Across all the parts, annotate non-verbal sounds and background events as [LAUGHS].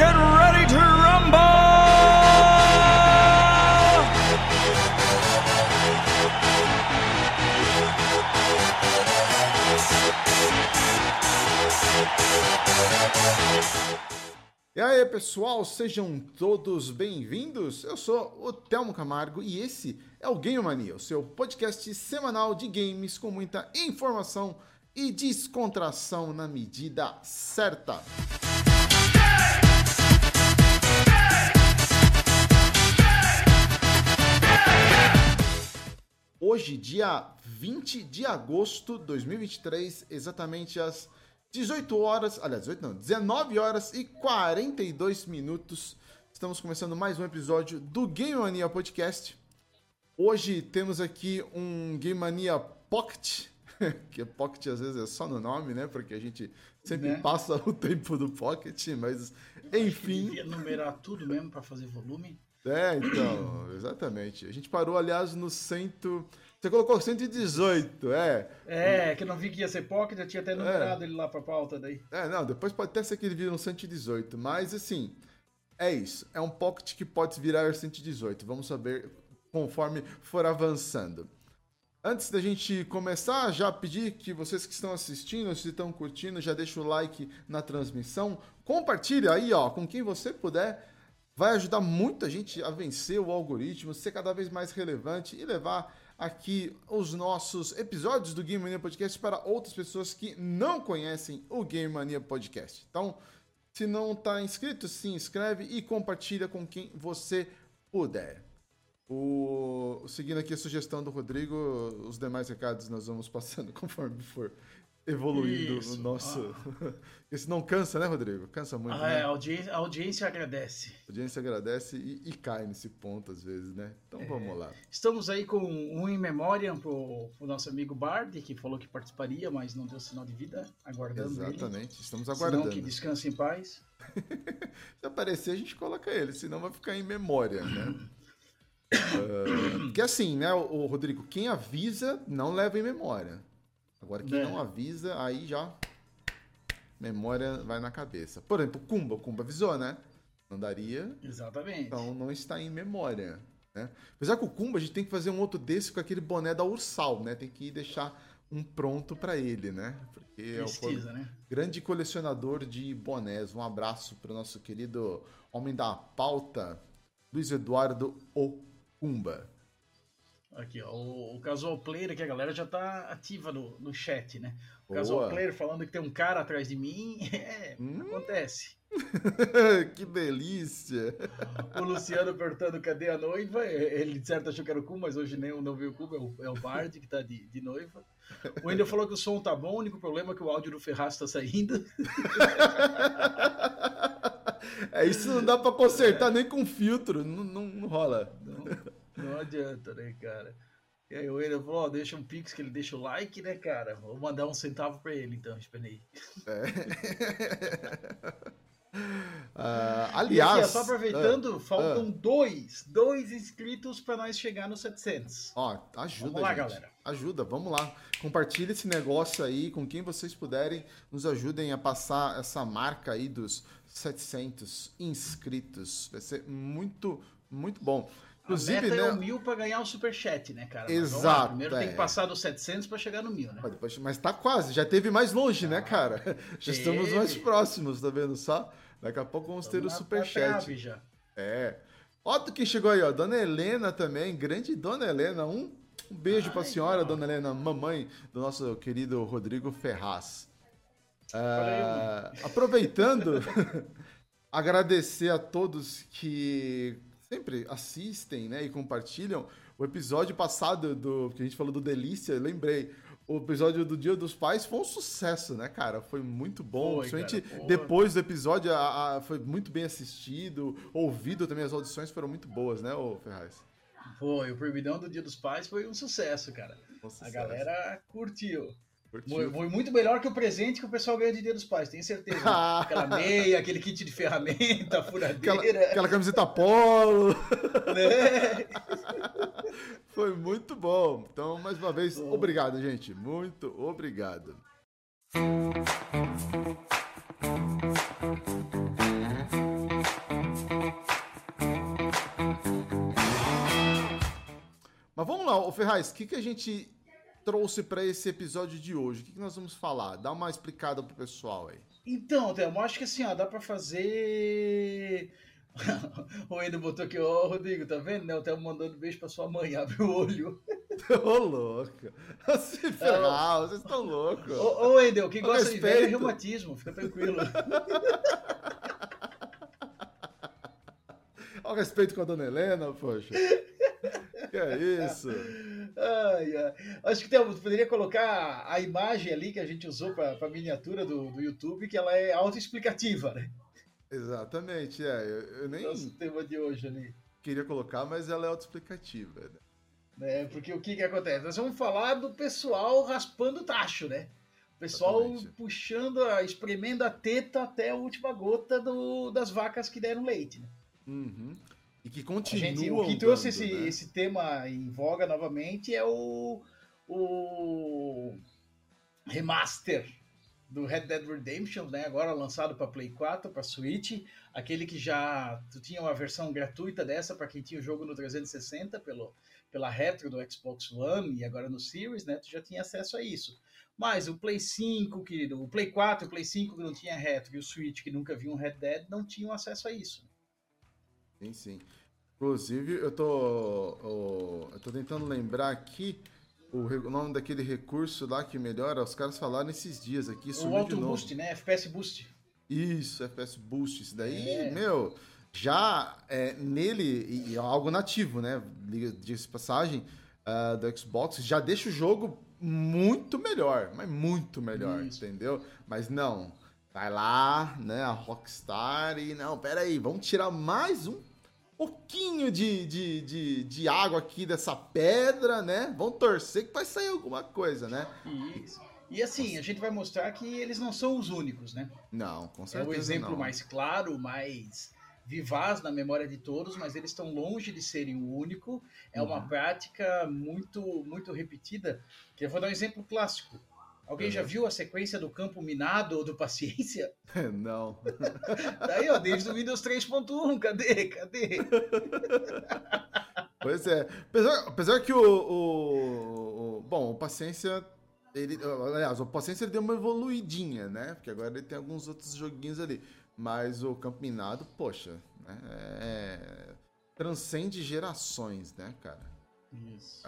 get ready to! E aí, pessoal, sejam todos bem-vindos. Eu sou o Telmo Camargo e esse é o Game Mania, o seu podcast semanal de games com muita informação e descontração na medida certa. Hoje, dia 20 de agosto de 2023, exatamente às 18 horas, aliás, 18 não, 19 horas e 42 minutos. Estamos começando mais um episódio do Game Mania Podcast. Hoje temos aqui um Game Mania Pocket, [LAUGHS] que Pocket às vezes é só no nome, né? Porque a gente sempre Né? passa o tempo do Pocket, mas enfim. Devia numerar tudo mesmo pra fazer volume. É, então, exatamente. A gente parou, aliás, no cento. Você colocou 118, é. É, que eu não vi que ia ser pocket, eu tinha até numerado ele lá pra pauta daí. É, não, depois pode até ser que ele vire um 118, mas assim, é isso. É um pocket que pode virar 118. Vamos saber conforme for avançando. Antes da gente começar, já pedir que vocês que estão assistindo, se estão curtindo, já deixa o like na transmissão. Compartilha aí, ó, com quem você puder. Vai ajudar muita gente a vencer o algoritmo, ser cada vez mais relevante e levar aqui os nossos episódios do Game Mania Podcast para outras pessoas que não conhecem o Game Mania Podcast. Então, se não está inscrito, se inscreve e compartilha com quem você puder. O... Seguindo aqui a sugestão do Rodrigo, os demais recados nós vamos [LAUGHS] passando conforme for evoluindo Isso. o nosso. [LAUGHS] Esse não cansa, né, Rodrigo? Cansa muito, Ah, né? é, a, audiência, a audiência agradece. A audiência agradece e, e cai nesse ponto às vezes, né? Então vamos lá. Estamos aí com um in memoriam pro, pro nosso amigo Bard, que falou que participaria, mas não deu sinal de vida, aguardando ele. Exatamente, estamos Senão aguardando. que descanse em paz. [LAUGHS] Se aparecer, a gente coloca ele, senão vai ficar em memória, né? [COUGHS] Ah, Porque assim, né, o Rodrigo, quem avisa não leva em memória. Agora, quem É. não avisa, aí já memória vai na cabeça. Por exemplo, o Kumba, o Kumba avisou, né? Não daria, Exatamente. então não está em memória. Né? Apesar que o Kumba, a gente tem que fazer um outro desse com aquele boné da Ursal, né? Tem que deixar um pronto para ele, né? Porque é o né? grande colecionador de bonés. Um abraço para o nosso querido homem da pauta, Luiz Eduardo Okumba. Aqui, ó, o, o Casual Player, que a galera já tá ativa no, no chat, né? O Boa. Casual Player falando que tem um cara atrás de mim, [LAUGHS] é, Hum. acontece. [LAUGHS] que delícia! O Luciano perguntando cadê a noiva. Ele de certo achou que era o Cu, mas hoje nem não viu o Cu, é o, é o Bard que tá de, de noiva. O Wendel falou que o som tá bom, o único problema é que o áudio do Ferraz tá saindo. [LAUGHS] É isso não dá para consertar nem com filtro, não, não, não rola. Não, não adianta, né, cara? E aí o Wendel falou, ó, deixa um pix que ele deixa o like, né, cara? Vou mandar um centavo pra ele, então, esperei. [LAUGHS] Ah, E aliás, aqui, só aproveitando, ah, faltam ah. dois, dois inscritos pra nós chegar nos 700. Ó, ajuda, Vamos lá, gente. galera. Ajuda, vamos lá. Compartilhe esse negócio aí com quem vocês puderem. Nos ajudem a passar essa marca aí dos 700 inscritos. Vai ser muito, muito bom. A Inclusive, meta né? é o mil pra ganhar o superchat, né, cara? Lá, Exato, Primeiro é. tem que passar dos 700 pra chegar no mil, né? Mas depois- Mas tá quase, já teve mais longe, né, cara? [LAUGHS] Já estamos teve. mais próximos, tá vendo só? Daqui a pouco vamos ter o na superchat. já. É. Ó, quem chegou aí, ó. Dona Helena também. Grande Dona Helena. Um, um beijo pra Ai, senhora, ó. Dona Helena, mamãe do nosso querido Rodrigo Ferraz. Ah, aproveitando, [LAUGHS] agradecer a todos que sempre assistem né, e compartilham. O episódio passado do que a gente falou do Delícia, lembrei. O episódio do Dia dos Pais foi um sucesso, né, cara? Foi muito bom. Foi, Principalmente cara, depois do episódio, a- a- foi muito bem assistido, ouvido também, as audições foram muito boas, né, ô Ferraz? Foi, o Proibidão do Dia dos Pais foi um sucesso, cara. Um A sucesso. galera curtiu. Foi muito melhor que o presente que o pessoal ganha de Dia dos Pais, tenho certeza. Né? [LAUGHS] Aquela meia, aquele kit de ferramenta, furadeira. Aquela, aquela camiseta polo. [LAUGHS] Né? Foi muito bom. Então, mais uma vez, bom. obrigado, gente. Muito obrigado. Mas vamos lá, o Ferraz, o que, que a gente trouxe para esse episódio de hoje? O que, que nós vamos falar? Dá uma explicada pro pessoal aí. Então, Thelma, acho que assim, ó, dá pra fazer. [LAUGHS] o Endo botou aqui, ó, Rodrigo, tá vendo? Né? O Thelma mandando beijo pra sua mãe, [LAUGHS] abre o olho. Ô, louco. Se ferrar, vocês estão loucos. Ô, ô Wendel, quem gosta de velho é respeito. reumatismo, fica tranquilo. [LAUGHS] Olha o respeito com a dona Helena, poxa. Que é isso? Ai, ai. Acho que tu poderia colocar a imagem ali que a gente usou pra, pra miniatura do, do YouTube, que ela é autoexplicativa, né? Exatamente, é. Eu, eu nem Nosso tema de hoje ali. queria colocar, mas ela é autoexplicativa. né? né? Porque o que que acontece? Nós vamos falar do pessoal raspando o tacho, né? O pessoal Exatamente. puxando, a, espremendo a teta até a última gota do, das vacas que deram leite, né? Uhum. E que continuam. gente, o que trouxe dando, esse, né? esse tema em voga novamente é o, o remaster do Red Dead Redemption, né? Agora lançado para Play 4, para Switch, aquele que já tu tinha uma versão gratuita dessa para quem tinha o jogo no 360 pelo pela retro do Xbox One e agora no Series, né? Tu já tinha acesso a isso. Mas o Play 5, que o Play 4 e o Play 5 que não tinha retro e o Switch que nunca viu um Red Dead não tinham acesso a isso. Sim, sim. Inclusive, eu tô, eu tô tentando lembrar aqui o, nome daquele recurso lá que melhora. Os caras falaram esses dias aqui, o Auto. Boost, né? FPS Boost. Isso, FPS Boost. Isso daí, É. meu, já é, nele, e, é algo nativo, né? Diga-se de passagem, ah, do Xbox, já deixa o jogo muito melhor, mas muito melhor, Isso. entendeu? Mas não, vai lá, né, a Rockstar e não, pera aí, vamos tirar mais um pouquinho de, de, de, de água aqui dessa pedra, né? Vamos torcer que vai sair alguma coisa, né? Isso. E assim, a gente vai mostrar que eles não são os únicos, né? Não, com É certeza o exemplo não. mais claro, mais vivaz na memória de todos, mas eles estão longe de serem o único. É uma Uhum. prática muito, muito repetida. Que eu vou dar um exemplo clássico. Alguém já Uhum. viu a sequência do campo minado ou do paciência? [LAUGHS] não. [LAUGHS] Daí, ó, desde o Windows 3.1, cadê? Cadê? [LAUGHS] Pois é. Apesar, apesar que o, o, o- Bom, o Paciência. Ele, aliás, o Paciência ele deu uma evoluidinha, né? Porque agora ele tem alguns outros joguinhos ali. Mas o Campo Minado, poxa, né? É, transcende gerações, né, cara? Isso.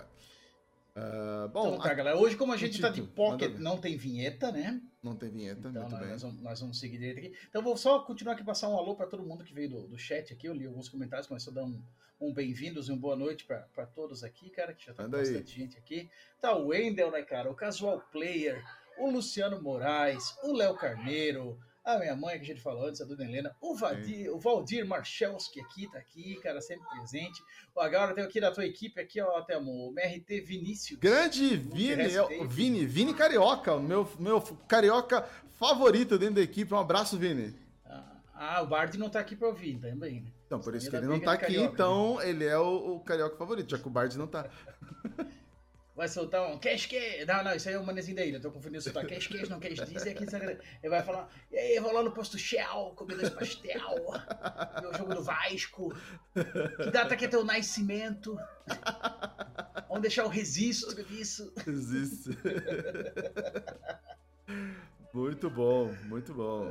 Ah, bom, Então tá, galera. Hoje, como a gente tá de pocket, não tem vinheta, né? não tem vinheta, Então, muito nós, bem. nós vamos, nós vamos seguir direito aqui. Então, vou só continuar aqui passar um alô para todo mundo que veio do, do chat aqui. Eu li alguns comentários, mas só dar um, um bem-vindos e uma boa noite para todos aqui, cara, que já tá aí. bastante gente aqui. Tá o Wendel, né, cara? O Casual Player, o Luciano Moraes, o Léo Carneiro, a minha mãe, que a gente falou antes, a Dona Helena, o, Vadir, o Valdir Marchelski aqui, tá aqui, cara, sempre presente. Agora tem aqui da tua equipe, aqui, ó, temos o MRT Vinícius. Grande Vini, é. Vini, Vini Carioca, meu, meu carioca favorito dentro da equipe. Um abraço, Vini. Ah, Ah, o Bard não tá aqui pra ouvir também, né? Então, por isso que ele não tá aqui, carioca, então ele é o, o carioca favorito, já que o Bard não tá. [LAUGHS] Vai soltar um cash que Não, não, isso aí é o manezinho da ilha. Tô confundindo o sotaque. Cash que não cash dizer aqui. sabe? Ele vai falar. E aí, vou lá no posto Shell, comer dois pastel. o jogo do Vasco. Que data que é teu nascimento? Vamos deixar o registro disso. Existe. muito bom, muito bom.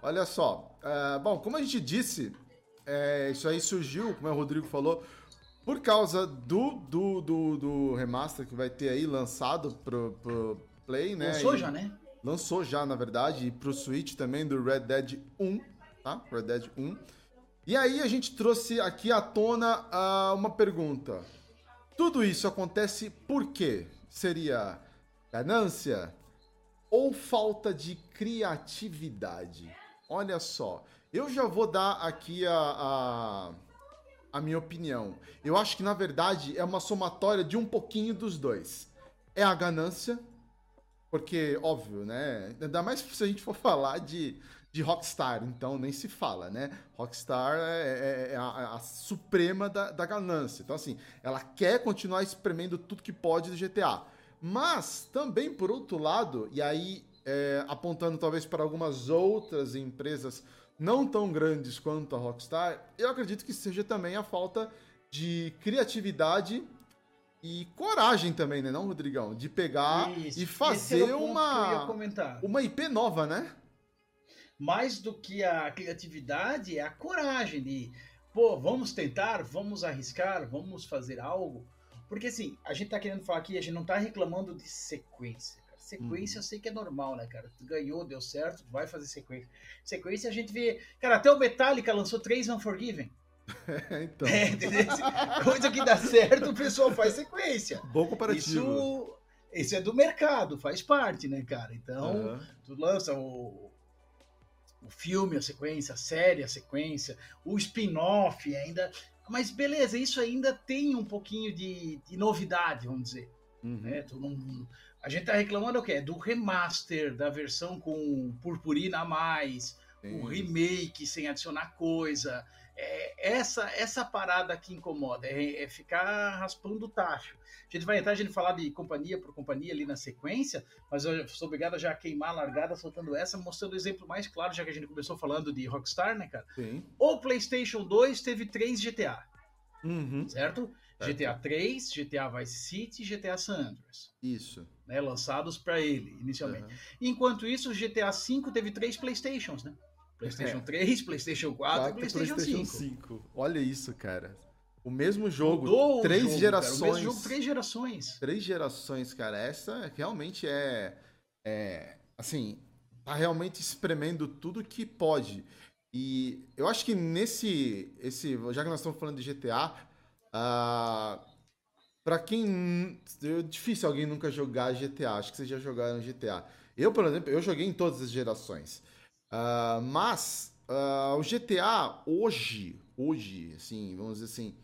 Olha só, é, bom, como a gente disse, é, isso aí surgiu, como o Rodrigo falou, por causa do, do, do, do remaster que vai ter aí lançado pro, pro Play, né? Lançou E- já, né? Lançou já, na verdade, e pro Switch também do Red Dead 1, tá? Red Dead 1. E aí a gente trouxe aqui à tona ah, uma pergunta. Tudo isso acontece por quê? Seria ganância ou falta de criatividade? Olha só, eu já vou dar aqui a, a, a minha opinião. Eu acho que, na verdade, é uma somatória de um pouquinho dos dois. É a ganância, porque, óbvio, né? Ainda mais se a gente for [LAUGHS] falar de, de Rockstar, então nem se fala, né? Rockstar é, é- é a, a suprema da, da ganância. Então, assim, ela quer continuar espremendo tudo que pode do GTA. Mas, também, por outro lado, e aí é, apontando talvez para algumas outras empresas não tão grandes quanto a Rockstar, eu acredito que seja também a falta de criatividade e coragem também, né, não, Rodrigão? De pegar Isso. e fazer uma, uma IP nova, né? mais do que a criatividade, é a coragem de, pô, vamos tentar, vamos arriscar, vamos fazer algo. Porque assim, a gente tá querendo falar aqui, a gente não tá reclamando de sequência. Sequência Uhum. eu sei que é normal, né, cara? Tu ganhou, deu certo, vai fazer sequência. Sequência a gente vê. Cara, até o Metallica lançou três Unforgiven. [LAUGHS] então, [LAUGHS] É? Coisa que dá certo, o pessoal faz sequência. bom comparativo. Isso, isso é do mercado, faz parte, né, cara? Então, Aham. tu lança o, o filme, a sequência, a série, a sequência, o spin-off ainda. Mas beleza, isso ainda tem um pouquinho de, de novidade, vamos dizer. Uhum. Né? Tu não- a gente tá reclamando o quê? Do remaster, da versão com purpurina a mais, Sim. o remake sem adicionar coisa. É, essa essa parada que incomoda, é, é ficar raspando o tacho. A gente vai entrar, a gente falar de companhia por companhia ali na sequência, mas eu sou obrigado já a queimar a largada soltando essa, mostrando o exemplo mais claro, já que a gente começou falando de Rockstar, né, cara? Sim. O PlayStation 2 teve três GTA, Uhum. certo? Certo. GTA 3, GTA Vice City e GTA San Andreas. Isso. Né, lançados para ele inicialmente. Aham. Enquanto isso, o GTA V teve três Playstations, né? PlayStation É. 3, PlayStation 4 e Quatro PlayStation, 5. 5. Olha isso, cara. O mesmo jogo, Mudou o três jogo, cara. gerações. O mesmo jogo, três gerações. Três gerações, cara. Essa realmente é, é. Assim, tá realmente espremendo tudo que pode. E eu acho que nesse. Esse, já que nós estamos falando de GTA, ah, pra quem. É difícil alguém nunca jogar GTA. Acho que vocês já jogaram GTA. Eu, por exemplo, eu joguei em todas as gerações. Ah, mas ah, o GTA hoje, hoje, assim, vamos dizer assim,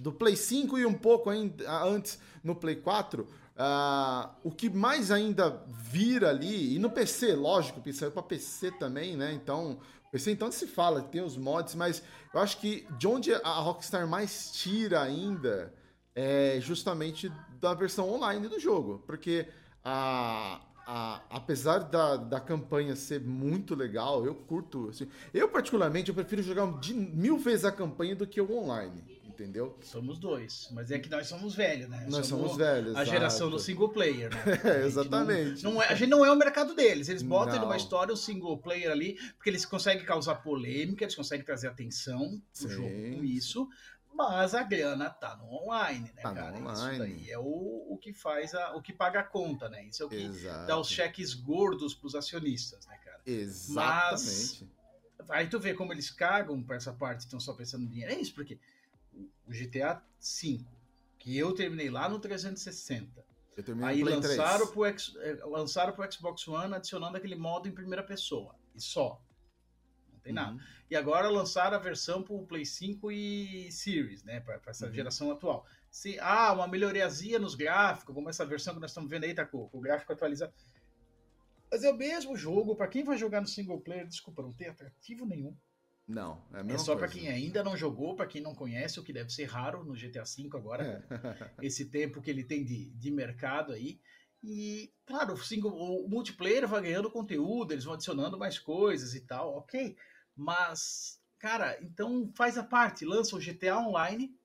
do Play 5 e um pouco ainda antes no Play 4, ah, o que mais ainda vira ali, e no PC, lógico, porque saiu para PC também, né? Então, PC então se fala, tem os mods, mas eu acho que de onde a Rockstar mais tira ainda é justamente da versão online do jogo, porque a, a- apesar da, da campanha ser muito legal, eu curto. assim, eu, particularmente, eu prefiro jogar de mil vezes a campanha do que o online, entendeu? Somos dois. Mas é que nós somos velhos, né? Nós somos velhos. A geração exato. do single player, né? [LAUGHS] É, exatamente. Não, não é, a gente não é o mercado deles. Eles botam Não. numa história o single player ali, porque eles conseguem causar polêmica, eles conseguem trazer atenção pro jogo com isso. Mas a grana tá no online, né, Tá no cara? Isso online. daí é o, o que faz a, o que paga a conta, né? Isso é o que Exato. dá os cheques gordos pros acionistas, né, cara? Exatamente. Aí tu vê como eles cagam pra essa parte, estão só pensando no dinheiro. É isso, porque o GTA V, que eu terminei lá no 360, Eu terminei aí no Play lançaram 3. pro, X- eh, lançaram pro Xbox One adicionando aquele modo em primeira pessoa. E só. Não tem nada. Uhum. E agora lançaram a versão pro Play 5 e Series, né? Pra, pra essa Uhum. geração atual. Se, ah, uma melhoriazinha nos gráficos, como essa versão que nós estamos vendo aí, tá com, com o gráfico atualizado. Mas é o mesmo jogo, pra quem vai jogar no single player, desculpa, não tem atrativo nenhum. Não, é É só pra coisa. quem ainda não jogou, pra quem não conhece, o que deve ser raro no GTA V agora, É. [LAUGHS] esse tempo que ele tem de, de mercado aí. E, claro, o, single, o multiplayer vai ganhando conteúdo, eles vão adicionando mais coisas e tal, ok. Mas, cara, então faz a parte, lança o GTA Online,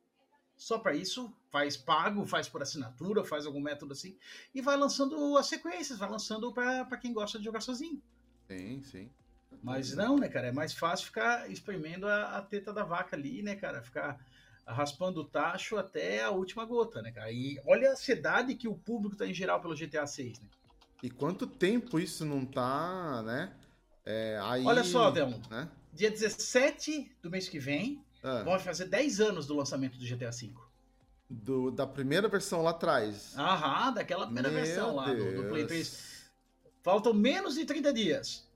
só pra isso, faz pago, faz por assinatura, faz algum método assim, e vai lançando as sequências, vai lançando pra quem gosta de jogar sozinho. Sim, sim. Mas não, né, cara? É mais fácil ficar espremendo a, a teta da vaca ali, né, cara? Ficar raspando o tacho até a última gota, né, cara? E olha a ansiedade que o público tá em geral pelo GTA 6, né? E quanto tempo isso não tá, né? É, aí, Olha só, Delmo. Né? Dia 17 do mês que vem, Ah, vão fazer 10 anos do lançamento do GTA V. do, da primeira versão lá atrás. Aham, daquela primeira Meu versão lá do, do Play Deus. 3. Faltam menos de 30 dias.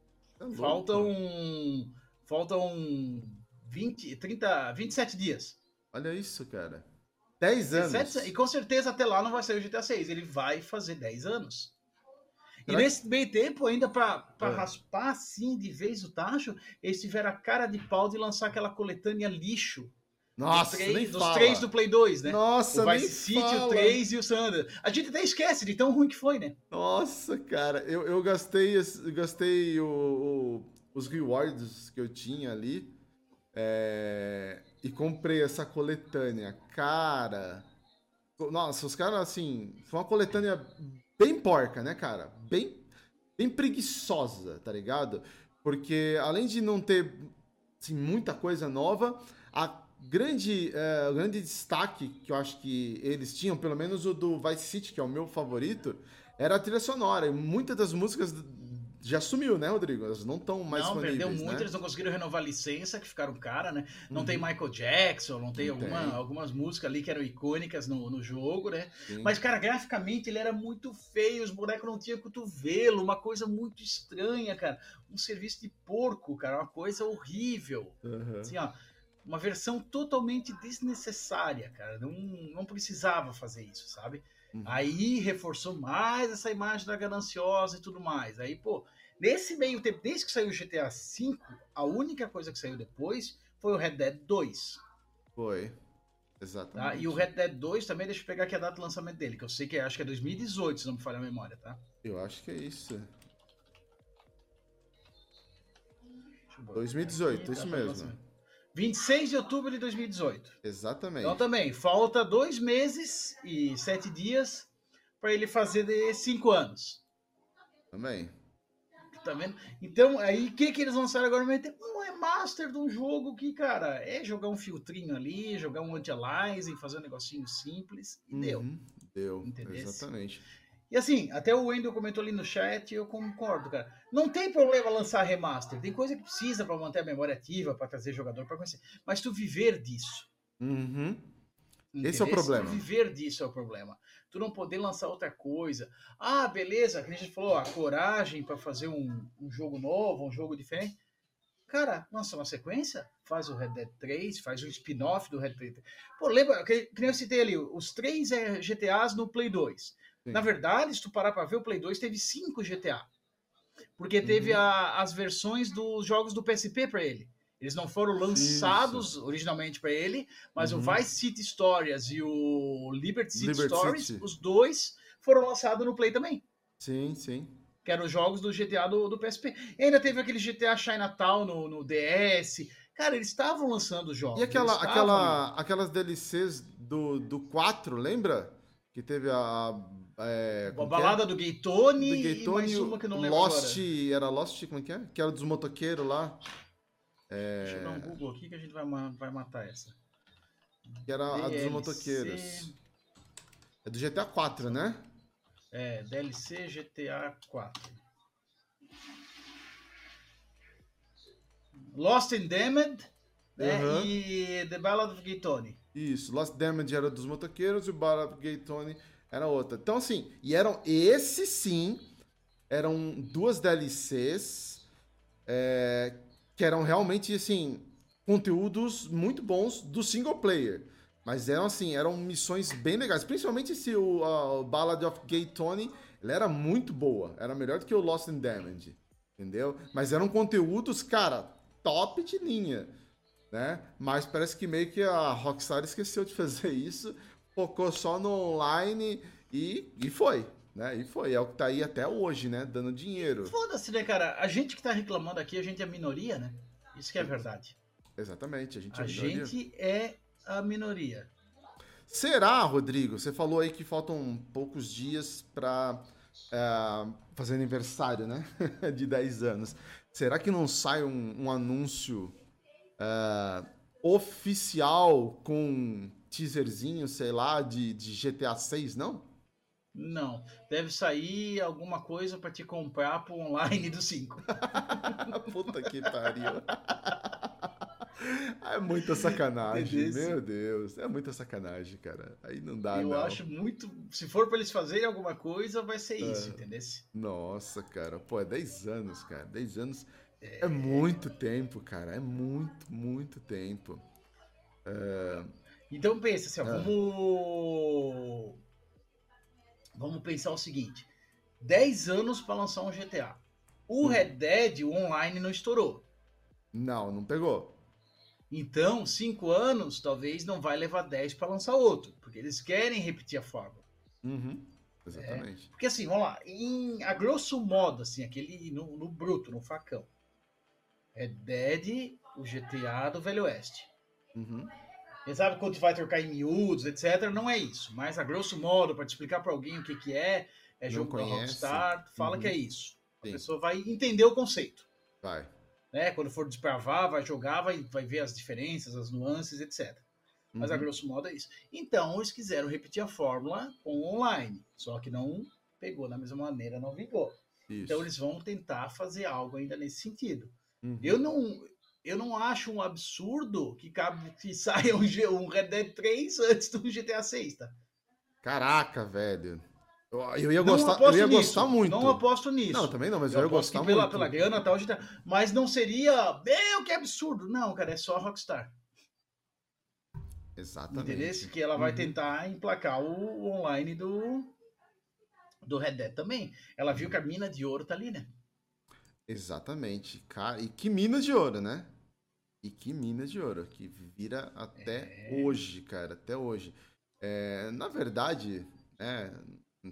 Tá louco. Faltam. Faltam 20, 30, 27 dias. Olha isso, cara. 10 anos. 17 e com certeza até lá não vai sair o GTA 6. Ele vai fazer 10 anos. E Será que- nesse meio tempo, ainda pra, pra Ah. raspar assim de vez o tacho, eles tiveram a cara de pau de lançar aquela coletânea lixo. Nossa, dos três, dos três do Play 2, né? Nossa, o nem Vice City, fala. o 3 e o Sander. A gente até esquece de tão ruim que foi, né? Nossa, cara, eu, eu gastei, eu gastei o, o- os rewards que eu tinha ali é, e comprei essa coletânea. Cara, Nossa, os caras, assim, foi uma coletânea bem porca, né, cara? Bem, bem preguiçosa, tá ligado? Porque além de não ter assim, muita coisa nova, a grande, o grande destaque que eu acho que eles tinham, pelo menos o do Vice City, que é o meu favorito, era a trilha sonora. E muitas das músicas já sumiu, né, Rodrigo? Elas não estão mais Não, perdeu muito, né? eles não conseguiram renovar a licença, que ficaram cara, né? Não Uhum. tem Michael Jackson, não tem, alguma- tem. algumas músicas ali que eram icônicas no, no jogo, né? Sim. Mas, cara, graficamente ele era muito feio, os bonecos não tinham cotovelo, uma coisa muito estranha, cara. Um serviço de porco, cara, uma coisa horrível. Aham. Assim, ó, uma versão totalmente desnecessária, cara. Não, não precisava fazer isso, sabe? Uhum. Aí reforçou mais essa imagem da gananciosa e tudo mais. Aí, pô, nesse meio tempo, desde que saiu o GTA V, a única coisa que saiu depois foi o Red Dead 2. Foi. Tá? Exatamente. E o Red Dead 2 também, deixa eu pegar aqui a data do lançamento dele, que eu sei que é, acho que é 2018, se não me falha a memória, tá? Eu acho que é isso. Deixa eu botar 2018, aqui, isso tá, mesmo. Lançamento. 26 de outubro de 2018. Exatamente. Então também, falta dois meses e sete dias para ele fazer de cinco anos. Também. Tá vendo? Então, aí o que, que eles lançaram agora? Um remaster de um jogo que, cara, é jogar um filtrinho ali, jogar um anti-aliasing, fazer um negocinho simples e deu. Uhum, Deu. Entendesse? Exatamente. E assim, até o Wendel comentou ali no chat e eu concordo, cara. Não tem problema lançar remaster. Tem coisa que precisa para manter a memória ativa, para trazer jogador para conhecer. Mas tu viver disso. Uhum. Esse é o problema. Tu viver disso é o problema. Tu não poder lançar outra coisa. Ah, beleza, que a gente falou, a coragem para fazer um, um jogo novo, um jogo diferente. Cara, lança uma sequência, faz o Red Dead 3, faz um spin-off do Red Dead 3. Pô, lembra, que, que nem eu citei ali, os três é, GTAs no Play 2. Sim. Na verdade, se tu parar pra ver, o Play 2 teve cinco GTA. Porque teve Uhum. a- as versões dos jogos do PSP pra ele. Eles não foram lançados originalmente pra ele, mas Uhum. o Vice City Stories e o Liberty City Liberty Stories, City. os dois foram lançados no Play também. Sim, sim. Que eram os jogos do GTA do, do PSP. E ainda teve aquele GTA Chinatown no, no DS. Cara, eles estavam lançando os jogos. E aquela, estavam aquela, aquelas DLCs do, do 4, lembra? Que teve a. É, A é? balada do Gaytone, do e Gaytone mais e uma que eu não lembro Lost. agora. Era Lost, como é que é? Que era dos motoqueiros lá. Deixa eu dar um Google aqui que a gente vai, vai matar essa. Que era a dos DLC. motoqueiros. É do GTA 4, né? É, DLC GTA 4. Lost and Damned né? Aham. e The Ballad of Gaytone. Isso, Lost Damage era dos motoqueiros e o Battle Gay Tony era outra. Então, assim, e eram, esse sim, eram duas DLCs é, que eram realmente, assim, conteúdos muito bons do single player. Mas eram, assim, eram missões bem legais. Principalmente esse, o, Ballad of Gay Tony, ele era muito boa. Era melhor do que o Lost in Damage, entendeu? Mas eram conteúdos, cara, top de linha né? Mas parece que meio que a Rockstar esqueceu de [LAUGHS] fazer isso, focou só no online e, e foi, né? E foi, é o que tá aí até hoje, né? Dando dinheiro. Foda-se, né, cara? A gente que tá reclamando aqui, a gente é minoria, né? Isso que é verdade. Exatamente, a gente A é minoria. gente é a minoria. Será, Rodrigo? Você falou aí que faltam poucos dias pra é, fazer aniversário, né? [LAUGHS] de 10 anos. Será que não sai um, um anúncio é, oficial com teaserzinho, sei lá, de, de GTA 6, não? Não. Deve sair alguma coisa pra te comprar pro online do 5. [LAUGHS] Puta que pariu. É muita sacanagem, Entendesse? meu Deus. É muita sacanagem, cara. Aí não dá, Eu não. acho muito. Se for pra eles fazerem alguma coisa, vai ser isso, É. entendeu? Nossa, cara. Pô, é 10 anos, cara. 10 anos é muito tempo, cara. É muito, muito tempo. Então pensa assim, ó, Ah. vamos. Vamos pensar o seguinte: 10 anos pra lançar um GTA. O Hum. Red Dead, o online, não estourou. Não, não pegou. Então, 5 anos talvez não vai levar 10 pra lançar outro. Porque eles querem repetir a fórmula. Uhum. Exatamente. Porque assim, vamos lá, em, a grosso modo, assim, aquele no, no bruto, no facão. Red Dead, o GTA do Velho Oeste. Uhum. Sabe quando vai trocar em miúdos, etc. Não é isso. Mas a grosso modo, para te explicar para alguém o que, que é, é Não jogo da conhece. Rockstar, fala Uhum. que é isso. A Sim. pessoa vai entender o conceito. Vai. Né? Quando for desbravar, vai jogar, vai, vai ver as diferenças, as nuances, etc. Mas a Uhum. grosso modo é isso. Então, eles quiseram repetir a fórmula com online. Só que não pegou da mesma maneira, não vingou. Isso. Então, eles vão tentar fazer algo ainda nesse sentido. Uhum. Eu não, eu não acho um absurdo que, cabe, que [LAUGHS] saia um, G- um Red Dead 3 antes do GTA 6, tá? Caraca, velho. Eu, ia gostar, eu ia nisso, gostar muito. Não aposto nisso. Não, também não, mas eu, eu ia gostar pela, muito. pela grana tal, GTA. Mas não seria. Meu, que absurdo! Não, cara, é só a Rockstar. Exatamente. Entendeu? Que ela vai Uhum. tentar emplacar o, o online do, do Red Dead também. Ela viu que a mina de ouro tá ali, né? Exatamente. Cara, e que minas de ouro, né? E que minas de ouro, que vira até É. hoje, cara, até hoje. É, na verdade, né,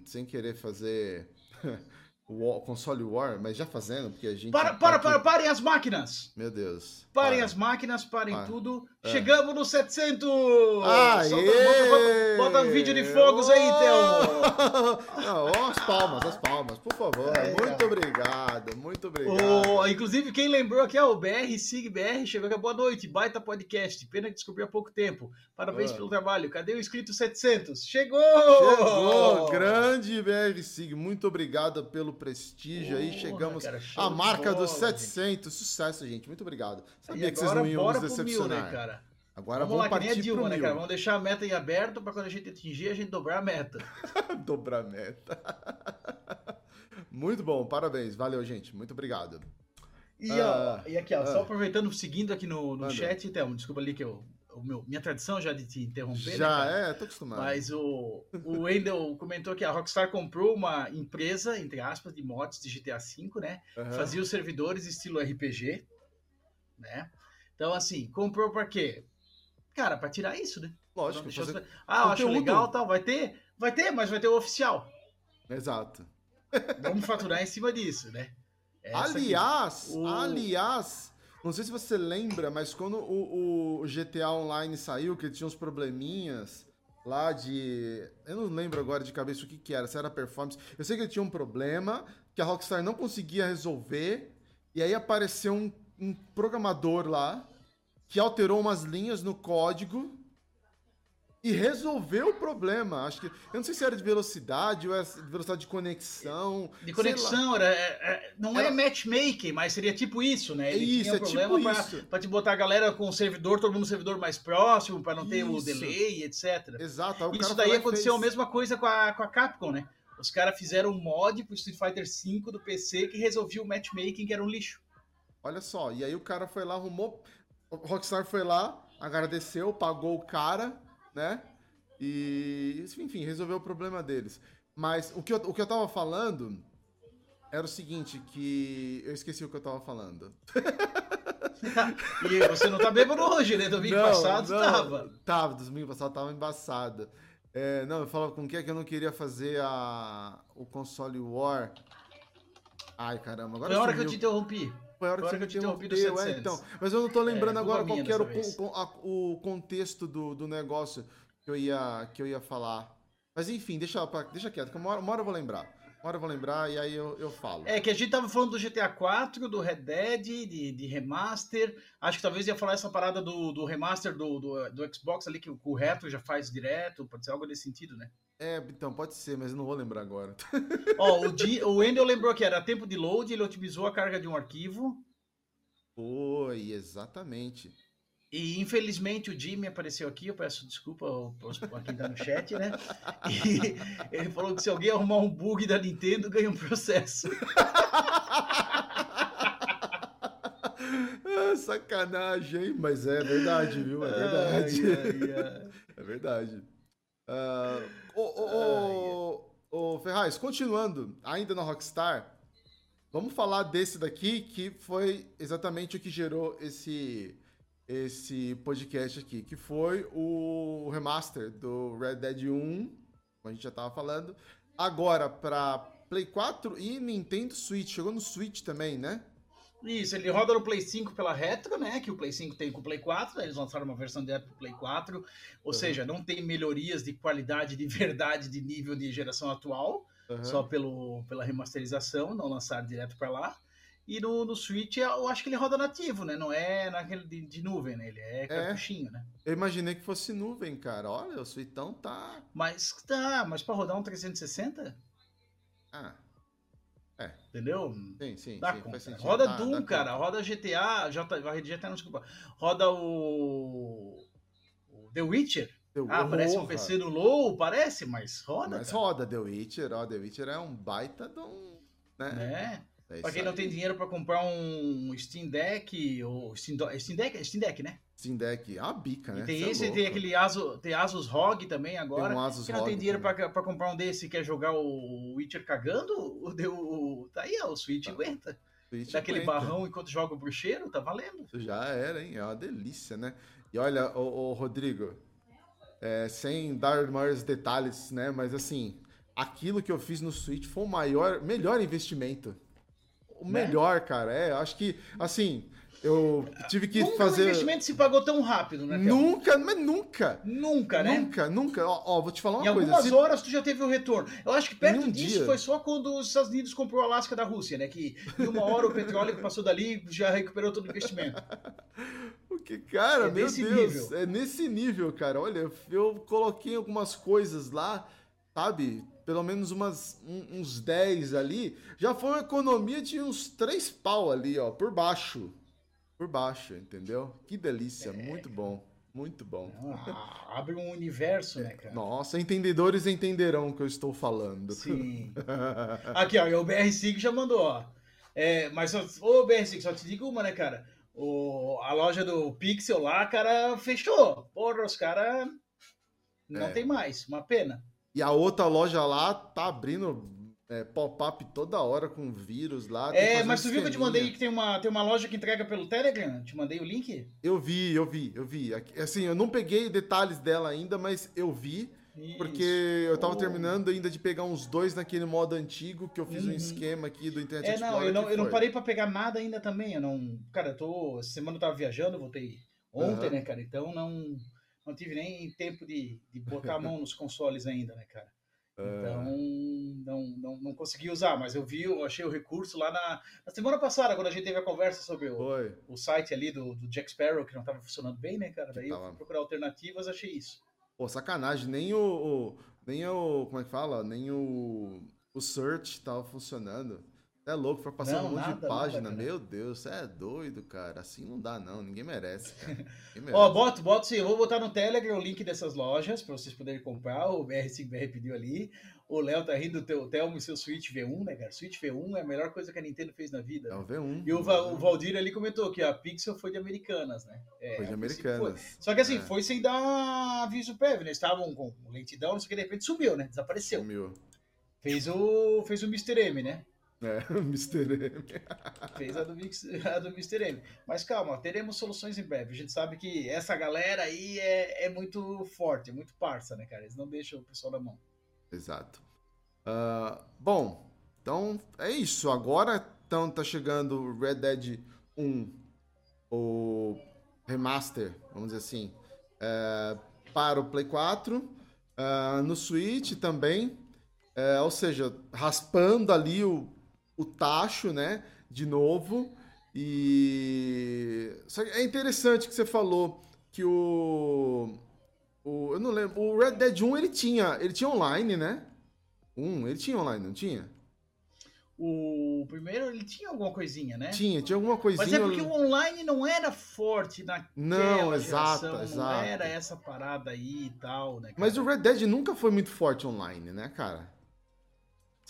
sem querer fazer [LAUGHS] War- console war, mas já fazendo, porque a gente. Para, tá para, aqui- para, parem as máquinas! Meu Deus. Parem para. as máquinas, parem Para. tudo. É. Chegamos no 700! Aê! Solta- bota, bota- bota um vídeo de fogos aí, Thelmo! [LAUGHS] As palmas, as palmas, por favor. Aí, muito ó. obrigado, muito obrigado. O- inclusive, quem lembrou aqui, ó, o BR, Sig BR, chegou aqui, boa noite, baita podcast, pena que descobri há pouco tempo. Parabéns Ah. pelo trabalho. Cadê o inscrito 700? Chegou! Chegou, grande BR Sig, muito obrigado pelo prestígio aí. Porra, Chegamos cara, show à marca bola, dos 700. Sucesso, gente, muito obrigado. Sabia que vocês agora não iam nos pro mil, decepcionar. né, cara? Agora Vamos lá, vamos que nem a partir Dilma, né, mil. cara? Vamos deixar a meta em aberto pra quando a gente atingir, a gente dobrar a meta. [LAUGHS] Dobrar a meta. [LAUGHS] muito bom, parabéns. Valeu, gente. Muito obrigado. E, Ah, ó, e aqui, ó, ah. só aproveitando, seguindo aqui no, no chat, então, desculpa ali que eu. O meu, minha tradição já de te interromper, né, Já cara? é, tô acostumado. Mas o, o Wendel [LAUGHS] comentou que a Rockstar comprou uma empresa, entre aspas, de mods de GTA V, né? Aham. Fazia os servidores estilo RPG, né? Então, assim, comprou pra quê? Cara, pra tirar isso, né? Lógico, fazer... os- Ah, eu acho legal tal. Vai ter? Vai ter, mas vai ter o oficial. Exato. Vamos faturar em cima disso, né? Essa aliás, O- aliás, não sei se você lembra, mas quando o, o GTA Online saiu, que tinha uns probleminhas lá de. Eu não lembro agora de cabeça o que, que era, se era performance. Eu sei que ele tinha um problema que a Rockstar não conseguia resolver, e aí apareceu um, um programador lá que alterou umas linhas no código. E resolveu o problema. Acho que. Eu não sei se era de velocidade ou era de velocidade de conexão. De sei lá. conexão, era, é- é- não é Era- matchmaking, mas seria tipo isso, né? Ele Isso, tinha um é problema tipo pra, isso. pra te botar a galera com o servidor, todo mundo no servidor mais próximo, pra não ter o Isso. delay, etc. Exato. Isso daí aconteceu fez. a mesma coisa com a, com a Capcom, né? Os caras fizeram um mod pro Street Fighter V do PC que resolvia o matchmaking, que era um lixo. Olha só, e aí o cara foi lá, arrumou. O Rockstar foi lá, agradeceu, pagou o cara, né? E, enfim, resolveu o problema deles. Mas o que eu, o que eu tava falando era o seguinte, que eu esqueci o que eu tava falando. [LAUGHS] E você não tá bêbado hoje, né? Domingo Não, passado não, tava. Tava, domingo passado tava embaçado. É, não, eu falava com o que é que eu não queria fazer a, o console War. Ai, caramba, agora Foi a hora que eu te interrompi. Foi a hora que a você me que interrompeu, é, 700. então. Mas eu não tô lembrando É, agora qual que era o, a- o contexto do, do negócio que eu, ia, que eu ia falar. Mas enfim, deixa, pra- deixa quieto, que uma hora, uma hora eu vou lembrar. Uma hora eu vou lembrar e aí eu, eu falo. É que a gente tava falando do GTA 4, do Red Dead, de, de remaster. Acho que talvez ia falar essa parada do, do remaster do, do, do Xbox ali, que o, o Retro já faz direto. Pode ser algo nesse sentido, né? É, então, pode ser, mas eu não vou lembrar agora. Ó, o, Di- o Wendel lembrou que era tempo de load, ele otimizou a carga de um arquivo. Foi, exatamente. E infelizmente o Jimmy apareceu aqui, eu peço desculpa ao- aos- a quem tá no chat, né? E [LAUGHS] ele falou que se alguém arrumar um bug da Nintendo, ganha um processo. [LAUGHS] Ah, sacanagem, hein? Mas é verdade, viu? É verdade. Ai, ai, ai. [LAUGHS] É verdade. Ah, ô, ô, ô, ô, Ferraz, continuando, ainda na Rockstar, vamos falar desse daqui que foi exatamente o que gerou esse, esse podcast aqui, que foi o remaster do Red Dead 1, como a gente já tava falando, agora para Play 4 e Nintendo Switch. Chegou no Switch também, né? Isso, ele roda no Play 5 pela Retro, né? Que o Play 5 tem com o Play 4, eles lançaram uma versão direto pro Play 4, ou Uhum. seja, não tem melhorias de qualidade, de verdade, de nível de geração atual, Aham. só pelo, pela remasterização, não lançaram direto para lá. E no, no Switch eu acho que ele roda nativo, né? Não é naquele de, de nuvem, né? Ele é cartuchinho, né? Eu imaginei que fosse nuvem, cara. Olha, o Suitão tá. Mas tá, mas para rodar um 360, Ah, entendeu? sim, sim. Dá sim, conta. faz sentido. Roda Dá- Doom, dá cara. conta. Roda GTA. J, GTA não, desculpa. Roda o. o The Witcher. Ah, parece um! PC no low, parece, mas roda. Mas cara, roda The Witcher, ó. The Witcher é um baita de um. Né? Né? É Pra quem não aí. tem dinheiro pra comprar um Steam Deck, ou Steam, Steam Deck, Steam Deck, né? Steam Deck, é uma bica, né? E tem Cê é esse, tem louco. aquele Asus, tem Asus ROG também agora. Tem um Asus Quem não tem dinheiro pra, pra comprar um desse e quer jogar o Witcher cagando, o, o, tá aí, ó, o Switch Tá. aguenta. Switch Daquele aguenta. barrão enquanto joga o bruxeiro, tá valendo. Já era, hein? É uma delícia, né? E olha, ô, Rodrigo, é, sem dar maiores detalhes, né? Mas assim, aquilo que eu fiz no Switch foi o maior, melhor investimento. O Né? melhor, cara. É, acho que, assim, eu tive que Nunca fazer. investimento se pagou tão rápido, né, Théo? Nunca, mas nunca. Nunca, né? Nunca, nunca. Ó, ó, vou te falar uma Em coisa. algumas se- horas tu já teve o retorno. Eu acho que perto Em um disso dia. foi só quando os Estados Unidos comprou o Alasca da Rússia, né? Que em uma hora o petróleo que passou dali já recuperou todo o investimento. [LAUGHS] Porque, cara, É meu nesse Deus, nível. é nesse nível, cara. Olha, eu coloquei algumas coisas lá, sabe? Pelo menos umas, um- uns 10 ali. Já foi uma economia de uns 3 pau ali, ó, por baixo. Por baixo, entendeu? Que delícia, muito bom. Muito bom. Ah, abre um universo, né, cara? Nossa, entendedores entenderão o que eu estou falando. Sim. [LAUGHS] Aqui, ó, o BR5 já mandou, ó. É, mas, ô BR5, só te digo uma, né, cara? O, a loja do Pixel lá, cara, fechou. Porra, os caras não É. tem mais. Uma pena. E a outra loja lá tá abrindo é, pop-up toda hora com vírus lá. É, mas um tu viu que eu te mandei que tem uma, tem uma loja que entrega pelo Telegram? Te mandei o link? Eu vi, eu vi, eu vi. Assim, eu não peguei detalhes dela ainda, mas eu vi, porque eu tava Oh. terminando ainda de pegar uns dois naquele modo antigo, que eu fiz um Uhum. esquema aqui do Internet É, não, Explorer eu não, eu não parei pra pegar nada ainda também. Eu não. Cara, eu tô. Essa semana eu tava viajando, voltei ontem, Aham. né, cara? Então não, não tive nem tempo de, de botar a mão nos consoles ainda, né, cara? Ah. Então não, não, não consegui usar, mas eu vi, eu achei o recurso lá na, na semana passada, quando a gente teve a conversa sobre o, Foi. o site ali do, do Jack Sparrow, que não tava funcionando bem, né, cara? Daí eu fui procurar alternativas, achei isso. Pô, sacanagem, nem o, o- Nem o. Como é que fala? Nem o. O search tava funcionando. É louco, foi passando Não, um monte nada, de página. nada. Meu Deus, você é doido, cara. Assim não dá, não. Ninguém merece. [LAUGHS] Ninguém Ó, merece. boto, boto sim. Eu vou botar no Telegram o link dessas lojas pra vocês poderem comprar. O BR5BR pediu ali. O Léo tá rindo do teu Telmo e seu Switch V1, né, cara? Switch V1 é a melhor coisa que a Nintendo fez na vida. É o V1. E o, o Valdir ali comentou que a Pixel foi de Americanas, né? É, Foi de a princípio foi. Americanas. Só que assim, É. foi sem dar aviso prévio, né? Estavam com lentidão, não sei o que, de repente sumiu, né? Desapareceu. Sumiu. Fez o, fez o Mr. M, né? É, [LAUGHS] Mr. M. Fez a do, Mix- a do Mr. M. Mas calma, teremos soluções em breve. A gente sabe que essa galera aí é, é muito forte, é muito parça, né, cara? Eles não deixam o pessoal na mão. Exato. Ah, bom, então é isso. Agora então, tá chegando o Red Dead 1, o remaster, vamos dizer assim, é, para o Play 4, ah, no Switch também, é, ou seja, raspando ali o, o tacho, né, de novo. E só que é interessante que você falou que o, o eu não lembro, o Red Dead 1 ele tinha, ele tinha online, né? Um, ele tinha online, não tinha? O primeiro, ele tinha alguma coisinha, né? Tinha, tinha alguma coisinha. Mas é porque o online não era forte naquela Não, exato, geração, não exato. era essa parada aí e tal, né? cara? Mas o Red Dead nunca foi muito forte online, né, cara?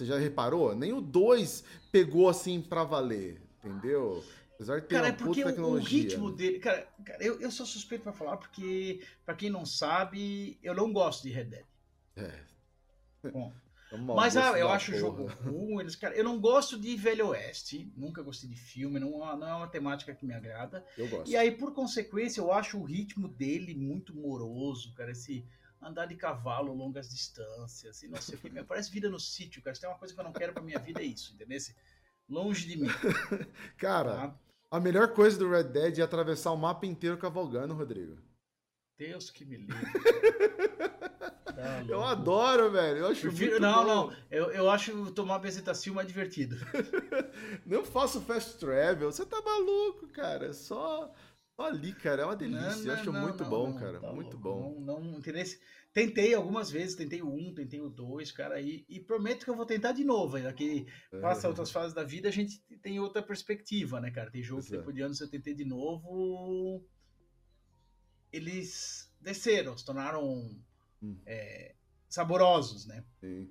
Você já reparou? Nem o 2 pegou assim pra valer, entendeu? Apesar de ter Cara, é uma porque puta o, o tecnologia. ritmo dele. Cara, cara, eu, eu sou suspeito pra falar, porque, pra quem não sabe, eu não gosto de Red Dead. É. Bom, [LAUGHS] É mas ah, eu acho o jogo [LAUGHS] ruim. Eles, cara, eu não gosto de Velho Oeste. Nunca gostei de filme, não, não é uma temática que me agrada. Eu gosto. E aí, por consequência, eu acho o ritmo dele muito moroso, cara. Esse andar de cavalo longas distâncias e não sei o que. Me parece vida no sítio, cara. Se tem uma coisa que eu não quero pra minha vida é isso, entendeu? Longe de mim. [LAUGHS] Cara, tá? a melhor coisa do Red Dead é atravessar o mapa inteiro cavalgando, Rodrigo. Deus que me livre. Tá [LAUGHS] Eu adoro, velho. Eu acho Prefiro- muito não, bom. não. Eu, eu acho tomar bezetacil mais divertido. [LAUGHS] Não faço fast travel. Você tá maluco, cara. É só ali, cara. É uma delícia. Não, Eu não, acho não, muito bom, cara. tá muito bom. Não, não? Tentei algumas vezes, tentei o 1, tentei o 2, cara, e, e prometo que eu vou tentar de novo. Ainda que passa É. outras fases da vida, a gente tem outra perspectiva, né, cara? Tem jogo que Exato. depois de anos eu tentei de novo. Eles desceram, se tornaram Hum. é, saborosos, né? Sim.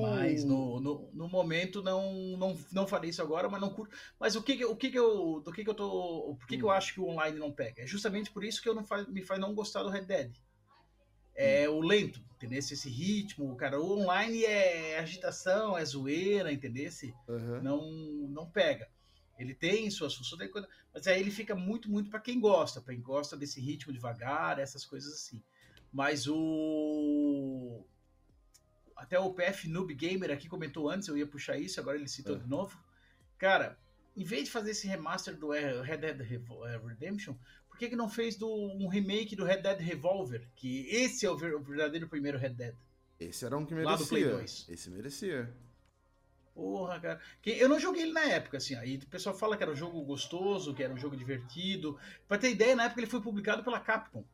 Mas no, no, no momento não, não, não farei isso agora, mas não curto. Mas o que, o que, que eu. Do que, que eu tô. Por que, que eu Hum. acho que o online não pega? É justamente por isso que eu não faz, me faz não gostar do Red Dead. É Hum. o lento, entendeu? Esse ritmo, cara. O online é agitação, é zoeira, entendeu? Aham. Não, não pega. Ele tem suas funções, mas aí ele fica muito, muito para quem gosta, para quem gosta desse ritmo devagar, essas coisas assim. Mas o. Até o PF Noob Gamer aqui comentou antes, eu ia puxar isso, agora ele citou É. de novo. Cara, em vez de fazer esse remaster do eh, Red Dead eh, Redemption, por que, que não fez do, um remake do Red Dead Revolver? Que esse é o ver- o verdadeiro primeiro Red Dead. Esse era um que Lá do Play merecia. 2. Esse merecia. Porra, cara. Eu não joguei ele na época, assim. Aí o pessoal fala que era um jogo gostoso, que era um jogo divertido. Pra ter ideia, na época ele foi publicado pela Capcom.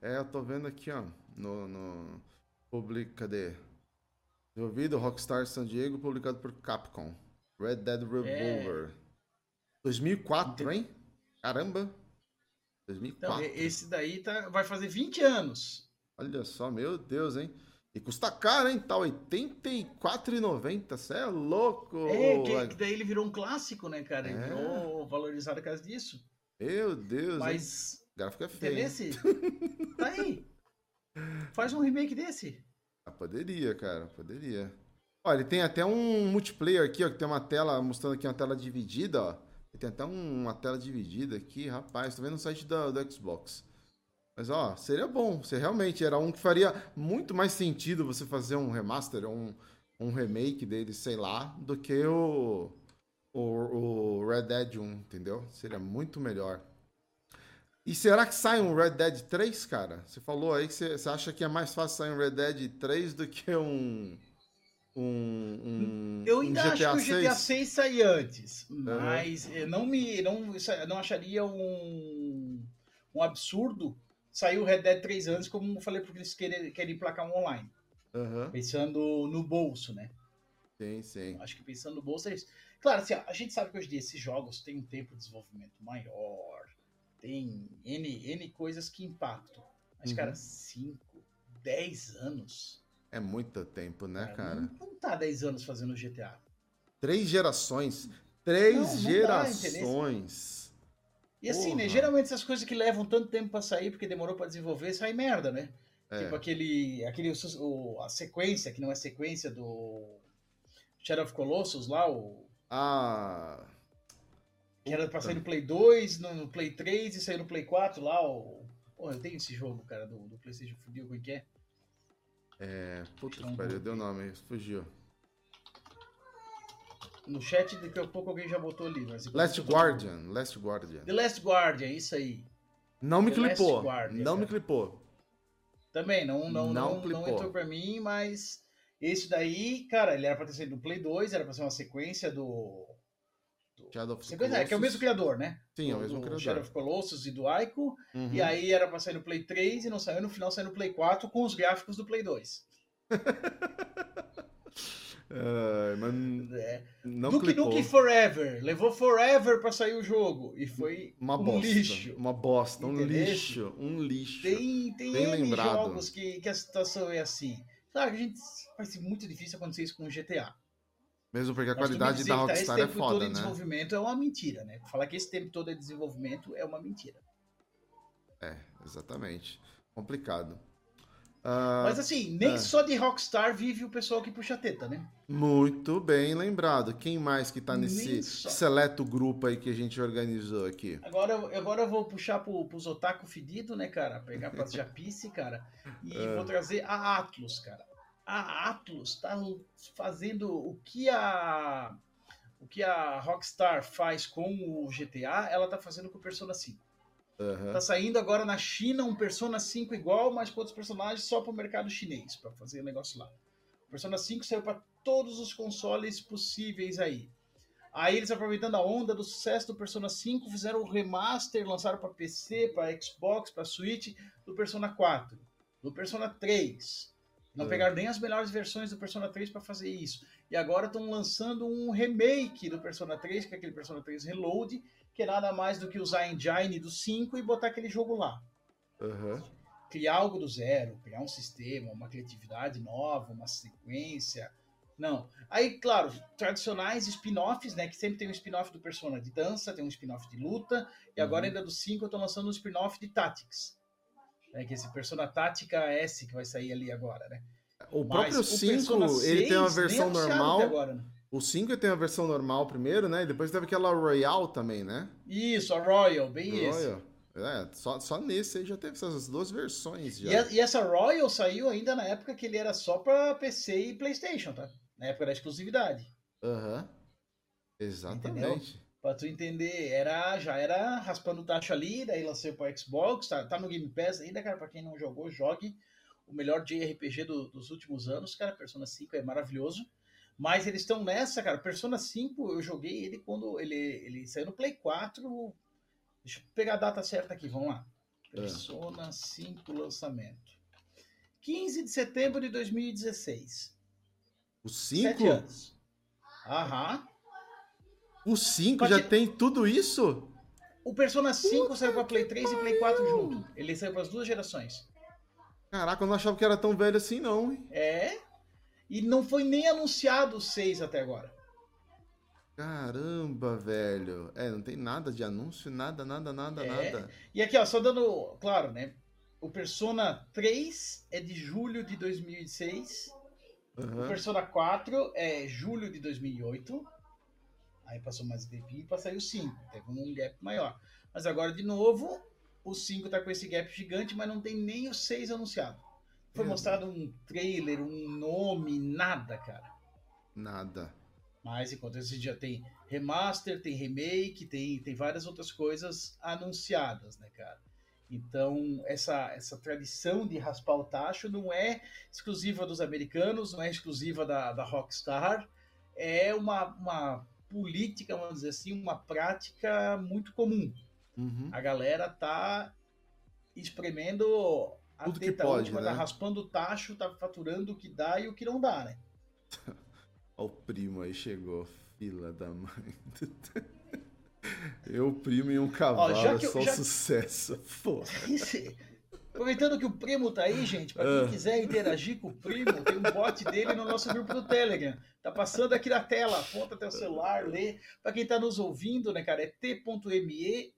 É, eu tô vendo aqui, ó. No. no... Public... Cadê? Desenvolvido Rockstar San Diego, publicado por Capcom. Red Dead Revolver. 2004, hein? Caramba! 2004. Então, esse daí tá, vai fazer 20 anos. Olha só, meu Deus, hein? E custa caro, hein? Tá R$ 84,90. Você é louco! É, que, que daí ele virou um clássico, né, cara? Ele É. virou valorizado por causa disso. Meu Deus, hein? Mas, O gráfico é feio. hein? entendesse? [LAUGHS] tá aí. Faz um remake desse. Ah, poderia, cara, poderia. Olha, ele tem até um multiplayer aqui, ó, que tem uma tela, mostrando aqui uma tela dividida, ó. Tem até um- uma tela dividida aqui, rapaz, tô vendo no site da- do Xbox. Mas, ó, seria bom, se realmente era um que faria muito mais sentido você fazer um remaster, um, um remake dele, sei lá, do que o, o, o Red Dead 1, entendeu? Seria muito melhor. E será que sai um Red Dead 3, cara? Você falou aí que você, você acha que é mais fácil sair um Red Dead 3 do que um. Um, um, Eu um ainda acho que o GTA 6 sai antes, mas eu não me não, não acharia um, um absurdo sair o Red Dead 3 anos, como eu falei, porque eles querem, querem emplacar um online, Aham, pensando no bolso, né? sim, sim. Acho que pensando no bolso é isso. Claro, assim, a gente sabe que hoje em dia esses jogos têm um tempo de desenvolvimento maior, tem N, N coisas que impactam. Mas, Uhum. cara, 5, 10 anos. É muito tempo, né, cara, cara? Não, não tá 10 anos fazendo GTA. Três gerações. Três Não, não dá, gerações. E assim, né? Porra. Geralmente essas coisas que levam tanto tempo pra sair, porque demorou pra desenvolver, sai merda, né? É, Tipo aquele, aquele o, a sequência, que não é sequência do Shadow of Colossus lá, o, Ah. Que era pra sair no Play 2, no, no Play 3 e sair no Play 4 lá, o... Porra, eu tenho esse jogo, cara, do, do Playstation Fudiu, como é que é? É. Puta que pariu, vou deu nome, fugiu. No chat, daqui a pouco alguém já botou ali, mas... Last Guardian, Last Guardian. The Last Guardian, isso aí. Não me The clipou. Guardian, Não me cara. clipou. Também, não, Não não, não, não, entrou pra mim, mas esse daí, cara, ele era pra ter sido do Play 2, era pra ser uma sequência do. Do- Shadow of the sequência, é, que é o mesmo Colossus. criador, né? Sim, é o mesmo do criador. Shadow of Colossus e do Aiko. Uhum. E aí era pra sair no Play 3 e não saiu, no final saiu no Play 4 com os gráficos do Play 2. É, [LAUGHS] mas É. não Duke. Nukem Forever. Levou Forever pra sair o jogo. E foi Uma um bosta. lixo. Uma bosta, um lixo. Um lixo. Tem, tem Bem N lembrado. jogos que, que a situação é assim. Claro a gente vai ser muito difícil acontecer isso com o GTA. Mesmo porque a qualidade da tá Rockstar esse é tempo todo foda, em né? desenvolvimento é uma mentira, né? Falar que esse tempo todo é desenvolvimento é uma mentira. É, exatamente. Complicado. Ah, Mas assim, nem é. só de Rockstar vive o pessoal que puxa teta, né? Muito bem lembrado. Quem mais que tá nesse seleto grupo aí que a gente organizou aqui? Agora, eu- agora eu vou puxar pro, pros otaku fedido, né, cara? Pegar pras japice, cara. E [LAUGHS] É. vou trazer a Atlus, cara. A Atlus tá fazendo o que a o que a Rockstar faz com o GTA, ela tá fazendo com o Persona 5. Aham. Tá saindo agora na China um Persona 5 igual, mas com outros personagens só pro mercado chinês, para fazer o negócio lá. O Persona 5 saiu para todos os consoles possíveis aí. Aí eles aproveitando a onda do sucesso do Persona 5, fizeram o remaster, lançaram para PC, para Xbox, para Switch do Persona 4, do Persona 3. Não É. pegaram nem as melhores versões do Persona 3 para fazer isso. E agora estão lançando um remake do Persona 3, que é aquele Persona 3 Reload, que é nada mais do que usar a engine do 5 e botar aquele jogo lá. Aham. Criar algo do zero, criar um sistema, uma criatividade nova, uma sequência. Não. Aí, claro, tradicionais spin-offs, né? Que sempre tem um spin-off do Persona de dança, tem um spin-off de luta, e agora Uhum. ainda do 5 eu tô lançando um spin-off de Tactics. Né, que esse Persona Tática S que vai sair ali agora, né? O Mas próprio o 5, Persona ele tem uma 6 versão normal. agora, né? O 5 tem a versão normal primeiro, né? E depois teve aquela Royal também, né? Isso, a Royal, bem. Royal. É, só, só nesse aí já teve essas duas versões já. E, a- e essa Royal saiu ainda na época que ele era só pra PC e PlayStation, tá? Na época da exclusividade. Aham. Exatamente. Pra tu entender, era, já era raspando o tacho ali, daí lancei pro Xbox, tá, tá no Game Pass ainda, cara, pra quem não jogou, jogue. O melhor JRPG do- dos últimos anos, cara, Persona 5 é maravilhoso. Mas eles estão nessa, cara, Persona 5, eu joguei ele quando ele, ele saiu no Play 4. Deixa eu pegar a data certa aqui, vamos lá. Persona 5 lançamento. 15 de setembro de 2016. O Sete 5? anos. Aham. O 5 Pode- já tem tudo isso? O Persona 5 saiu pra Play 3 e Play 4 junto. Ele saiu para as duas gerações. Caraca, eu não achava que era tão velho assim, não. hein? É. E não foi nem anunciado o 6 até agora. Caramba, velho. É, não tem nada de anúncio, nada, nada, nada, É. nada. E aqui, ó, só dando. Claro, né? O Persona 3 é de julho de 2006. O Aham. Persona 4 é julho de 2008. Aí passou mais um tempinho pra sair o 5. Teve um gap maior. Mas agora, de novo, o 5 tá com esse gap gigante, mas não tem nem o 6 anunciado. Foi Meu mostrado um trailer, um nome, nada, cara. Nada. Mas enquanto esse já tem remaster, tem remake, tem, tem várias outras coisas anunciadas, né, cara? Então, essa, essa tradição de raspar o tacho não é exclusiva dos americanos, não é exclusiva da, da Rockstar, é uma, uma política, vamos dizer assim, uma prática muito comum. Uhum. A galera tá espremendo a Tudo que teta pode, última, né? tá raspando o tacho, tá faturando o que dá e o que não dá, né? [LAUGHS] Ó, o primo aí chegou, fila da mãe. [LAUGHS] Eu, o primo e um cavalo, que eu- só já- sucesso. [LAUGHS] Pô. Aproveitando que o primo tá aí, gente, para Ah. quem quiser interagir com o primo, tem um bot dele no nosso grupo do Telegram. Tá passando aqui na tela, aponta teu celular, lê. Para quem tá nos ouvindo, né, cara, é t.me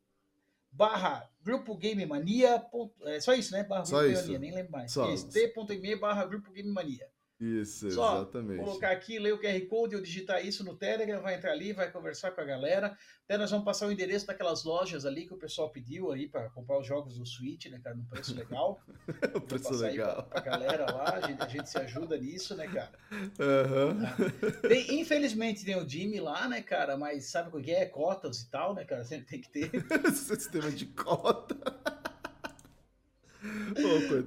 barra Grupo Game Mania. ponto- É só isso, né? Barra Grupo Game. Mania, nem lembro mais. Só. Isso, t.me barra Grupo Game Mania. Isso, Só exatamente. Colocar aqui, ler o QR Code, eu digitar isso no Telegram, vai entrar ali, vai conversar com a galera. Até nós vamos passar o endereço daquelas lojas ali que o pessoal pediu aí para comprar os jogos do Switch, né, cara, num preço legal. [LAUGHS] o preço passar aí legal. Pra, pra galera lá, a gente, a gente se ajuda nisso, né, cara? Aham. Tem- infelizmente tem o Jimmy lá, né, cara? Mas sabe o que é? Cotas e tal, né, cara? Sempre tem que ter. [LAUGHS] Sistema de cota.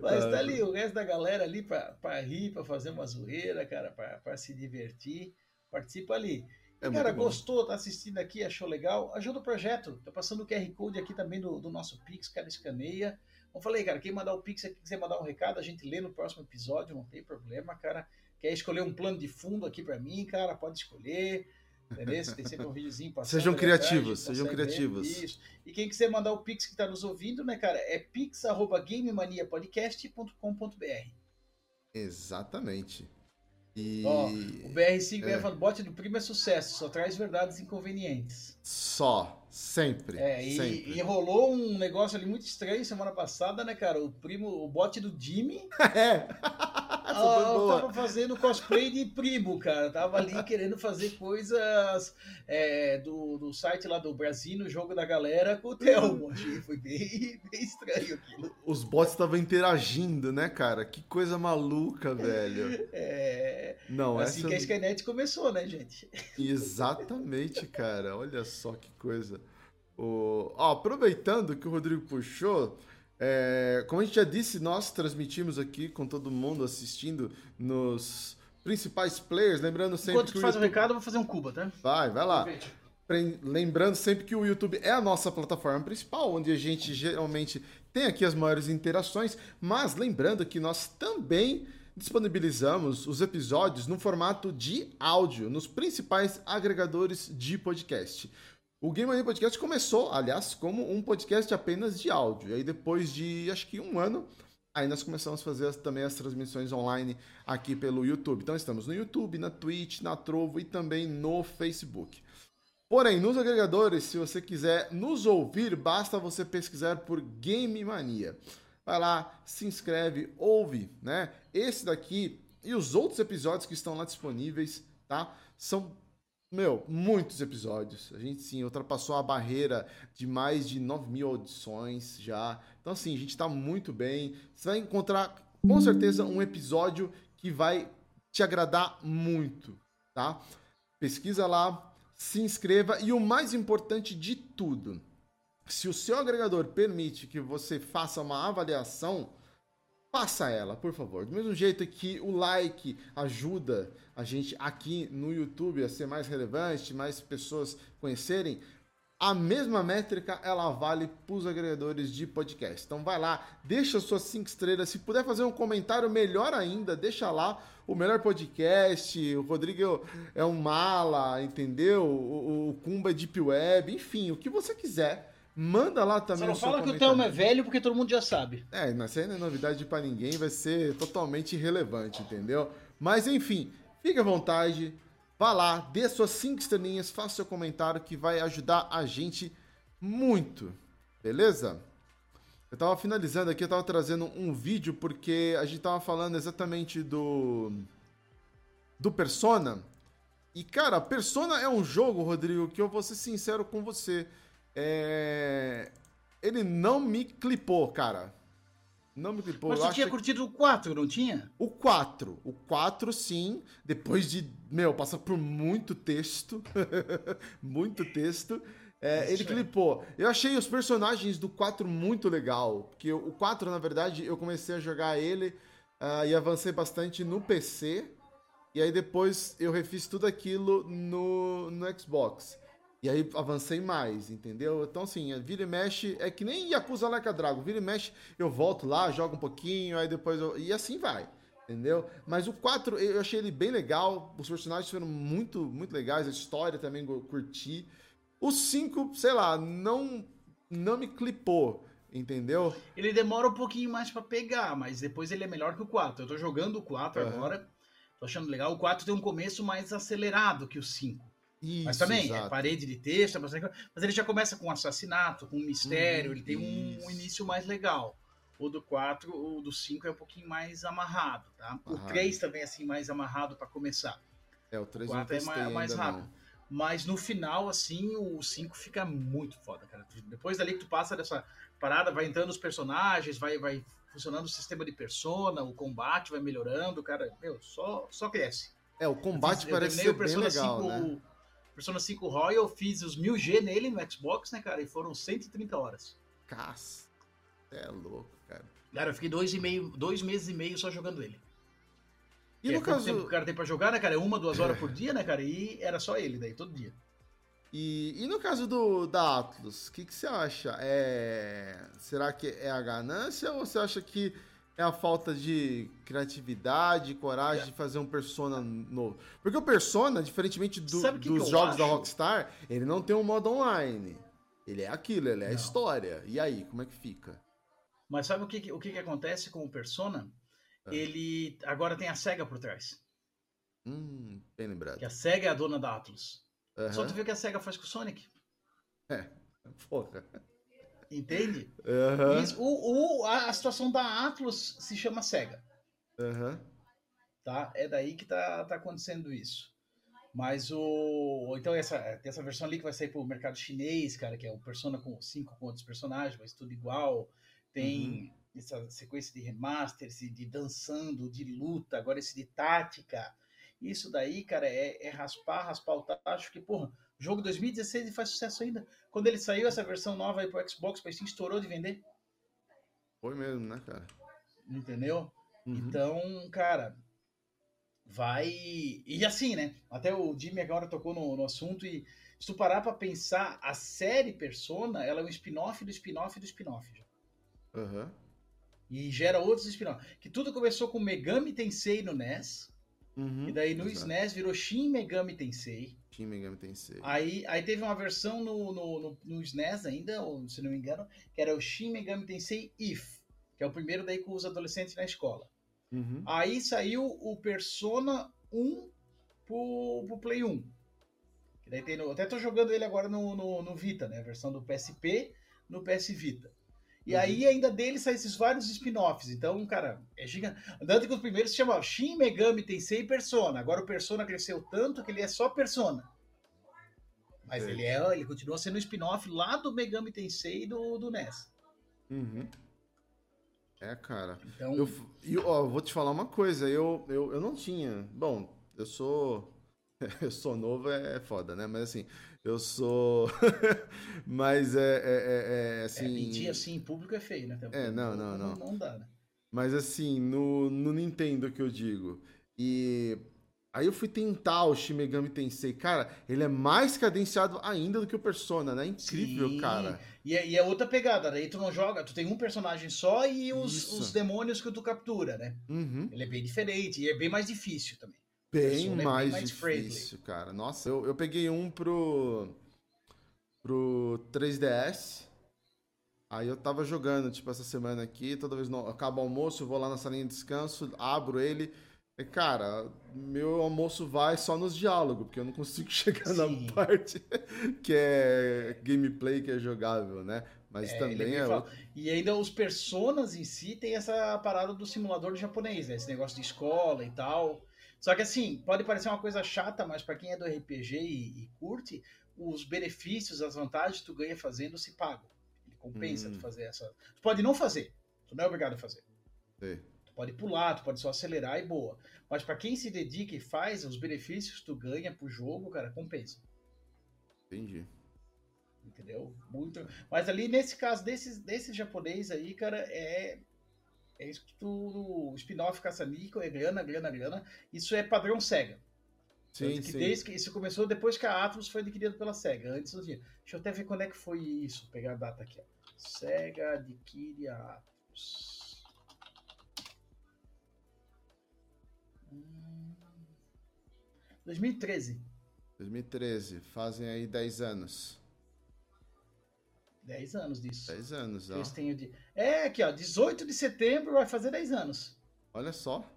Mas tá ali o resto da galera ali pra, pra rir, pra fazer uma zoeira, cara, pra, pra se divertir. Participa ali. É cara, gostou, tá assistindo aqui, achou legal? Ajuda o projeto. Tá passando o QR Code aqui também do, do nosso Pix, cara, escaneia. Como falei, cara, quem mandar o Pix aqui, quiser mandar um recado, a gente lê no próximo episódio, não tem problema, cara. Quer escolher um plano de fundo aqui pra mim, cara, pode escolher. Entendeu? Tem sempre um videozinho passando. Sejam atrás, criativos, a gente sejam criativos. Isso. E quem quiser mandar o Pix que tá nos ouvindo, né, cara, é pix.gamemaniapodcast.com.br. Exatamente. E Ó, O BR5 É. é. falando, bote do primo é sucesso, só traz verdades inconvenientes. só, sempre. É, e, sempre. e rolou um negócio ali muito estranho semana passada, né, cara? O primo, o bote do Jimmy [LAUGHS] É. Foi eu boa. tava fazendo cosplay de primo, cara. Tava ali querendo fazer coisas é, do, do site lá do Brasil, no jogo da galera, com o Thelmo. Achei, foi bem, bem estranho aquilo. Os bots estavam interagindo, né, cara? Que coisa maluca, velho. É, Não, assim essa... que a Skynet começou, né, gente? Exatamente, cara. Olha só que coisa. O... Aproveitando que o Rodrigo puxou, é, como a gente já disse, nós transmitimos aqui com todo mundo assistindo nos principais players, lembrando sempre Enquanto que tu faz o YouTube... recado, eu vou fazer um Cuba, tá? Vai, vai lá. Lembrando sempre que o YouTube é a nossa plataforma principal, onde a gente geralmente tem aqui as maiores interações, mas lembrando que nós também disponibilizamos os episódios no formato de áudio nos principais agregadores de podcast. O Game Mania Podcast começou, aliás, como um podcast apenas de áudio. E aí depois de acho que um ano, aí nós começamos a fazer as- também as transmissões online aqui pelo YouTube. Então estamos no YouTube, na Twitch, na Trovo e também no Facebook. Porém, nos agregadores, se você quiser nos ouvir, basta você pesquisar por Game Mania. Vai lá, se inscreve, ouve, né? Esse daqui e os outros episódios que estão lá disponíveis, tá? São, meu, muitos episódios. A gente, sim, ultrapassou a barreira de mais de 9 mil audições já. Então, assim, a gente tá muito bem. Você vai encontrar, com certeza, um episódio que vai te agradar muito, tá? Pesquisa lá, se inscreva e o mais importante de tudo, se o seu agregador permite que você faça uma avaliação, faça ela, por favor. Do mesmo jeito que o like ajuda a gente aqui no YouTube a ser mais relevante, mais pessoas conhecerem, a mesma métrica ela vale para os agregadores de podcast. Então vai lá, deixa suas cinco estrelas. Se puder fazer um comentário, melhor ainda, deixa lá o melhor podcast. O Rodrigo é um mala, entendeu? O, o Kumba é Deep Web, enfim, o que você quiser. Manda lá também Só não fala que o. Thelmo é velho, porque todo mundo já sabe. É, mas isso aí não é novidade pra ninguém, vai ser totalmente irrelevante, entendeu? Mas enfim, fique à vontade, vá lá, dê suas cinco estrelinhas, faça seu comentário que vai ajudar a gente muito, beleza? Eu tava finalizando aqui, eu tava trazendo um vídeo porque a gente tava falando exatamente do do Persona. E cara, Persona é um jogo, Rodrigo, que eu vou ser sincero com você. É... Ele não me clipou, cara. Não me clipou. Mas tu tinha acho que- curtido o 4, não tinha? O 4. O 4, sim. Depois de, meu, passar por muito texto. [LAUGHS] muito texto. é, ele aí. clipou. Eu achei os personagens do 4 muito legal. Porque o 4, na verdade, eu comecei a jogar ele ah, e avancei bastante no PC. E aí depois eu refiz tudo aquilo no, no Xbox. E aí avancei mais, entendeu? Então, assim, vira e mexe, é que nem Yakuza Like a Dragon. Vira e mexe, eu volto lá, jogo um pouquinho, aí depois eu... E assim vai, entendeu? Mas o 4, eu achei ele bem legal. Os personagens foram muito, muito legais. A história também eu curti. O 5, sei lá, não, não me clipou, entendeu? Ele demora um pouquinho mais pra pegar, mas depois ele é melhor que o 4. Eu tô jogando o 4 Aham. agora, tô achando legal. O 4 tem um começo mais acelerado que o 5. Isso, Mas também, é exato. parede de texto, é mas ele já começa com assassinato, com mistério, Hum, ele tem um, um início mais legal. O do 4, o do 5 é um pouquinho mais amarrado, tá? O Amarrado. 3 também é assim, mais amarrado pra começar. É, o 3 O eu não 4 é testei mais, mais rápido. não. Mas no final, assim, o 5 fica muito foda, cara. Depois dali que tu passa dessa parada, vai entrando os personagens, vai, vai funcionando o sistema de persona, o combate vai melhorando, cara. Meu, só, só cresce. É, o combate Eu parece terminei ser bem legal, né? Persona 5 Royal, eu fiz os 1000G nele no Xbox, né, cara? E foram 130 horas. Caça. É louco, cara. Cara, eu fiquei dois, e meio, dois meses e meio só jogando ele. E Que no é caso... tempo que o cara tem pra jogar, né, cara? É uma, duas horas por dia, né, cara? E era só ele daí, todo dia. E, e no caso do, da Atlas, o que, que você acha? É, será que é a ganância ou você acha que é a falta de criatividade, coragem de fazer um Persona novo? Porque o Persona, diferentemente do- que dos que jogos da acho? Rockstar, ele não tem um modo online. Ele é aquilo, ele é a Não. história. E aí, como é que fica? Mas sabe o que, o que, que acontece com o Persona? Ah. Ele agora tem a SEGA por trás. Hum, bem lembrado. Que a SEGA é a dona da Atlus. Só Aham. tu vê o que a SEGA faz com o Sonic. [LAUGHS] Porra. Entende? Aham. Isso- o, o- a, a situação da Atlus se chama SEGA. Aham. tá? É daí que tá, tá acontecendo isso. Mas o. Então, essa, tem essa versão ali que vai sair pro mercado chinês, cara, que é o Persona com cinco com outros personagens, mas tudo igual. Tem uhum. essa sequência de remasters, de dançando, de luta, agora esse de tática. Isso daí, cara, é, é raspar, raspar o tacho, que, porra, jogo 2016 e faz sucesso ainda. Quando ele saiu, essa versão nova aí pro Xbox, pra Steam, estourou de vender. Foi mesmo, né, cara? Entendeu? Uhum. Então, cara, vai. E assim, né? Até o Jimmy agora tocou no, no assunto e se tu parar pra pensar, a série Persona, ela é um spin-off do spin-off do spin-off. Uhum. E gera outros spin-off. Que tudo começou com Megami Tensei no NES. Uhum, e daí no exato. SNES virou Shin Megami Tensei. Shin Megami Tensei. Aí, aí teve uma versão no, no, no, no SNES ainda, ou, se não me engano, que era o Shin Megami Tensei If. Que é o primeiro daí com os adolescentes na escola. Uhum. Aí saiu o Persona 1 pro, pro Play 1. Que daí tem no, até tô jogando ele agora no, no, no, Vita, né? A versão do PSP no PS Vita. E uhum. aí ainda dele saem esses vários spin-offs. Então, cara, é gigante. Tanto que os primeiros se chamavam Shin Megami Tensei Persona. Agora o Persona cresceu tanto que ele é só Persona. Mas é. ele é, ele continua sendo um spin-off lá do Megami Tensei do, do NES. Uhum. É, cara. Então... Eu, eu ó, vou te falar uma coisa. Eu, eu, eu não tinha. Bom, eu sou. [LAUGHS] Eu sou novo, é, é foda, né? Mas assim, eu sou. [LAUGHS] Mas é, é, é, é assim. É, mentir assim em público é feio, né? É, não, não, não. Não, dá, né? Mas assim, no, no Nintendo que eu digo. E Aí eu fui tentar o Shin Megami Tensei. Cara, ele é mais cadenciado ainda do que o Persona, né? Incrível, Sim. cara. E é, e é, outra pegada, daí tu não joga, tu tem um personagem só e os, os demônios que tu captura, né? Uhum. Ele é bem diferente e é bem mais difícil também. Bem, mais, é mais, difícil, cara. Nossa, eu, eu peguei um pro, pro 3DS. Aí eu tava jogando, tipo, essa semana aqui, toda vez no, acaba o almoço, eu vou lá na salinha de descanso, abro ele Cara, meu almoço vai só nos diálogos, porque eu não consigo [LAUGHS] chegar Sim. na parte [LAUGHS] que é gameplay, que é jogável, né? Mas é, também é. Outro... E ainda os personas em si tem essa parada do simulador japonês, né? Esse negócio de escola e tal. Só que assim, pode parecer uma coisa chata, mas para quem é do RPG e, e, curte, os benefícios, as vantagens que tu ganha fazendo se pagam. Ele compensa hum. tu fazer essa. Tu pode não fazer, tu não é obrigado a fazer. Sim pode pular, tu pode só acelerar e boa. Mas para quem se dedica e faz, os benefícios que tu ganha pro jogo, cara, compensa. Entendi. Entendeu? Muito. Mas ali nesse caso desses desse japonês aí, cara, é é isso que tu spin-off caça-níquel, é grana, grana, grana. Isso é padrão Sega. Sim, que sim. Desde que isso começou depois que a Atlus foi adquirida pela Sega. Antes não tinha. Deixa eu até ver quando é que foi isso. Vou pegar a data aqui. Ó. Sega adquire a Atlus. 2013. 2013, fazem aí 10 anos. 10 anos disso. 10 anos, ó. De... É, aqui, ó, 18 de setembro vai fazer 10 anos. Olha só.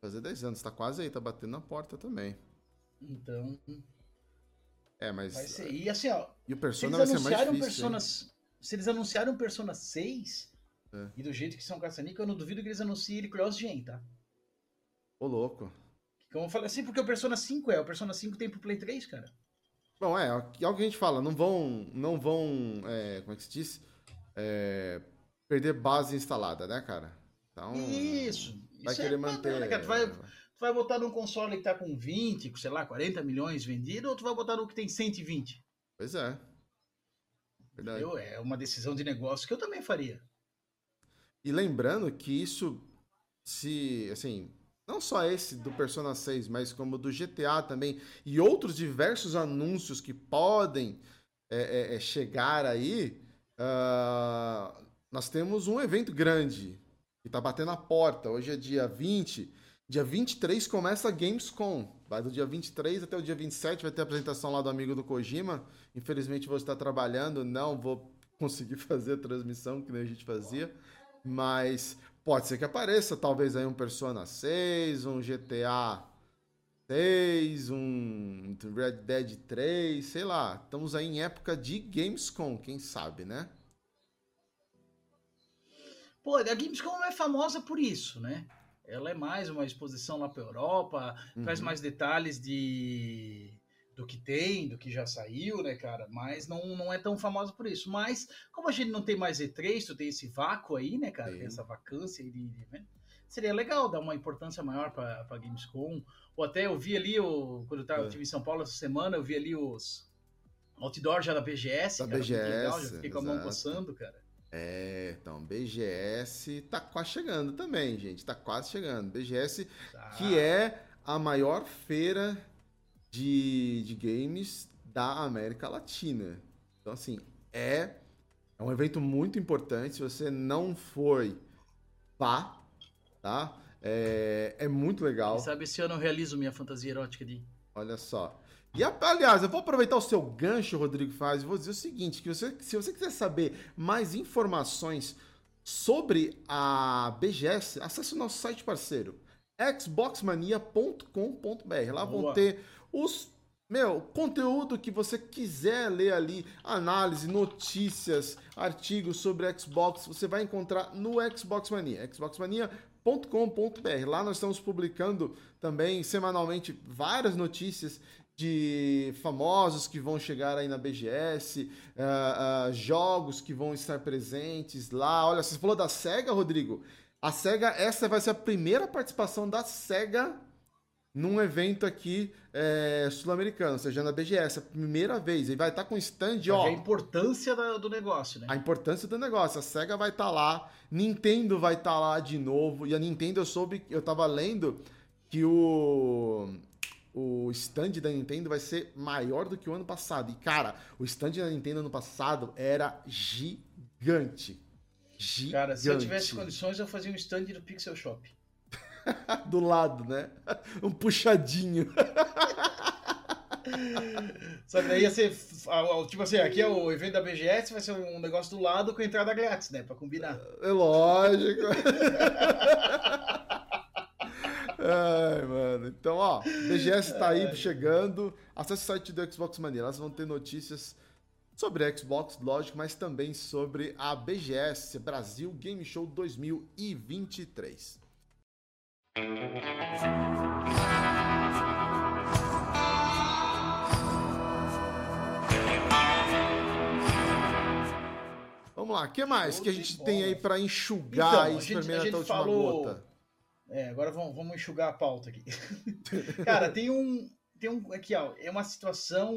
Fazer 10 anos, tá quase aí, tá batendo na porta também. Então. É, mas. Vai ser. E assim, ó. E o Persona vai ser mais difícil. Persona, se eles anunciaram Persona 6, é. e do jeito que são caça-níquel, eu não duvido que eles anunciem ele cross-gen, tá? Ô, louco. Como eu falei assim, porque o Persona 5 é, o Persona 5 tem pro Play 3, cara. Bom, é, algo que a gente fala, não vão, não vão, é, como é que se diz? É, perder base instalada, né, cara? Então, Isso. Vai isso querer é manter. Né, tu, vai, tu vai botar num console que tá com 20, sei lá, 40 milhões vendido, ou tu vai botar no que tem 120? Pois é. Verdade. Eu, é uma decisão de negócio que eu também faria. E lembrando que isso, se, assim, não só esse do Persona 6, mas como do GTA também, e outros diversos anúncios que podem é, é, é, chegar aí, uh, nós temos um evento grande que está batendo a porta. Hoje é dia 20. Dia 23 começa a Gamescom. Vai do dia 23 até o dia 27 vai ter a apresentação lá do amigo do Kojima. Infelizmente vou estar trabalhando, não vou [LAUGHS] conseguir fazer a transmissão que nem a gente fazia. Mas Pode ser que apareça, talvez aí um Persona 6, um GTA 6, um Red Dead 3, sei lá. Estamos aí em época de Gamescom, quem sabe, né? Pô, a Gamescom é famosa por isso, né? ela é mais uma exposição lá para Europa, Uhum. traz mais detalhes de do que tem, do que já saiu, né, cara? Mas não, não é tão famosa por isso. Mas, como a gente não tem mais E3, tu tem esse vácuo aí, né, cara? Tem. Tem essa vacância aí de, de evento. Seria legal dar uma importância maior para Gamescom. Ou até eu vi ali, o, quando eu tava, É. tive em São Paulo essa semana, eu vi ali os outdoor já da BGS. Da cara, muito legal, já BGS, fiquei com a mão coçando, cara. É, então, BGS tá quase chegando também, gente. Tá quase chegando. BGS, Tá. que é a maior feira de, de games da América Latina. Então, assim, é, é um evento muito importante. Se você não foi, vá, tá? É, é muito legal. Quem sabe esse ano eu realizo minha fantasia erótica de. Olha só. E aliás, eu vou aproveitar o seu gancho, Rodrigo Faz, e vou dizer o seguinte: que você, se você quiser saber mais informações sobre a BGS, acesse o nosso site parceiro, xboxmania.com.br. Lá vão Boa. ter os. Meu, conteúdo que você quiser ler ali, análise, notícias, artigos sobre Xbox, você vai encontrar no Xbox Mania, xboxmania.com.br. Lá nós estamos publicando também semanalmente várias notícias de famosos que vão chegar aí na BGS, ah, ah, jogos que vão estar presentes lá. Olha, você falou da SEGA, Rodrigo? A SEGA, essa vai ser a primeira participação da SEGA num evento aqui é, sul-americano, ou seja, na BGS, a primeira vez. E vai estar com stand, Pra ó. a importância da- do negócio, né? A importância do negócio. A SEGA vai estar lá, Nintendo vai estar lá de novo. E a Nintendo, eu soube, eu tava lendo que o o stand da Nintendo vai ser maior do que o ano passado. E cara, o stand da Nintendo ano passado era gigante. Gigante. Cara, se eu tivesse condições, eu fazia um stand do Pixel Shop. [LAUGHS] do lado, né? Um puxadinho. [LAUGHS] Só que daí ia ser. Tipo assim, aqui é o evento da BGS, vai ser um negócio do lado com entrada grátis, né? Pra combinar. É lógico. [LAUGHS] Ai, mano. Então, ó, BGS tá aí chegando. Acesse o site do Xbox Mania. Elas vão ter notícias sobre a Xbox, lógico, mas também sobre a BGS Brasil Game Show 2023. Vamos lá, o que mais que a gente bola. tem aí pra enxugar Então, e a até a última falou- gota? É, agora vamos, vamos enxugar a pauta aqui. [LAUGHS] Cara, tem um. Tem um. Aqui, ó. É uma situação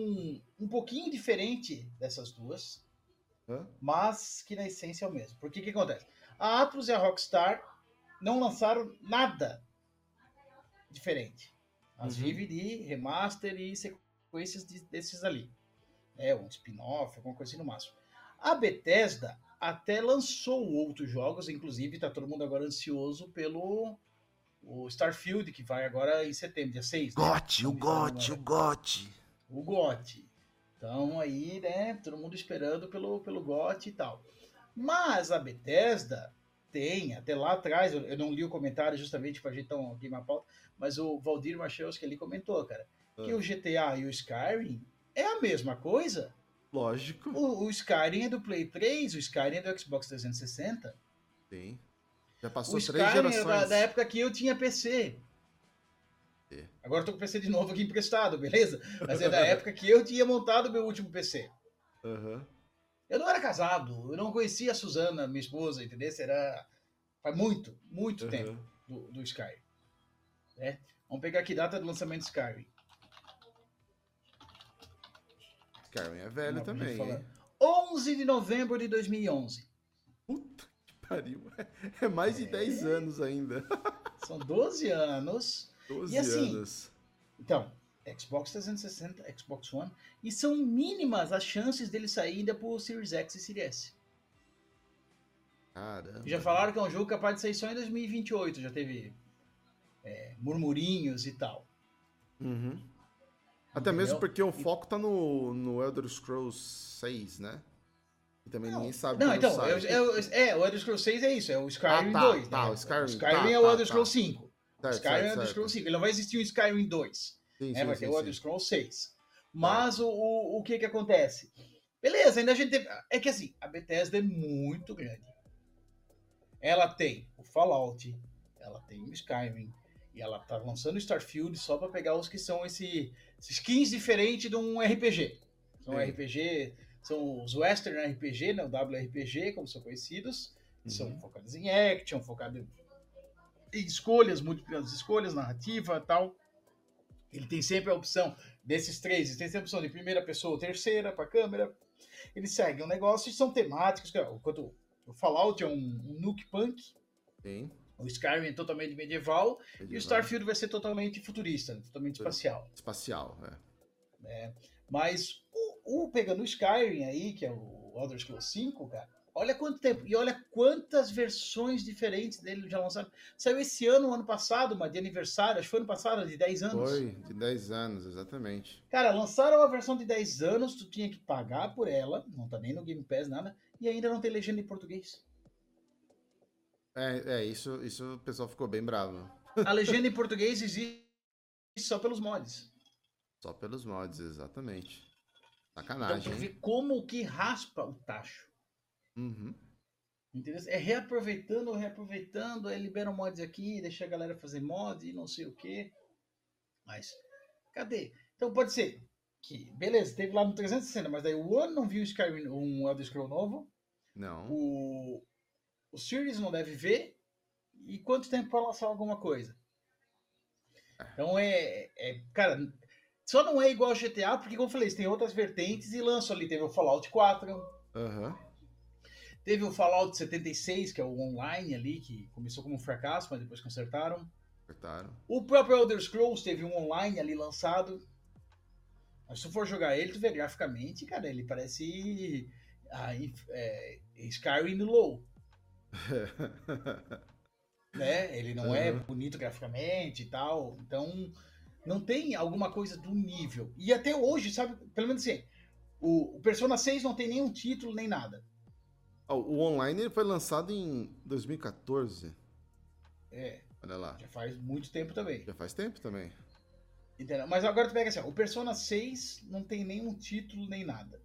um pouquinho diferente dessas duas, Hã? mas que na essência é o mesmo. Porque o que acontece? A Atlus e a Rockstar não lançaram nada diferente. As Uhum. vive de remaster e sequências de- desses ali. É, um spin-off, alguma coisa assim no máximo. A Bethesda até lançou outros jogos, inclusive tá todo mundo agora ansioso pelo o Starfield, que vai agora em setembro, dia 6. né? Gote, o me fala gote, o gote. O GOT. Então aí, né, todo mundo esperando pelo, pelo GOT e tal. Mas a Bethesda tem, até lá atrás, eu, eu não li o comentário justamente pra gente então aqui uma pauta, mas o Valdir que ele comentou, cara, que Ah. o GTA e o Skyrim é a mesma coisa. Lógico. O, o Skyrim é do Play 3, o Skyrim é do Xbox 360. Sim. Já passou O três Skyrim é gerações. da, da época que eu tinha PC. É. Agora eu tô com o PC de novo aqui emprestado, [LAUGHS] beleza? Mas é da época que eu tinha montado meu último PC. Aham. Eu não era casado, eu não conhecia a Suzana, minha esposa, entendeu? Era faz muito, muito aham. tempo do, do Skyrim. né? Vamos pegar aqui data do lançamento do Skyrim. Skyrim é velho também, falar. hein? 11 de novembro de 2011. Puta pariu. É mais de 10 anos ainda. São 12 anos. 12 E assim, anos. Então, Xbox 360, Xbox One, e são mínimas as chances dele sair ainda pro Series X e Series S. Caramba. Já falaram que é um jogo capaz de sair só em 2028, já teve é, murmurinhos e tal. Uhum. Até Entendeu? mesmo porque o foco tá no, no Elder Scrolls 6, né? Também ninguém sabe Não, então, é, é, é, o Elder Scrolls 6 é isso, é o Skyrim Ah, tá, 2. tá, né? o Skyrim, Skyrim tá, é o tá, Elder tá. Scrolls 5. O Certo, Skyrim é o certo, Elder certo. Scrolls 5. Ele não vai existir um Skyrim 2. Sim, né? sim, vai sim, ter o. Elder Scrolls 6. Mas o, o, o que que acontece? Beleza, ainda a gente teve... É que assim, a Bethesda é muito grande. Ela tem o Fallout, ela tem o Skyrim, e ela tá lançando o Starfield só para pegar os que são esse, esses skins diferentes de um RPG. São Sim. RPG, são os Western RPG, né, o WRPG, como são conhecidos, que são Uhum. focados em action, focados em escolhas, múltiplas escolhas, narrativa e tal. Ele tem sempre a opção desses três, ele tem sempre a opção de primeira pessoa ou terceira para câmera. Eles seguem um negócio e são temáticos. Enquanto o Fallout é um, um nuke punk, Sim. o Skyrim é totalmente medieval e o medieval. Starfield vai ser totalmente futurista, totalmente espacial. Espacial, é. Mas o, pegando o Skyrim aí, que é o Elder Scrolls 5, cara, olha quanto tempo e olha quantas versões diferentes dele já lançaram. Saiu esse ano, ano passado, uma de aniversário, acho que foi ano passado, de 10 anos. Foi, de 10 anos, exatamente. Cara, lançaram uma versão de 10 anos, tu tinha que pagar por ela, não tá nem no Game Pass, nada, e ainda não tem legenda em português. É, é isso, isso o pessoal ficou bem bravo. A legenda em português existe só pelos mods. Só pelos mods, exatamente. Então Sacanagem. tu hein? vê como que raspa o tacho. Uhum. Entendeu? É reaproveitando, reaproveitando, aí libera mods aqui, deixa a galera fazer mod e não sei o que. Mas, cadê? Então pode ser que, beleza, teve lá no 360, mas daí o One não viu Skyrim, um Elder Scroll novo, Não. o, o Series não deve ver, e quanto tempo para lançar alguma coisa? Então é, é, cara, só não é igual ao GTA, porque como eu falei, tem outras vertentes e lançam ali, teve o Fallout 4, Aham. Teve o Fallout 76, que é o online ali, que começou como um fracasso, mas depois consertaram. Acertaram. O próprio Elder Scrolls teve um online ali lançado. Mas se tu for jogar ele, tu vê graficamente, cara, ele parece ah, é, Skyrim low, [LAUGHS] né? Ele não é Uhum. bonito graficamente e tal. Então, não tem alguma coisa do nível. E até hoje, sabe, pelo menos assim, o, o Persona 6 não tem nenhum título nem nada. Ó, o online ele foi lançado em 2014. É, Olha lá. já faz muito tempo também. Já faz tempo também. Entendeu? Mas agora tu pega assim, ó, o Persona 6 não tem nenhum título nem nada.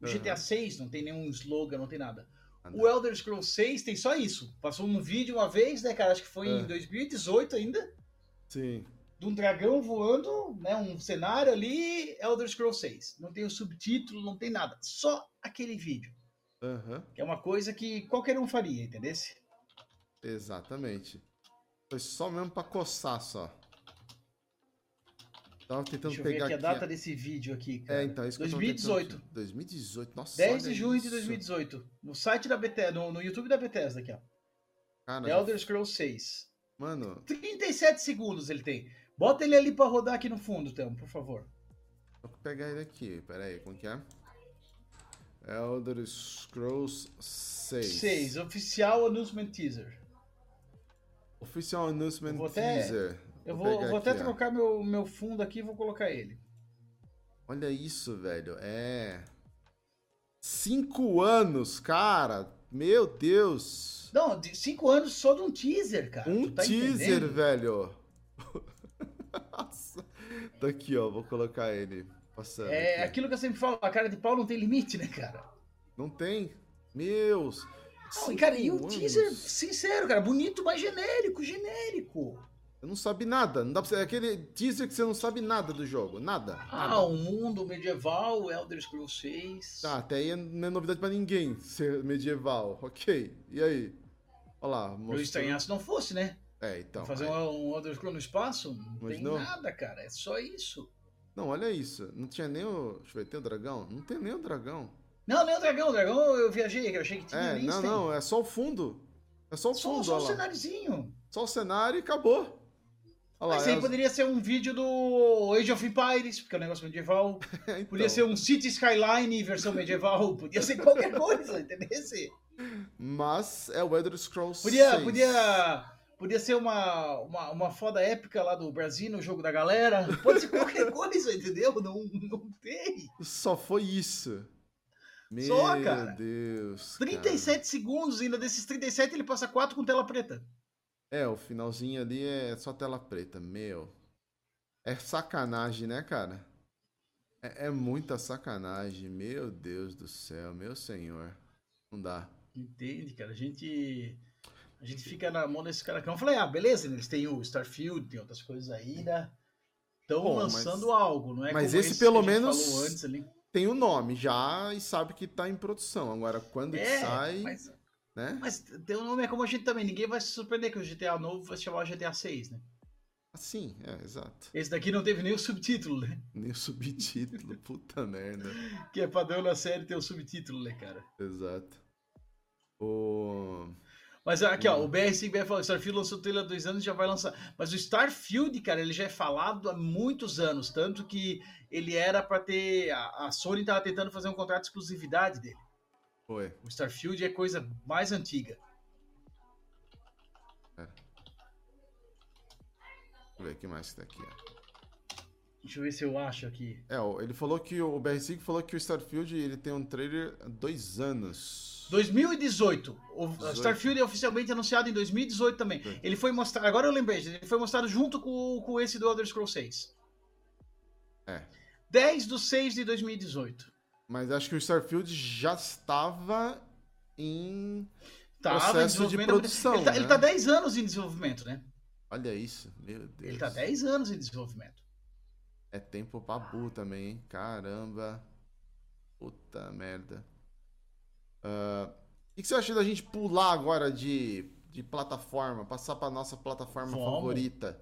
O Aham. GTA 6 não tem nenhum slogan, não tem nada. Ah, O Elder Scrolls 6 tem só isso. Passou um vídeo uma vez, né, cara? Acho que foi É. em 2018 ainda. Sim. De um dragão voando, né? Um cenário ali, Elder Scrolls 6. Não tem o subtítulo, não tem nada. Só aquele vídeo. Aham. Que é uma coisa que qualquer um faria, entendeu? Exatamente. Foi só mesmo pra coçar só. Tava tentando Deixa eu ver pegar aqui a data desse vídeo aqui, cara. É, então, isso que eu tava 2018. tentando aqui. 2018, nossa. 10 de junho de isso. 2018. No site da Bethesda, no, no YouTube da Bethesda aqui, ó. Cara, Elder Scrolls 6. mano, 37 segundos ele tem. Bota ele ali pra rodar aqui no fundo, Temo, por favor. vou pegar ele aqui. Pera aí, como que é? Elder Scrolls 6. 6. Oficial Announcement Teaser. Official Announcement vou até- Teaser. Eu vou, eu vou até aqui, ó. trocar meu, meu fundo aqui e vou colocar ele. Olha isso, velho. É. Cinco anos, cara. Meu Deus. Não, 5 anos só de um teaser, cara. Um tá teaser, entendendo? velho. Nossa. Tá aqui, ó. Vou colocar ele passando. É aqui. aquilo que eu sempre falo, a cara de pau não tem limite, né, cara? Não tem? Meus. Não, e, cara, e o cinco teaser, anos. sincero, cara, bonito, mas genérico, genérico. Eu não sabe nada. Não dá pra. É aquele teaser que você não sabe nada do jogo. Nada. Ah, o mundo medieval, Elder Scrolls 6. Tá, até aí não é novidade pra ninguém ser medieval. Ok. E aí? Olha lá. Eu mostrou- se não fosse, né? É, então. Fazer um, Elder Scrolls no espaço, não tem nada, cara. É só isso. Não, olha isso. Não tinha nem o. Deixa eu ver, tem o dragão? Não tem nem o dragão. Não, nem o dragão. O dragão eu viajei, eu achei que tinha. É, não, tem. não, é só o fundo. É só o Só, fundo, só um lá. cenáriozinho. Só o cenário e acabou. Olha lá, Mas aí é poderia ser um vídeo do Age of Empires, porque é um negócio medieval. [LAUGHS] então. Podia ser um City Skyline versão medieval. Podia ser qualquer [LAUGHS] coisa, entendeu? Mas é o Elder Scrolls Podia, 6. podia, podia ser uma, uma, uma foda épica lá do Brasil no jogo da galera. Pode ser qualquer coisa, entendeu? Não, não tem. Só foi isso. Meu Só, cara. Deus. cara. 37 segundos, ainda desses 37 ele passa 4 com tela preta. É, o finalzinho ali é só tela preta. Meu. É sacanagem, né, cara? É, é muita sacanagem. Meu Deus do céu, meu senhor. Não dá. Entende, cara? A gente. A gente fica na mão desse cara. Eu falei, ah, beleza, eles têm o Starfield, tem outras coisas aí, né? Estão lançando mas- algo, não é? mas como esse pelo menos- antes ali. Tem o nome já e sabe que tá em produção. Agora, quando que É, sai, mas, né? mas tem um nome é como a gente também. Ninguém vai se surpreender que o GTA novo vai se chamar GTA 6, né? Assim, é, exato. Esse daqui não teve nem o subtítulo, né? [LAUGHS] Nem o subtítulo, puta merda. Que é padrão na série ter o subtítulo, né, cara? Exato. O... Mas aqui, ó, Hum. o BR5BR falou: Starfield lançou o trailer há dois anos e já vai lançar. Mas o Starfield, cara, ele já é falado há muitos anos. Tanto que ele era pra ter. A, Sony tava tentando fazer um contrato de exclusividade dele. Foi. O Starfield é coisa mais antiga. Deixa eu ver o que mais que tá aqui. ó. Deixa eu ver se eu acho aqui. É, ele falou que o BR5 falou que o Starfield ele tem um trailer há dois anos. 2018. O 18. Starfield é oficialmente anunciado em 2018 também. Sim. Ele foi mostrado. Agora eu lembrei, ele foi mostrado junto com, com esse do Elder Scrolls 6. É. 10 de 6 de 2018. Mas acho que o Starfield já estava em. Tava em Processo de desenvolvimento- produção, Ele tá, né? ele tá 10 anos em desenvolvimento, né? Olha isso, meu Deus. Ele tá 10 anos em desenvolvimento. É tempo pra burro também, hein? Caramba. Puta merda. Ah, O que que você acha da gente pular agora de, de plataforma? Passar pra nossa plataforma Vamos. favorita?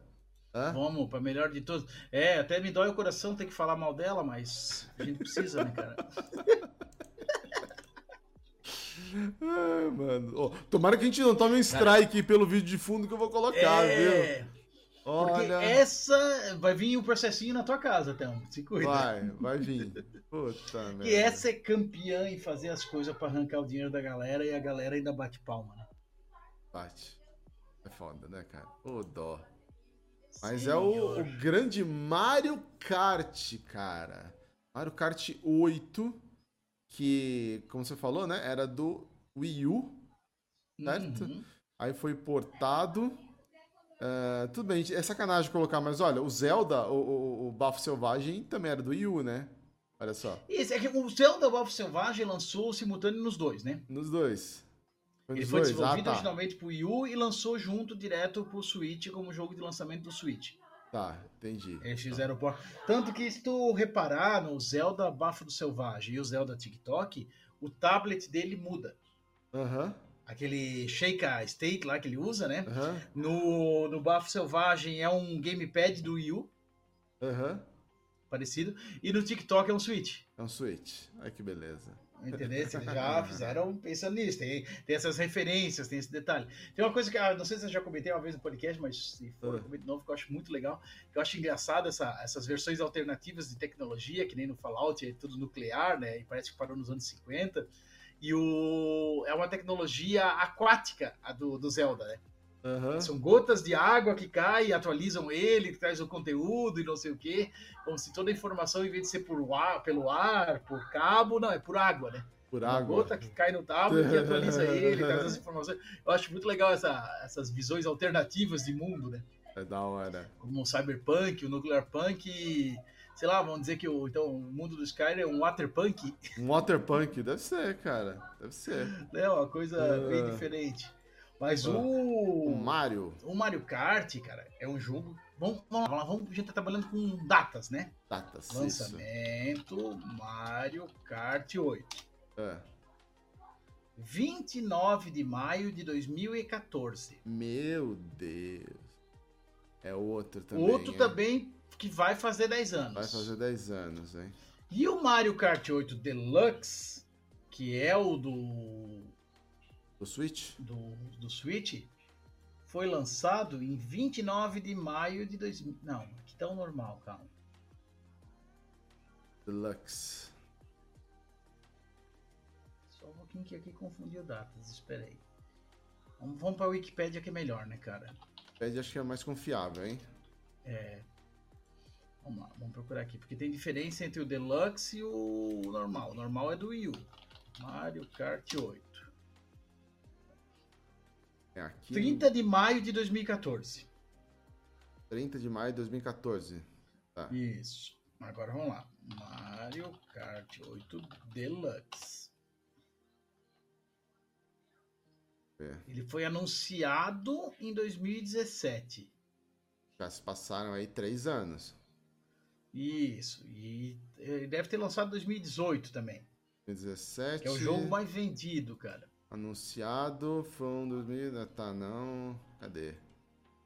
Hã? Vamos, pra melhor de todos. É, até me dói o coração ter que falar mal dela, mas a gente precisa, né, cara? [LAUGHS] Ah, mano. Ó, tomara que a gente não tome um strike pelo vídeo de fundo que eu vou colocar, É, viu? Porque Olha. essa vai vir o processinho na tua casa, então. Se cuida. Vai, vai vir. Puta [LAUGHS] merda. Que essa é campeã em fazer as coisas pra arrancar o dinheiro da galera e a galera ainda bate palma, né? Bate. É foda, né, cara? Ô, dó. Mas é o, Senhor. o grande Mario Kart, cara. Mario Kart 8, que, como você falou, né? Era do Wii U. certo? Uhum. Aí foi portado. É, tudo bem, é sacanagem colocar, mas olha, o Zelda, o, o, o Bafo Selvagem, também era do Wii U, né? Olha só. Isso, é que o Zelda Wolf Selvagem lançou simultâneo nos dois, né? Nos dois. Foi Ele nos foi dois? desenvolvido Ah, tá. originalmente pro Wii U e lançou junto direto pro Switch como jogo de lançamento do Switch. Tá, entendi. Eles fizeram por... Tanto que se tu reparar no Zelda Bafo do Selvagem e o Zelda TikTok, o tablet dele muda. Aham, Aquele Shake State lá que ele usa, né? aham, No, no Bafo Selvagem é um gamepad do Wii U, aham. parecido. E no TikTok é um Switch. É um Switch. Ai, que beleza. Entendeu? Eles já [LAUGHS] fizeram pensando nisso. Tem, tem essas referências, tem esse detalhe. Tem uma coisa que, ah, não sei se eu já comentei uma vez no podcast, mas se for, Ah. eu comento de novo, que eu acho muito legal. Que eu acho engraçado essa, essas versões alternativas de tecnologia, que nem no Fallout é tudo nuclear, né? E parece que parou nos anos 50. E o, é uma tecnologia aquática, a do, do Zelda, né? Aham. São gotas de água que caem, atualizam ele, traz o conteúdo e não sei o quê. Como se toda a informação, em vez de ser por ar, pelo ar, por cabo, não, é por água, né? Por Uma água. gota que cai no tablet que atualiza [LAUGHS] ele, traz as informações. Eu acho muito legal essa- essas visões alternativas de mundo, né? É da hora. Como o Cyberpunk, o Nuclear Punk, sei lá, vamos dizer que o, então, o mundo do Skyrim é um Waterpunk, Um Waterpunk, deve ser, cara. Deve ser. né? Uma coisa Ah. bem diferente. Mas o... Um Mario. O Mario Kart, cara, é um jogo. Vamos, vamos lá, vamos, a gente tá trabalhando com datas, né? Datas. Isso. Lançamento Mario Kart 8. É. 29 de maio de 2014. Meu Deus. É outro também. Outro hein? também que vai fazer 10 anos. Vai fazer 10 anos, hein? E o Mario Kart 8 Deluxe, que é o do, O Switch? do, do Switch, foi lançado em 29 de maio de 2000. Não, aqui tá o normal, calma. Deluxe. Só um pouquinho que aqui confundiu datas, espera aí. Vamos, vamos pra Wikipedia que é melhor, né, cara? Pede acho que é mais confiável, hein? Vamos lá, vamos procurar aqui, porque tem diferença entre o Deluxe e o normal. O normal é do Wii U. Mario Kart 8. É aqui. 30 de maio de 2014. 30 de maio de 2014. Tá. Isso. Agora vamos lá. Mario Kart 8 Deluxe. É. Ele foi anunciado em 2017. Já se passaram aí três anos. Isso. E ele deve ter lançado em 2018 também. 2017. Que é o jogo mais vendido, cara. Anunciado foi um 2000. ah, Tá, não. Cadê?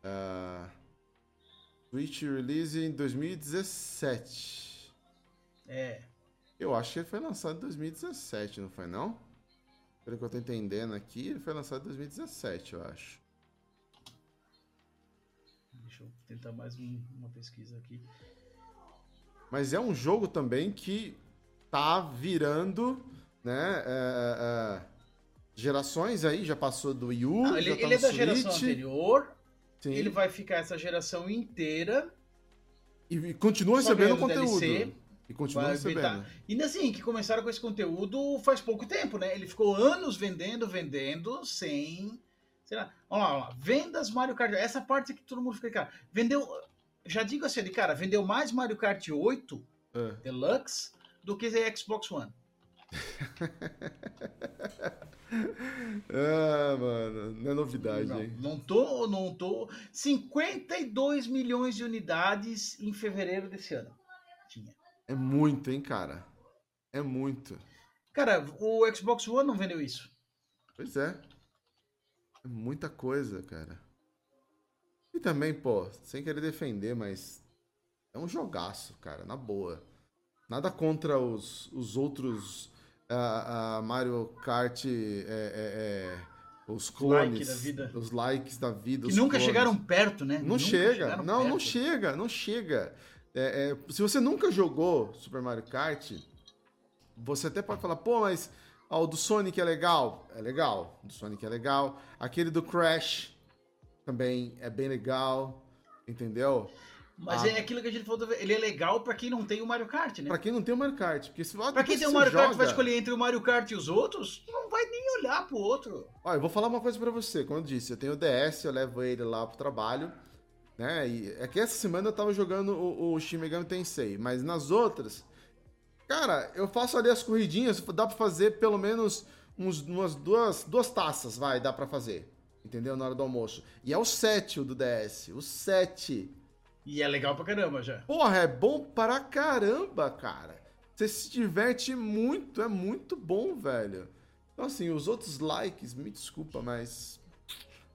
Uh, Switch release em 2017. É. Eu acho que ele foi lançado em 2017, não foi não? Pelo que eu tô entendendo aqui, ele foi lançado em 2017, eu acho. Deixa eu tentar mais um- uma pesquisa aqui. Mas é um jogo também que tá virando, né? é, é, gerações aí, já passou do Wii U, Não, ele tá ele é da geração Switch. anterior. Sim. Ele vai ficar essa geração inteira. E, e continua recebendo conteúdo. DLC, E continua vai recebendo. E assim, que começaram com esse conteúdo faz pouco tempo, né? Ele ficou anos vendendo, vendendo, sem. Sei lá. Olha lá, olha lá. Vendas Mario Kart. Essa parte que todo mundo fica, cara. Vendeu. Já digo assim, de cara, vendeu mais Mario Kart 8 É. Deluxe do que a Xbox One. [LAUGHS] Ah, mano, não é novidade, Não, hein? não tô, não tô. 52 milhões de unidades em fevereiro desse ano. Tinha. É muito, hein, cara? É muito. Cara, o Xbox One não vendeu isso. Pois é. É muita coisa, cara. E também, pô, sem querer defender, mas é um jogaço, cara, na boa. Nada contra os, os outros ah, ah, Mario Kart, é, é, é, os clones, Like da vida. os likes da vida. Que nunca clones. chegaram perto, né? Não Nunca chega, não, não perto. chega, não chega. É, é, se você nunca jogou Super Mario Kart, você até pode falar, pô, mas ó, o do Sonic é legal. É legal, o do Sonic é legal. Aquele do Crash também é bem legal, entendeu? Mas Ah. é aquilo que a gente falou, ele é legal pra quem não tem o Mario Kart, né? Pra quem não tem o Mario Kart, porque se Pra quem tem o Mario Kart vai escolher entre o Mario Kart e os outros, não vai nem olhar pro outro. Ó, eu vou falar uma coisa pra você. Como eu disse, eu tenho o DS, eu levo ele lá pro trabalho, né? E é que essa semana eu tava jogando o, o Shin Megami Tensei, mas nas outras, cara, eu faço ali as corridinhas, dá pra fazer pelo menos uns, umas duas, duas taças, vai, dá pra fazer. Entendeu? Na hora do almoço. E é o 7 o do DS, o 7. E é legal pra caramba já. Porra, é bom para caramba, cara. Você se diverte muito, é muito bom, velho. Então, assim, os outros likes, me desculpa, mas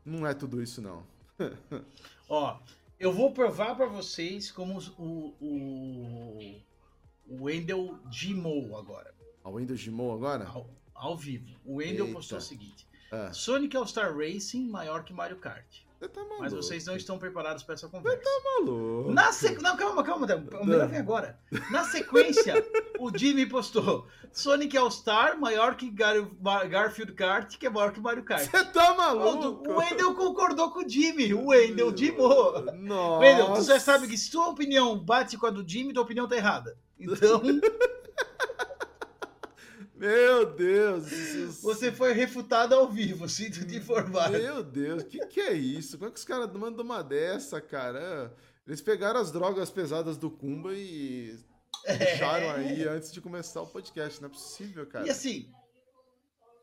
não é tudo isso, não. [LAUGHS] Ó, eu vou provar pra vocês como o, o, o Wendell Gmo agora, A Windows Gimon agora? ao, ao vivo. O Wendell Eita. postou o seguinte: Ah, Sonic All-Star Racing maior que Mario Kart. você tá maluco. Mas vocês não estão preparados pra essa conversa. maluco. Na sequ... Não, calma, calma, o melhor vem agora. Na [LAUGHS] sequência, o Jimmy postou Sonic All-Star maior que Gar... Garfield Kart, que é maior que Mario Kart. Você tá maluco? o Wendell concordou com o Jimmy, o Wendell Jimou. Nossa. Wendell, tu já sabe que se tua opinião bate com a do Jimmy, tua opinião tá errada. Então, [LAUGHS] Meu Deus. você foi refutado ao vivo, [LAUGHS] sinto te informar. Meu Deus, o que, que é isso? Como é que os caras mandam uma dessa, cara? Eles pegaram as drogas pesadas do Kumba e deixaram aí antes de começar o podcast. Não é possível, cara. E assim,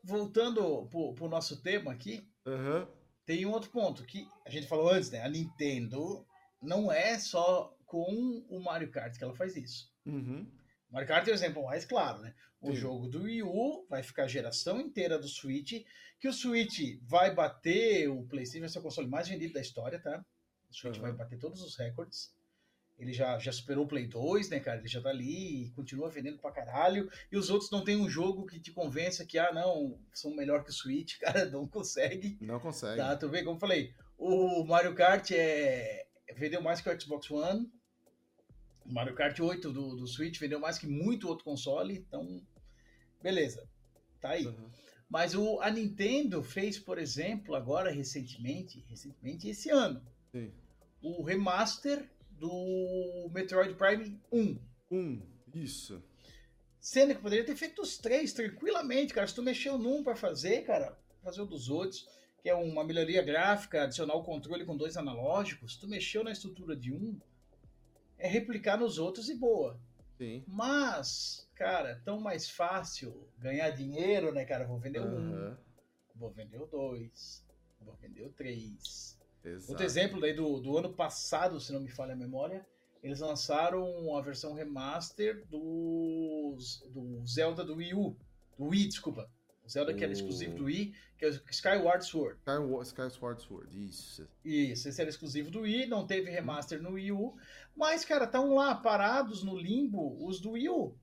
voltando pro, pro nosso tema aqui, Aham. tem um outro ponto que a gente falou antes, né? A Nintendo não é só com o Mario Kart que ela faz isso. Uhum. Mario Kart é o exemplo mais claro, né? O Sim. jogo do Wii U vai ficar a geração inteira do Switch, que o Switch vai bater o PlayStation, vai ser o console mais vendido da história, tá? O Switch Uhum. vai bater todos os recordes. Ele já, já superou o Play 2, né, cara? Ele já tá ali e continua vendendo pra caralho. E os outros não tem um jogo que te convença que, ah, não, são melhor que o Switch, [LAUGHS] cara, não consegue. Não consegue. Tá, tu vê, como eu falei, o Mario Kart é... vendeu mais que o Xbox One. O Mario Kart 8 do, do Switch vendeu mais que muito outro console, então, beleza, tá aí. Uhum. Mas o, a Nintendo fez, por exemplo, agora recentemente, recentemente esse ano, Sim. o remaster do Metroid Prime 1. Um, isso. Sendo que poderia ter feito os três tranquilamente, cara. Se tu mexeu num pra fazer, cara, fazer o dos outros, que é uma melhoria gráfica, adicionar o controle com dois analógicos, se tu mexeu na estrutura de um, é replicar nos outros e boa. Sim. Mas, cara, tão mais fácil ganhar dinheiro, né, cara? Vou vender um. Aham. vou vender o 2, vou vender o 3. Exato. Outro exemplo daí do, do ano passado, se não me falha a memória, eles lançaram a versão remaster do, do Zelda do Wii U. Do Wii, desculpa. O Zelda que era O- exclusivo do Wii, que é o Skyward Sword. Sky, Sky Sword isso. Isso, esse era exclusivo do Wii, não teve remaster no Wii U. Mas, cara, estão lá parados no limbo os do Wii U.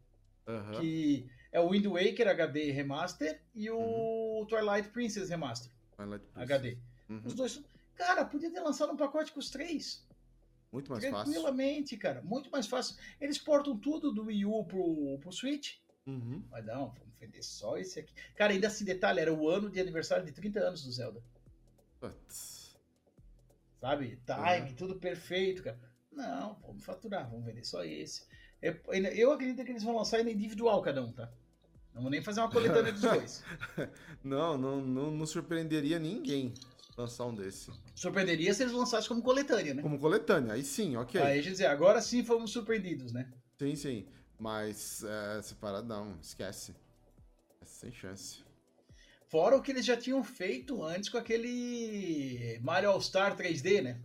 Aham. Que é o Wind Waker HD Remaster e o Uhum. Twilight Princess Remaster Twilight Princess. HD. Uhum. Os dois. Cara, podia ter lançado um pacote com os três. Muito mais fácil. Tranquilamente, cara. Muito mais fácil. Eles portam tudo do Wii U pro, pro Switch. Uhum. Mas não, vamos vender só esse aqui. Cara, ainda se detalhe, era o ano de aniversário de 30 anos do Zelda. Putz. Sabe? Time, Uhum. tudo perfeito, cara. Não, vamos faturar, vamos vender só esse. É, Eu acredito que eles vão lançar ainda individual cada um, tá? Não vou nem fazer uma coletânea dos dois. [LAUGHS] Não, não, não, não surpreenderia ninguém lançar um desse. Surpreenderia se eles lançassem como coletânea, né? Como coletânea, aí sim, ok. Aí a gente dizer, agora sim fomos surpreendidos, né? Sim, sim. Mas é, separadão, esquece. É sem chance. Fora o que eles já tinham feito antes com aquele Mario All-Star 3D, né?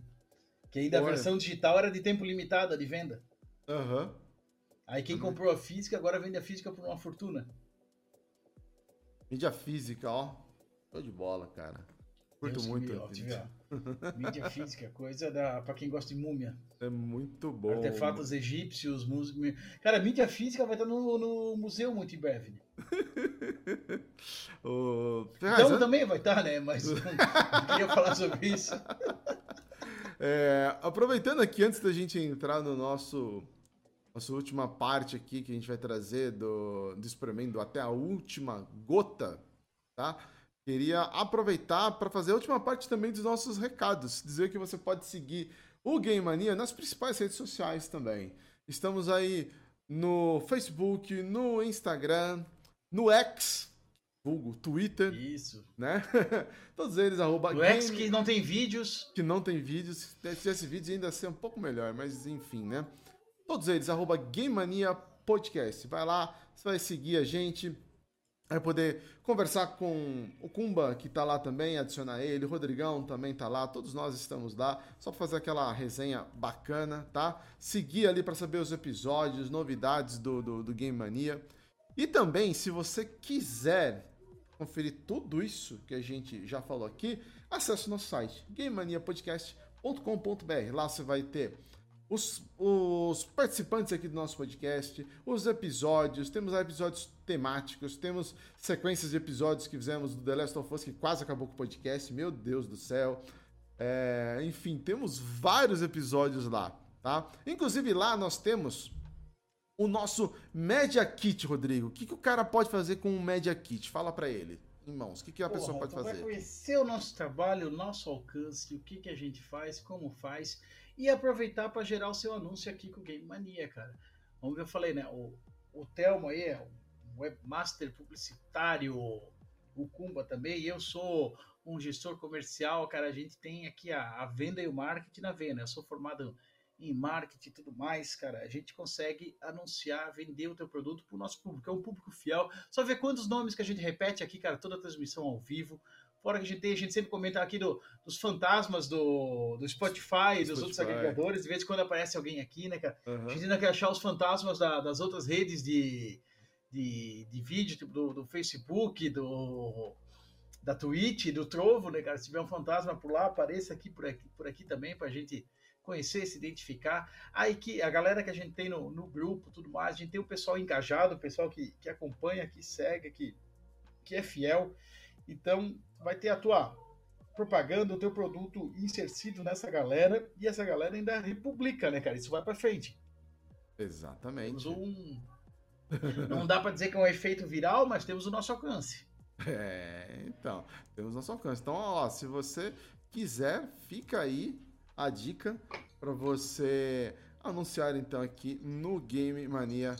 Que ainda a versão digital era de tempo limitado de venda. Aham. Aí quem Uhum. comprou a física agora vende a física por uma fortuna. Mídia física, ó. Show de bola, cara. Curto Deus muito. a te mídia. física, coisa da, pra quem gosta de múmia. É muito bom. Artefatos egípcios, mus... Cara, mídia física vai estar no, no museu muito em breve. Né? Ferraz, Então também vai estar, né? Mas [LAUGHS] não, não queria falar sobre isso. é, aproveitando aqui, antes da gente entrar no nosso nossa última parte aqui que a gente vai trazer do, do experimento até a última gota, tá? Queria aproveitar para fazer a última parte também dos nossos recados. Dizer que você pode seguir o Game Mania nas principais redes sociais também. Estamos aí no Facebook, no Instagram, no X, vulgo Twitter, Isso. né? [LAUGHS] Todos eles, arroba O X que não tem vídeos. que não tem vídeos. Se tivesse vídeos ainda ser um pouco melhor, mas enfim, né? Todos eles, arroba Game Mania Podcast. Vai lá, você vai seguir a gente. Vai poder conversar com o Kumba, que tá lá também, adicionar ele. O Rodrigão também tá lá. Todos nós estamos lá. Só pra fazer aquela resenha bacana, tá? Seguir ali para saber os episódios, novidades do, do, do Game Mania. E também, se você quiser conferir tudo isso que a gente já falou aqui, acesse o nosso site, gamemaniapodcast.com.br. Lá você vai ter os, os participantes aqui do nosso podcast, os episódios, temos episódios temáticos, temos sequências de episódios que fizemos do The Last of Us, que quase acabou com o podcast, meu Deus do céu. É, enfim, temos vários episódios lá, tá? Inclusive lá nós temos o nosso Media Kit, Rodrigo. O que, que o cara pode fazer com o Media Kit? Fala pra ele, em mãos. O que, que a pessoa Porra, pode então Vai fazer? conhecer o nosso trabalho, o nosso alcance, o que, que a gente faz, como faz, e aproveitar para gerar o seu anúncio aqui com o Game Mania, cara. Como eu falei, né? O, o Telmo aí é um webmaster publicitário, o Kumba também, eu sou um gestor comercial, cara. A gente tem aqui a, a venda e o marketing na veia, né? Eu sou formado em marketing e tudo mais, cara. A gente consegue anunciar, vender o teu produto para o nosso público. É um público fiel. Só ver quantos nomes que a gente repete aqui, cara, toda transmissão ao vivo. Fora que a gente tem, a gente sempre comenta aqui do, dos fantasmas do, do Spotify, dos outros agregadores. De vez em quando aparece alguém aqui, né, cara? A Aham. gente ainda quer achar os fantasmas da- das outras redes de, de, de vídeo, tipo do, do Facebook, do, da Twitch, do Trovo, né, cara? Se tiver um fantasma por lá, apareça aqui por aqui, por aqui também pra gente conhecer, se identificar. Aí que a galera que a gente tem no, no grupo, tudo mais, a gente tem o pessoal engajado, o pessoal que, que acompanha, que segue, que, que é fiel. Então, vai ter a tua propaganda, o teu produto insercido nessa galera, e essa galera ainda republica, né, cara? Isso vai pra frente. Exatamente. Temos um. Não dá pra dizer que é um efeito viral, mas temos o nosso alcance. [LAUGHS] É, então, temos nosso alcance. Então, ó, se você quiser, fica aí a dica para você anunciar então aqui no Game Mania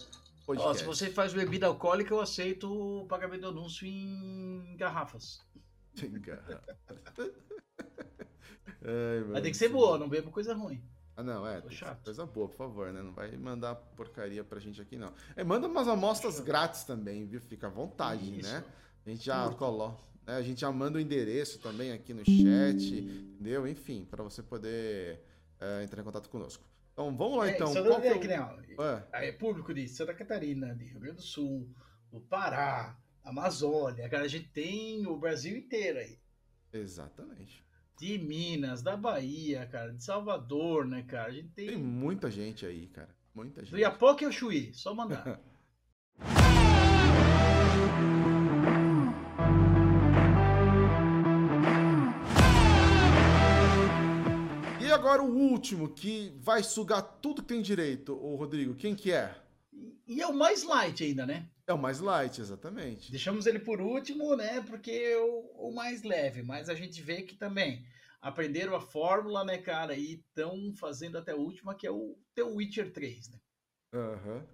Ó, se você faz bebida alcoólica, eu aceito o pagamento do anúncio em garrafas. [LAUGHS] Ai, Mas mano. tem que ser boa, não bebo coisa ruim. Ah, não, é. Coisa boa, por favor, né? Não vai mandar porcaria pra gente aqui, não. É, manda umas amostras grátis também, viu? Fica à vontade, Isso. né? A gente já coloca. Né? A gente já manda o endereço também aqui no chat, entendeu? Enfim, para você poder é, entrar em contato conosco. Então vamos lá, É, então. Santa Qual que é o- É, é público de Santa Catarina, de Rio Grande do Sul, do Pará, Amazônia, cara, a gente tem o Brasil inteiro aí. exatamente. De Minas, da Bahia, cara, de Salvador, né, cara? A gente tem. Tem muita gente aí, cara. Muita gente. Do Iapoque ao Chuí, só mandar. [LAUGHS] agora o último, que vai sugar tudo que tem direito, ô Rodrigo. Quem que é? e é o mais light ainda, né? É o mais light, exatamente. Deixamos ele por último, né? Porque é o, o mais leve, mas a gente vê que também aprenderam a fórmula, né, cara? E estão fazendo até a última, que é o The Witcher 3, né? Aham.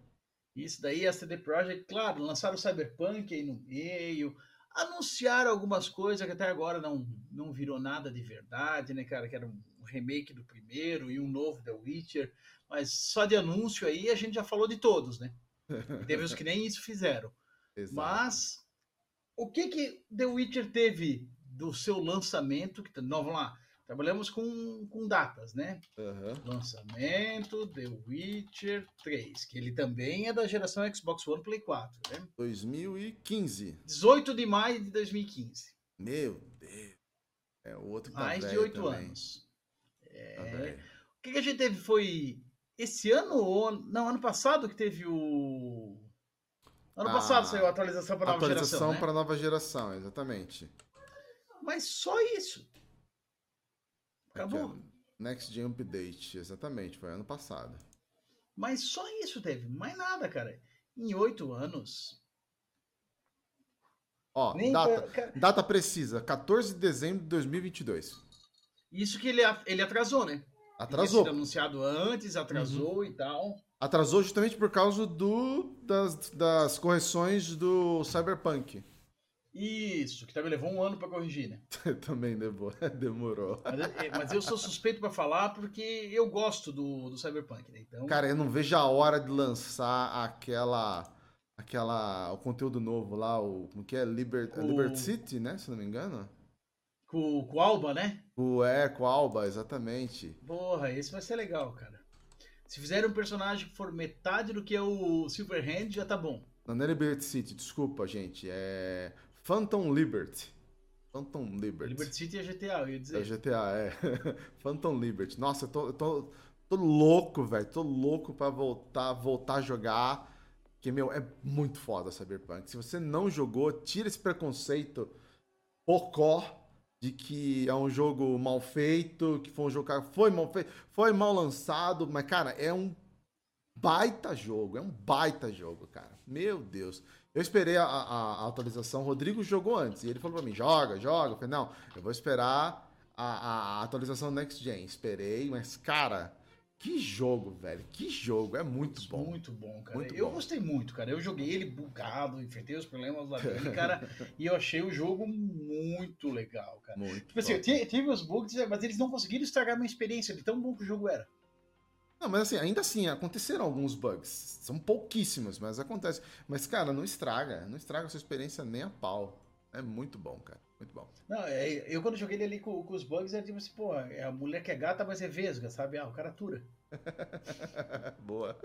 Isso daí, a CD Projekt, claro, lançaram o Cyberpunk aí no meio, anunciaram algumas coisas que até agora não, não virou nada de verdade, né, cara? Que era um remake do primeiro e um novo The Witcher, mas só de anúncio aí a gente já falou de todos, né? E teve os que nem isso fizeram. [LAUGHS] Exato. Mas o que que The Witcher teve do seu lançamento? Que, não, vamos lá, trabalhamos com, com datas, né? Aham. Lançamento The Witcher 3, que ele também é da geração Xbox One Play 4, né? 2015. 18 de maio de 2015. Meu Deus. É o outro tá Mais de velho 8 também. anos. É. O que, que a gente teve foi esse ano ou não, ano passado que teve o Ano Ah, passado saiu a atualização para nova Atualização geração, né? para nova geração, exatamente. Mas só isso. Acabou. Aqui, Next Gen Update, exatamente, foi ano passado. Mas só isso teve, mais nada, cara. Em oito anos. Ó, Nem data, pra- data precisa, 14 de dezembro de 2022. Isso que ele, ele atrasou, né? Atrasou. Uhum. Tinha anunciado antes, atrasou e tal. Atrasou justamente por causa do, das, das correções do Cyberpunk. Isso, que também levou um ano pra corrigir, né? [LAUGHS] Também demorou. [LAUGHS] demorou. Mas, eu- mas eu sou suspeito pra falar porque eu gosto do, do Cyberpunk, né? Então, Cara, eu não vejo a hora de lançar aquela. aquela. o conteúdo novo lá, o. como que é? Liber, O- Liberty City, né? Se não me engano. Com, com o Alba, né? O é, com a Alba, exatamente. Porra, esse vai ser legal, cara. Se fizer um personagem que for metade do que é o Silverhand, já tá bom. Não, não é Liberty City, desculpa, gente. É. Phantom Liberty. Phantom Liberty. Liberty City é GTA, eu ia É dizer. o GTA, é. [LAUGHS] Phantom Liberty. Nossa, eu tô, eu tô, tô louco, velho. Tô louco pra voltar, voltar a jogar. Porque, meu, é muito foda Cyberpunk. Se você não jogou, tira esse preconceito pocó de que é um jogo mal feito, que foi um jogo que foi mal feito, foi mal lançado, mas, cara, é um baita jogo, é um baita jogo, cara. Meu Deus. Eu esperei a, a- a atualização, o Rodrigo jogou antes, e ele falou pra mim, joga, joga. Eu falei, não, eu vou esperar a, a- atualização Next Gen. Esperei, mas, cara, que jogo, velho, que jogo, é muito bom. Muito bom, cara. Muito eu bom. gostei muito, cara. Eu joguei ele bugado, enfrentei os problemas lá dele, cara. [LAUGHS] e eu achei o jogo muito legal, cara. Muito Tipo assim, eu tive os bugs, mas eles não conseguiram estragar minha experiência de tão bom que o jogo era. Não, mas assim, ainda assim, aconteceram alguns bugs. São pouquíssimos, mas acontece. Mas, cara, não estraga. Não estraga a sua experiência nem a pau. É muito bom, cara. Muito bom. Não, é, eu quando joguei ele ali com, com os bugs, era tipo assim, pô, é a mulher que é gata, mas é vesga, sabe? Ah, o cara atura. [LAUGHS] Boa.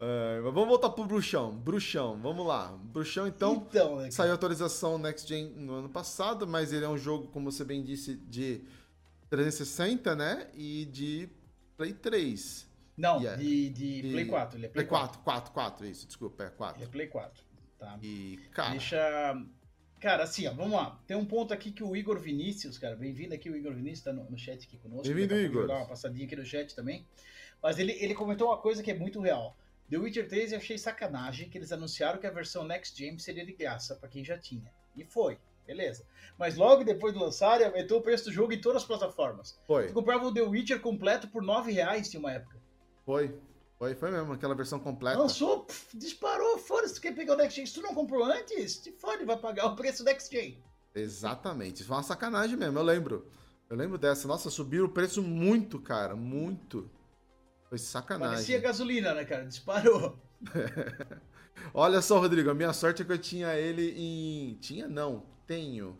É, [LAUGHS] mas vamos voltar pro Bruxão. Bruxão, vamos lá. Bruxão, então, então cara? saiu a atualização Next Gen no ano passado, mas ele é um jogo, como você bem disse, de 360, né? E de Play 3. Não, Yeah. de, de De- Play 4. Ele é Play, Play 4, 4, 4, isso, desculpa, é Ele é 4. Play 4, tá? E, cara, Deixa. Cara, assim, ó, vamos lá. Tem um ponto aqui que o Igor Vinícius, cara, bem-vindo aqui, o Igor Vinícius tá no, no chat aqui conosco. Bem-vindo, Igor. dar uma passadinha aqui no chat também. Mas ele, ele comentou uma coisa que é muito real. The Witcher 3 eu achei sacanagem que eles anunciaram que a versão Next Gen seria de graça pra quem já tinha. E foi, beleza. Mas logo depois do lançar, aumentou o preço do jogo em todas as plataformas. foi, Tu comprava o The Witcher completo por 9 reais em uma época. foi. Foi, foi mesmo, aquela versão completa. Lançou, pff, disparou, foda-se, tu quer pegar o Gen. Se tu não comprou antes, te fode, vai pagar o preço do Next Gen. Exatamente. Isso foi uma sacanagem mesmo, eu lembro. Eu lembro dessa. Nossa, subiram o preço muito, cara. Muito. Foi sacanagem. Parecia gasolina, né, cara? Disparou. [LAUGHS] Olha só, Rodrigo, a minha sorte é que eu tinha ele em. Tinha não, tenho.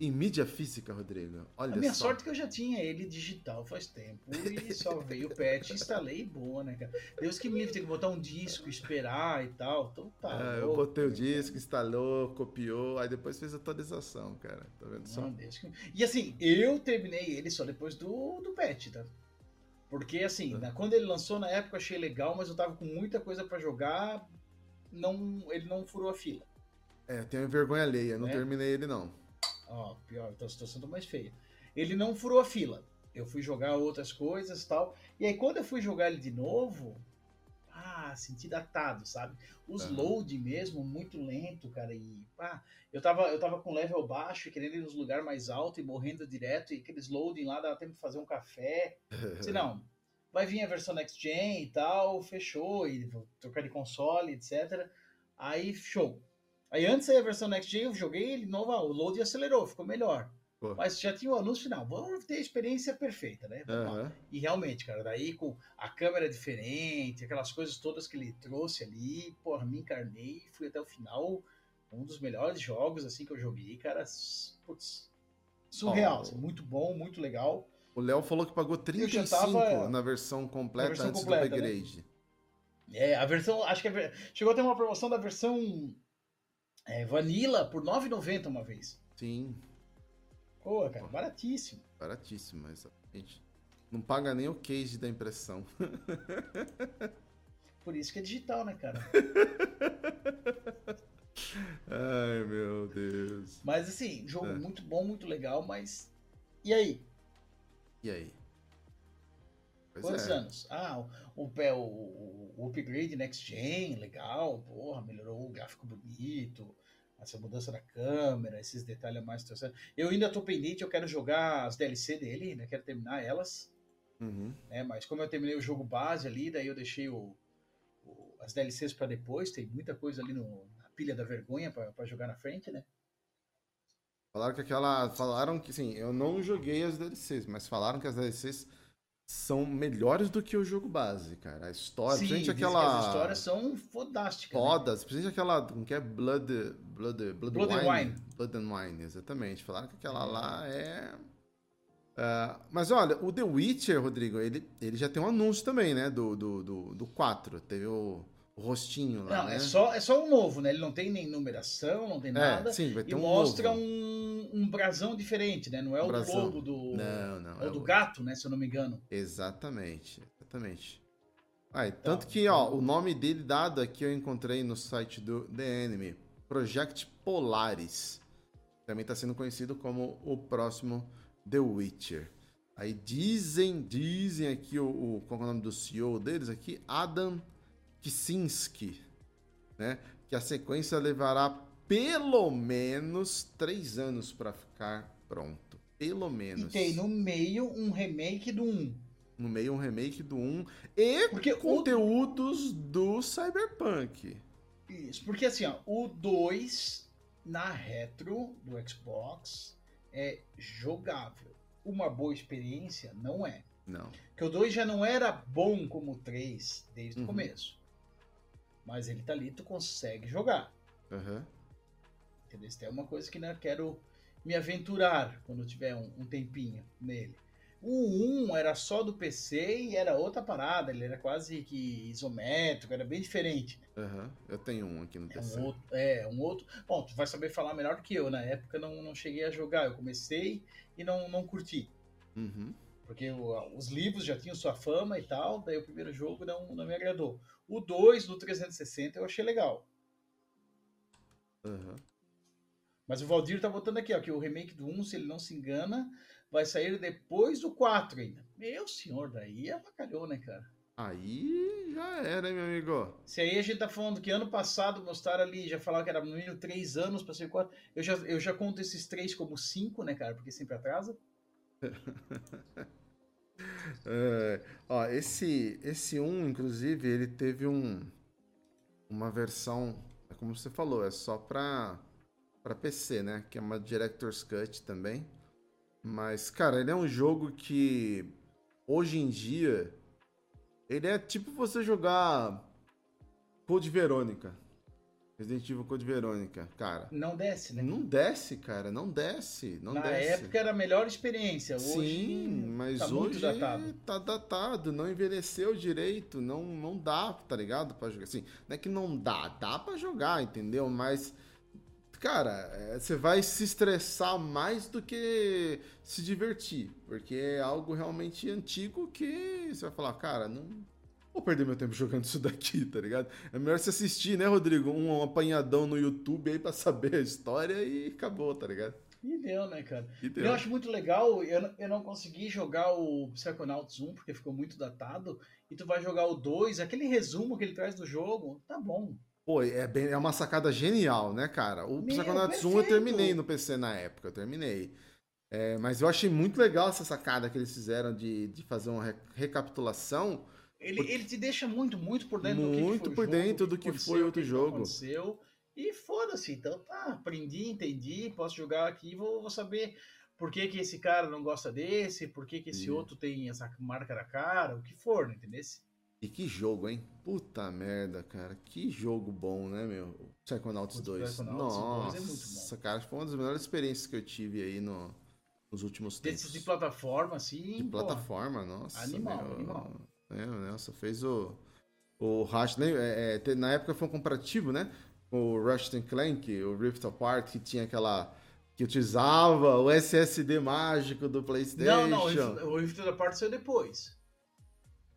Em mídia física, Rodrigo. Olha a minha só. sorte é que eu já tinha ele digital faz tempo. E só veio o patch, instalei boa, né, cara? Deus que me livre, tem que botar um disco, esperar e tal. Então tá. É, eu botei o né, disco, instalou, copiou, aí depois fez a atualização, cara. Tá vendo só? Não, Deus que... E assim, eu terminei ele só depois do, do patch, tá? Porque assim, na- quando ele lançou na época eu achei legal, mas eu tava com muita coisa pra jogar, não, ele não furou a fila. É, eu tenho vergonha alheia, não É? terminei ele não. Ó, pior, então a situação tá mais feia. Ele não furou a fila. Eu fui jogar outras coisas e tal. E aí, quando eu fui jogar ele de novo, ah, senti datado, sabe? Os Aham. load mesmo, muito lento, cara. E pá, eu tava, eu tava com level baixo e querendo ir nos lugares mais altos e morrendo direto. E aqueles loading lá dava tempo de fazer um café. Se não, vai vir a versão Next Gen e tal, fechou, e vou trocar de console, etc. Aí, show. Aí antes da versão Next Gen, eu joguei ele novo, ah, o load acelerou, ficou melhor. Pô. Mas já tinha o anúncio final, vamos ter a experiência perfeita, né? Aham. E realmente, cara, daí com a câmera diferente, aquelas coisas todas que ele trouxe ali, porra, me encarnei, fui até o final. Um dos melhores jogos, assim, que eu joguei, cara, putz, surreal, Oh. assim, muito bom, muito legal. O Léo falou que pagou já 35 tava- na versão completa na versão antes completa, do né? upgrade. É, a versão, acho que a chegou a ter uma promoção da versão é, Vanilla por R$ 9,90 uma vez. Sim, Pô, cara, baratíssimo. baratíssimo, exatamente. Não paga nem o case da impressão. [LAUGHS] Por isso que é digital, né, cara? [LAUGHS] Ai, meu Deus. Mas assim, jogo É. muito bom, muito legal, mas. E aí? E aí? Pois Quantos é. anos? Ah, o, o- o upgrade Next Gen, legal, porra, melhorou o gráfico bonito, essa mudança da câmera, esses detalhes mais. Eu ainda tô pendente, eu quero jogar as DLC dele, ainda quero terminar elas, Uhum. né? Mas como eu terminei o jogo base ali, daí eu deixei o, o- as DLCs pra depois, tem muita coisa ali no, na pilha da vergonha pra jogar na frente, né? Falaram que aquela. Falaram que, sim, eu não joguei as DLCs, mas falaram que as DLCs são melhores do que o jogo base, cara. A história, Sim, principalmente aquela. que as histórias são fodásticas. né? Fodas, principalmente aquela, como que é? Blood, Blood, Blood, Blood and Wine. Wine. Blood and Wine, exatamente. Falaram que aquela lá é... Ah, mas olha, o The Witcher, Rodrigo, ele, ele já tem um anúncio também, né? Do, do, do, do 4. Teve o rostinho lá, Não, né? é só, é só um novo, né? Ele não tem nem numeração, não tem nada. É, sim, vai ter e um mostra novo. um, um brasão diferente, né? Não é Um o brasão. do do. Não, não. É o é do o- gato, né? Se eu não me engano. Exatamente, exatamente. Aí, tanto que, ó, o nome dele dado aqui eu encontrei no site do The Enemy, Project Polaris. Também está sendo conhecido como o próximo The Witcher. Aí dizem, dizem aqui o, o qual é o nome do CEO deles aqui, Adam Kicinski, né? Que a sequência levará pelo menos três anos para ficar pronto. Pelo menos. E tem no meio um remake do 1. No meio um remake do 1 e Porque o- conteúdos do Cyberpunk. Isso, porque assim, ó, o 2 na retro do Xbox é jogável. Uma boa experiência não é. Não. Porque o 2 já não era bom como o 3 desde Uhum. o começo. Mas ele tá ali, tu consegue jogar. Aham. Entendeu? Isso é uma coisa que né, quero me aventurar quando tiver um, um tempinho nele. O 1 era só do PC e era outra parada, ele era quase que isométrico, era bem diferente. Aham. Eu tenho um aqui no É PC. um outro. É, um outro. Bom, tu vai saber falar melhor do que eu. Na época não, não cheguei a jogar, eu comecei e não, não curti. Uhum. Porque o- os livros já tinham sua fama e tal, daí o primeiro jogo não, não me agradou. O 2 do 360 eu achei legal. Aham. Mas o Valdir tá botando aqui, ó, que o remake do 1, se ele não se engana, vai sair depois do 4 ainda. Meu senhor, daí avacalhou, né, cara? Aí já era, hein, meu amigo? Se aí a gente tá falando que ano passado mostraram ali, já falaram que era no mínimo 3 anos pra ser 4. Eu já, eu já conto esses 3 como 5, né, cara? Porque sempre atrasa. [LAUGHS] É, ó, esse, esse 1, inclusive, ele teve um, uma versão, é como você falou, é só pra, pra PC, né? Que é uma Director's Cut também. Mas, cara, ele é um jogo que, hoje em dia, ele é tipo você jogar Code Verônica. Resident Evil Code Verônica, cara. Não desce, né? Não desce, cara, não desce, não Na desce. época era a melhor experiência. Hoje Sim, mas tá hoje datado. tá datado, não envelheceu direito, não, não dá, tá ligado? Pra jogar. Assim, não é que não dá, dá pra jogar, entendeu? Mas, cara, é, você vai se estressar mais do que se divertir, porque é algo realmente antigo que você vai falar, cara, não vou perder meu tempo jogando isso daqui, tá ligado? É melhor você assistir, né, Rodrigo? Um apanhadão no YouTube aí pra saber a história e acabou, tá ligado? E deu, né, cara? E deu. Eu acho muito legal, eu, não- eu não consegui jogar o Psychonauts 1 porque ficou muito datado. E tu vai jogar o 2, aquele resumo que ele traz do jogo, tá bom. Pô, é, bem, é uma sacada genial, né, cara? O Meu, Psychonauts 1 eu perfeito. terminei no PC na época, eu terminei. É, mas eu achei muito legal essa sacada que eles fizeram de, de fazer uma re- recapitulação. Ele, ele te deixa muito, muito por dentro do que Muito que foi por dentro do que aconteceu, foi outro que jogo. Aconteceu, e foda-se, então tá, aprendi, entendi, posso jogar aqui, vou, vou saber por que, que esse cara não gosta desse, por que, que esse Sim. outro tem essa marca na cara, o que for, né, entendeu? E que jogo, hein? Puta merda, cara. Que jogo bom, né, meu? Psychonauts O 2. Psychonauts Nossa, 2 é muito bom. cara, foi uma das melhores experiências que eu tive aí no, nos últimos tempos. Desses de plataforma, assim, De pô, plataforma, nossa. Animal, meu, animal. É, nossa, fez o. O Rush. né, é, é, na época foi um comparativo, né? O Ratchet Clank, o Rift Apart, que tinha aquela. que utilizava o SSD mágico do PlayStation. Não, não, o Rift- o da parte saiu depois.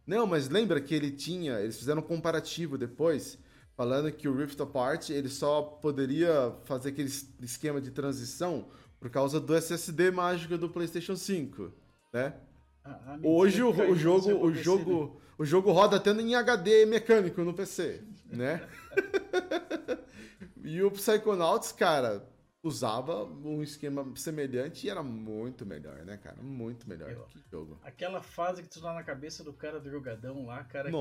Não, mas lembra que ele tinha. Eles fizeram um comparativo depois, falando que o Rift Apart ele só poderia fazer aquele es- esquema de transição por causa do SSD mágico do PlayStation 5, né? A- a Hoje o, o jogo, seu o jogo, o jogo roda até em HD mecânico no PC, né? [LAUGHS] e o Psychonauts, cara, usava um esquema semelhante e era muito melhor, né, cara? Muito melhor. Eu- Que jogo. Aquela fase que tu tá na cabeça do cara drogadão lá, cara, que é,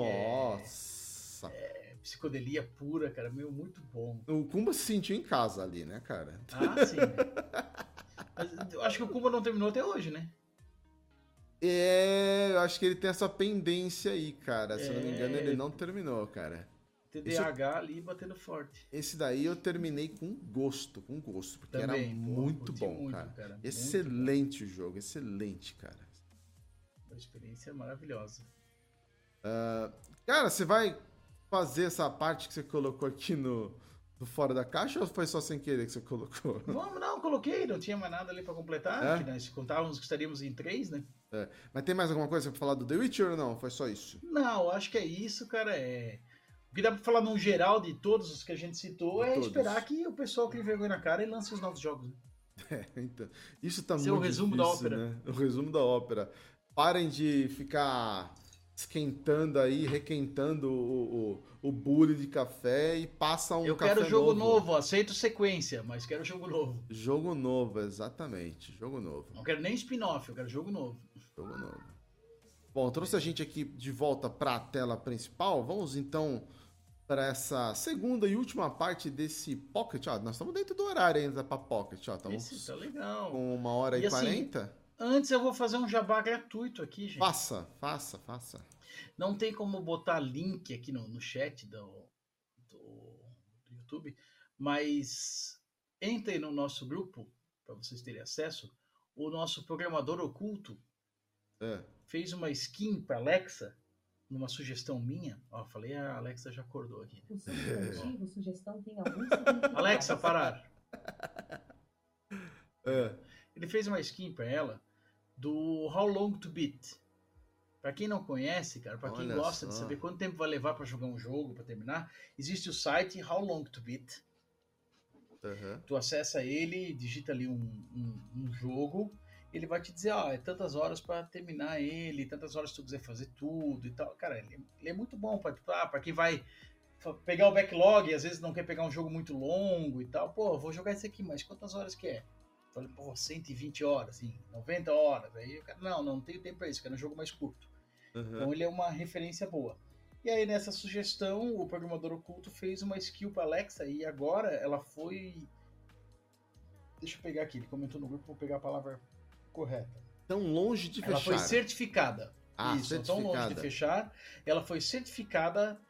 Nossa. é psicodelia pura, cara, meu, muito bom. O Kumba se sentiu em casa ali, né, cara? Ah, sim. [LAUGHS] Mas eu acho que o Kuma não terminou até hoje, né? É, eu acho que ele tem essa pendência aí, cara. Se eu não me engano, É. ele não terminou, cara. TDAH ali batendo forte. Esse daí eu terminei com gosto, com gosto, porque Também, era muito bom, muito, cara. cara, Excelente o jogo, excelente, cara. Uma experiência maravilhosa. Cara, você vai fazer essa parte que você colocou aqui no, no Fora da Caixa ou foi só sem querer que você colocou? Vamos, não, coloquei, não tinha mais nada ali pra completar. É? Nós contávamos que estaríamos em três, né? É. Mas tem mais alguma coisa pra falar do The Witcher ou não? Foi só isso? Não, acho que é isso, cara. É... O que dá pra falar num geral de todos os que a gente citou De é todos. esperar que o pessoal crie vergonha na cara e lance os novos jogos. né? [LAUGHS] É, então, isso tá Esse é o muito resumo da difícil, ópera. né? O resumo da ópera. Parem de ficar esquentando aí, requentando o, o, o bule de café e passa um Eu café quero jogo novo. aceito sequência, mas quero jogo novo. Jogo novo, exatamente. Jogo novo. Não quero nem spin-off, eu quero jogo novo. Jogo novo. Bom, trouxe a gente aqui de volta para a tela principal. Vamos então para essa segunda e última parte desse Pocket. Ó, nós estamos dentro do horário ainda para Pocket. Ó, estamos Esse tá legal. com uma hora e assim, quarenta. Antes eu vou fazer um jabá gratuito aqui, gente. Faça, faça, faça. Não tem como botar link aqui no, no chat do, do, do YouTube, mas entrem no nosso grupo para vocês terem acesso. O nosso programador oculto É. fez uma skin para Alexa, numa sugestão minha. Ó, falei, a Alexa já acordou aqui. O substantivo, sugestão tem algum. Alexa, parar. [LAUGHS] É. Ele fez uma skin para ela do How Long to Beat. Pra quem não conhece, cara, pra quem gosta de só. saber quanto tempo vai levar pra jogar um jogo, pra terminar, existe o site How Long to Beat. Uhum. Tu acessa ele, digita ali um, um, um jogo, ele vai te dizer, ó, é tantas horas pra terminar ele, tantas horas se tu quiser fazer tudo e tal. Cara, ele, ele é muito bom pra, ah, pra quem vai pegar o backlog e às vezes não quer pegar um jogo muito longo e tal. Pô, vou jogar esse aqui, mas quantas horas que é? Falei, pô, 120 horas, assim, 90 horas. Aí o cara, não, não tenho tempo pra isso, quero um jogo mais curto. Uhum. Então ele é uma referência boa. E aí nessa sugestão, o programador oculto fez uma skill para Alexa e agora ela foi. Deixa eu pegar aqui, ele comentou no grupo, vou pegar a palavra correta. Tão longe de Ela foi certificada. Ah, Isso, não tão longe de certificada. fechar. Ela foi certificada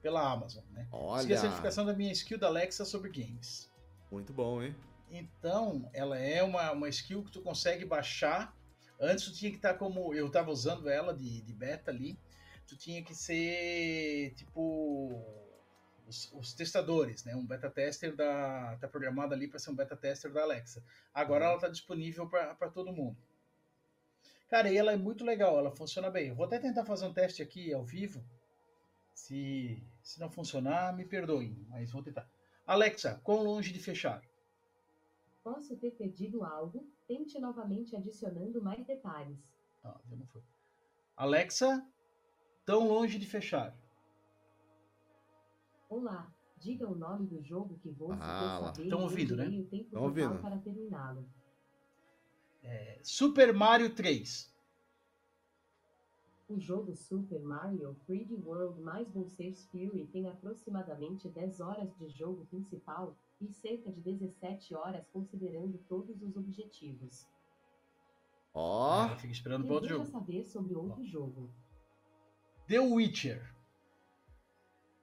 pela Amazon, né? Olha. Consegui a certificação da minha skill da Alexa sobre games. Muito bom, hein? Então, ela é uma, uma skill que tu consegue baixar. Antes tu tinha que estar como. Eu estava usando ela de, de beta ali. Tu tinha que ser tipo. Os, os testadores, né? Um beta tester da. tá programado ali para ser um beta tester da Alexa. Agora ela está disponível para todo mundo. Cara, e ela é muito legal, ela funciona bem. Eu vou até tentar fazer um teste aqui ao vivo. Se, se não funcionar, me perdoem, mas vou tentar. Alexa, quão longe de fechar? Posso ter perdido algo? Tente novamente adicionando mais detalhes. Ah, não foi. Alexa, tão longe de fechar. Olá, diga o nome do jogo que vou Ah, saber Tão e ouvindo, né? o tempo Tão ouvindo. para terminá-lo. É, Super Mario 3. O jogo Super Mario 3D World mais Bowser's Fury tem aproximadamente 10 horas de jogo principal e cerca de 17 horas considerando todos os objetivos. Ó, É, fica esperando para outro jogo. saber sobre outro jogo. The Witcher.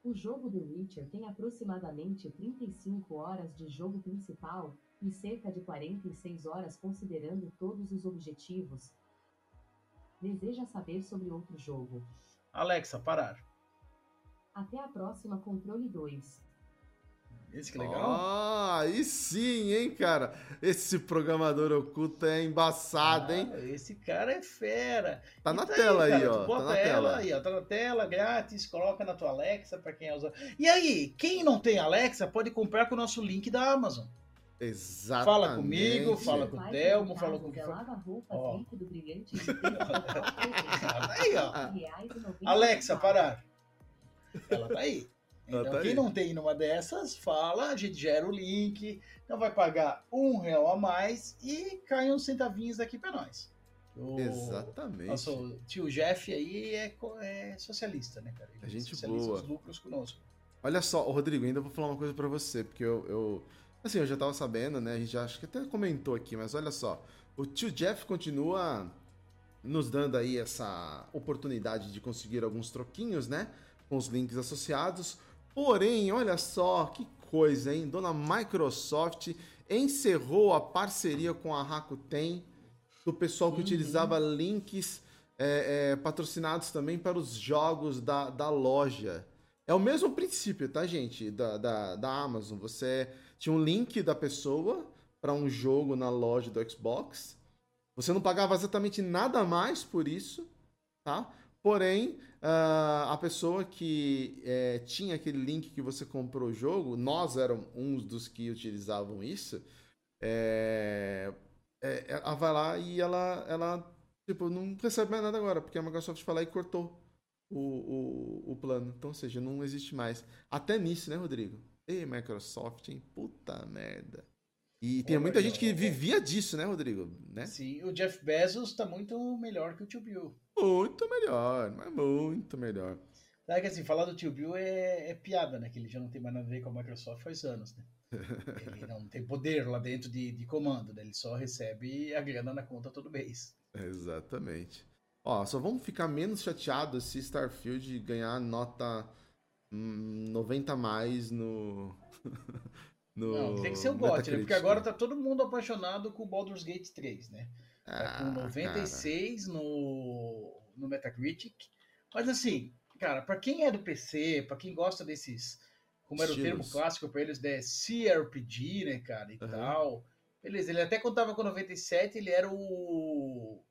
O jogo The Witcher tem aproximadamente 35 horas de jogo principal e cerca de 46 horas considerando todos os objetivos. Deseja saber sobre outro jogo. Alexa, parar. Até a próxima Controle 2. Esse que legal. ó, aí sim, hein, cara? Esse programador oculto é embaçado, hein? Ah, esse cara é fera. Tá E na aí, tela aí, cara, ó. Tu bota Tá na ela tela. aí, ó. Tá na tela, grátis, coloca na tua Alexa para quem é usa. E aí, quem não tem Alexa pode comprar com o nosso link da Amazon. Exatamente. Fala comigo, fala com o Telmo, em fala com o que é for. Ó. [LAUGHS] aí, ó. e Alexa, parar. Ela tá aí. Então, tá quem aí. não tem numa dessas, fala, a gente gera o link, então vai pagar um real a mais e cai uns centavinhos daqui pra nós. O Exatamente. Nosso tio Jeff aí é, é socialista, né, cara? Ele É gente socializa boa. os lucros conosco. Olha só, Rodrigo, ainda vou falar uma coisa pra você, porque eu, eu- Assim, eu já tava sabendo, né? A gente já, acho que até comentou aqui, mas olha só. O tio Jeff continua nos dando aí essa oportunidade de conseguir alguns troquinhos, né? Com os links associados. Porém, olha só que coisa, hein? Dona Microsoft encerrou a parceria com a Rakuten, do pessoal que Uhum. utilizava links é, é, patrocinados também para os jogos da, da loja. É o mesmo princípio, tá, gente? Da, da, da Amazon. Você tinha um link da pessoa para um jogo na loja do Xbox. Você não pagava exatamente nada mais por isso, tá? Porém, ah, a pessoa que eh, tinha aquele link que você comprou o jogo, nós éramos uns dos que utilizavam isso, é, é, ela vai lá e ela, ela tipo, não recebe mais nada agora, porque a Microsoft foi lá e cortou o, o, o plano. Então, ou seja, não existe mais. Até nisso, né, Rodrigo? Ei, Microsoft, hein? Puta merda. E tem Olha muita gente que vivia disso, né, Rodrigo? Né? Sim, o Jeff Bezos tá muito melhor que o tio Bill. Muito melhor, mas muito melhor. Sabe que assim, falar do tio Bill é, é piada, né? Que ele já não tem mais nada a ver com a Microsoft faz anos, né? [LAUGHS] Ele não tem poder lá dentro de, de comando, né? Ele só recebe a grana na conta todo mês. Exatamente. Ó, só vamos ficar menos chateados se Starfield ganhar nota hum, 90 a mais no. [LAUGHS] no Não, tem que ser o GOT, né? Porque agora tá todo mundo apaixonado com o Baldur's Gate 3, né? Tá com Ah, 96 no, no Metacritic. Mas assim, cara, pra quem é do PC, pra quem gosta desses, como era o termo clássico pra eles, né? CRPG, né, cara, e Aham. tal. Beleza, ele até contava com 97, ele era o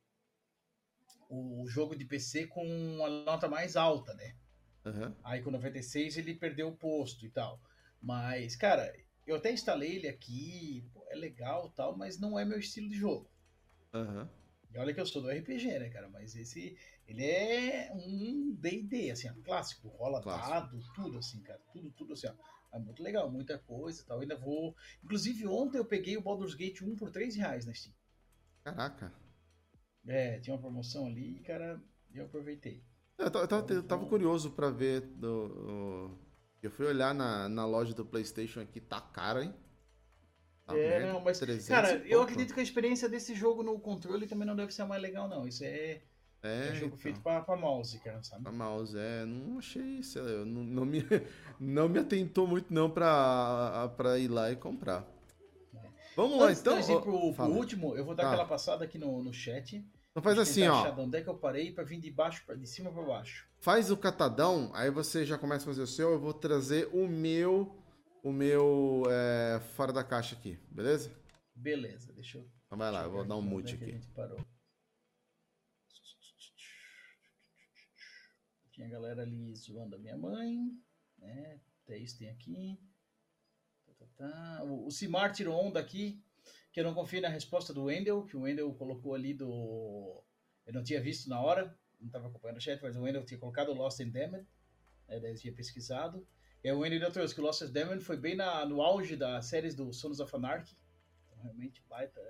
o jogo de PC com a nota mais alta, né? Aham. Aí com 96 ele perdeu o posto e tal. Mas, cara, eu até instalei ele aqui, pô, é legal e tal, mas não é meu estilo de jogo. Aham. E olha que eu sou do RPG, né, cara? Mas esse, ele é um D&D, assim, ó, clássico, rola Clássico. dado, tudo assim, cara, tudo, tudo assim, ó. É muito legal, muita coisa e tal. Eu ainda vou. Inclusive, ontem eu peguei o Baldur's Gate 1 por 3 reais na Steam. Caraca. É, tinha uma promoção ali, cara, e eu aproveitei. Eu tava, eu tava- eu tava curioso pra ver. Do, Eu fui olhar na, na loja do PlayStation aqui, tá caro, hein? Tá É, merda, não, mas, 300 Cara, eu acredito que a experiência desse jogo no controle também não deve ser mais legal, não. Isso é. É, É jogo então. feito pra, pra mouse, cara, sabe? A mouse, é, não achei, sei lá, eu não, não me, [LAUGHS] não me atentou muito não pra, pra ir lá e comprar. Vamos lá, Antes então. gente ir ó, pro, pro último, eu vou dar Tá. aquela passada aqui no, no chat. Então faz Pra assim, ó, onde é que eu parei pra vir de baixo, pra, de cima pra baixo. faz o catadão, aí você já começa a fazer o seu, eu vou trazer o meu, o meu é, fora da caixa aqui, beleza? Beleza, deixa eu. Então vai lá, eu vou dar um mute é aqui. Parou. Tinha a galera ali zoando a minha mãe, né? Até isso tem aqui. Tá, tá, tá. O, Simar tirou onda aqui, que eu não confiei na resposta do Wendel, que o Wendel colocou ali do. Eu não tinha visto na hora, não estava acompanhando o chat, mas o Wendel tinha colocado Lost and Damned, né, daí eu tinha pesquisado. Aí o ainda trouxe que o Lost Damned foi bem na, no auge das séries do Sons of Anarchy. Então, realmente, baita,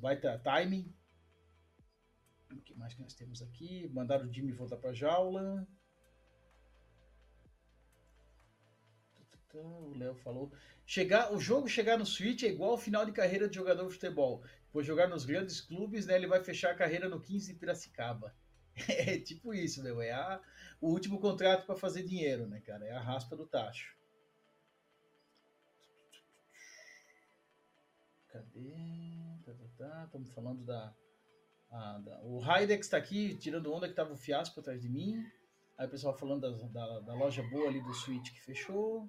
baita timing. O que mais que nós temos aqui? Mandaram o Jimmy voltar pra jaula. O Léo falou. Chegar, o jogo chegar no Switch é igual ao final de carreira de jogador de futebol. Vou jogar nos grandes clubes, né? Ele vai fechar a carreira no 15 de Piracicaba. [LAUGHS] É tipo isso, meu. É a, o último contrato para fazer dinheiro, né, cara? É a raspa do tacho. Cadê? Tá, tá, tá. Estamos falando da, a- da- O Raidex tá aqui tirando onda que tava o fiasco atrás de mim. Aí o pessoal falando da, da, da loja boa ali do Switch que fechou.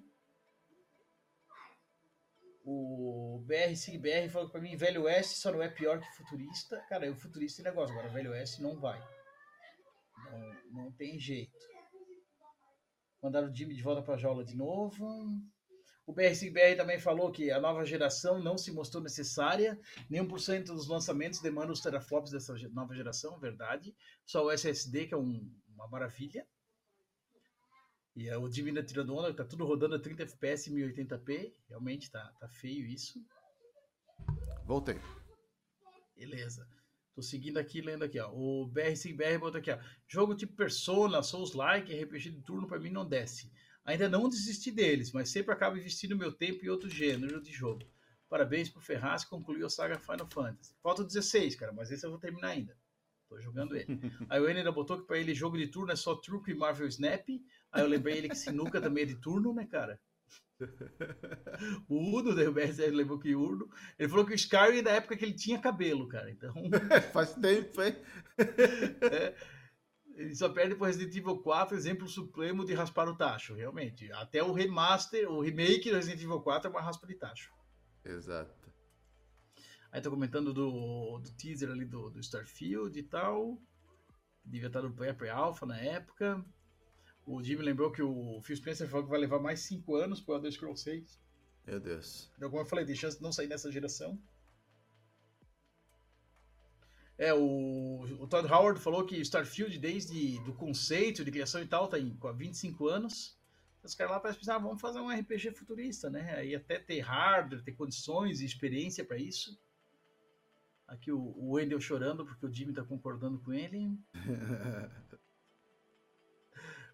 O BR Sig BR falou pra mim, Velho Oeste só não é pior que Futurista. Cara, o Futurista é negócio, agora Velho Oeste não vai. Não, não tem jeito. Mandaram o Jimmy de volta pra jaula de novo. O BR Sig BR também falou que a nova geração não se mostrou necessária. Nenhum por cento dos lançamentos demanda os teraflops dessa nova geração, verdade. Só o SSD, que é um- uma maravilha. E é o Jimmy ainda tirando onda, tá tudo rodando a 30 FPS e 1080p. Realmente tá, tá feio isso. Voltei. Beleza. Tô seguindo aqui, lendo aqui, ó. O BR5BR botou aqui, ó. Jogo tipo Persona, Souls-like, RPG de turno, pra mim não desce. Ainda não desisti deles, mas sempre acabo investindo meu tempo em outro gênero de jogo. Parabéns pro Ferraz que concluiu a saga Final Fantasy. Falta 16, cara, mas esse eu vou terminar ainda. Tô jogando ele. [LAUGHS] Aí o ainda botou que pra ele jogo de turno é só truco e Marvel Snap. Aí eu lembrei ele que sinuca também é de turno, né, cara? [LAUGHS] O daí o BSR lembrou que o Uno. Ele falou que o Skyrim é da época que ele tinha cabelo, cara. Então, [LAUGHS] Faz tempo, hein? [LAUGHS] ele só perde pro Resident Evil 4, exemplo supremo de raspar o tacho, realmente. Até o remaster, o remake do Resident Evil 4 é uma raspa de tacho. Exato. Aí tô comentando do, do teaser ali do, do Starfield e tal. Devia estar no pré-alpha na época. O Jimmy lembrou que o Phil Spencer falou que vai levar mais 5 anos pro Elder Scrolls 6. Meu Deus. Então, como eu falei, tem chance de não sair nessa geração. É, o, o Todd Howard falou que Starfield, desde do conceito de criação e tal, tá em com 25 anos. Os caras lá parecem pensar, ah, vamos fazer um RPG futurista, né? Aí até ter hardware, ter condições e experiência para isso. Aqui o, o Wendell chorando porque o Jimmy tá concordando com ele. [LAUGHS]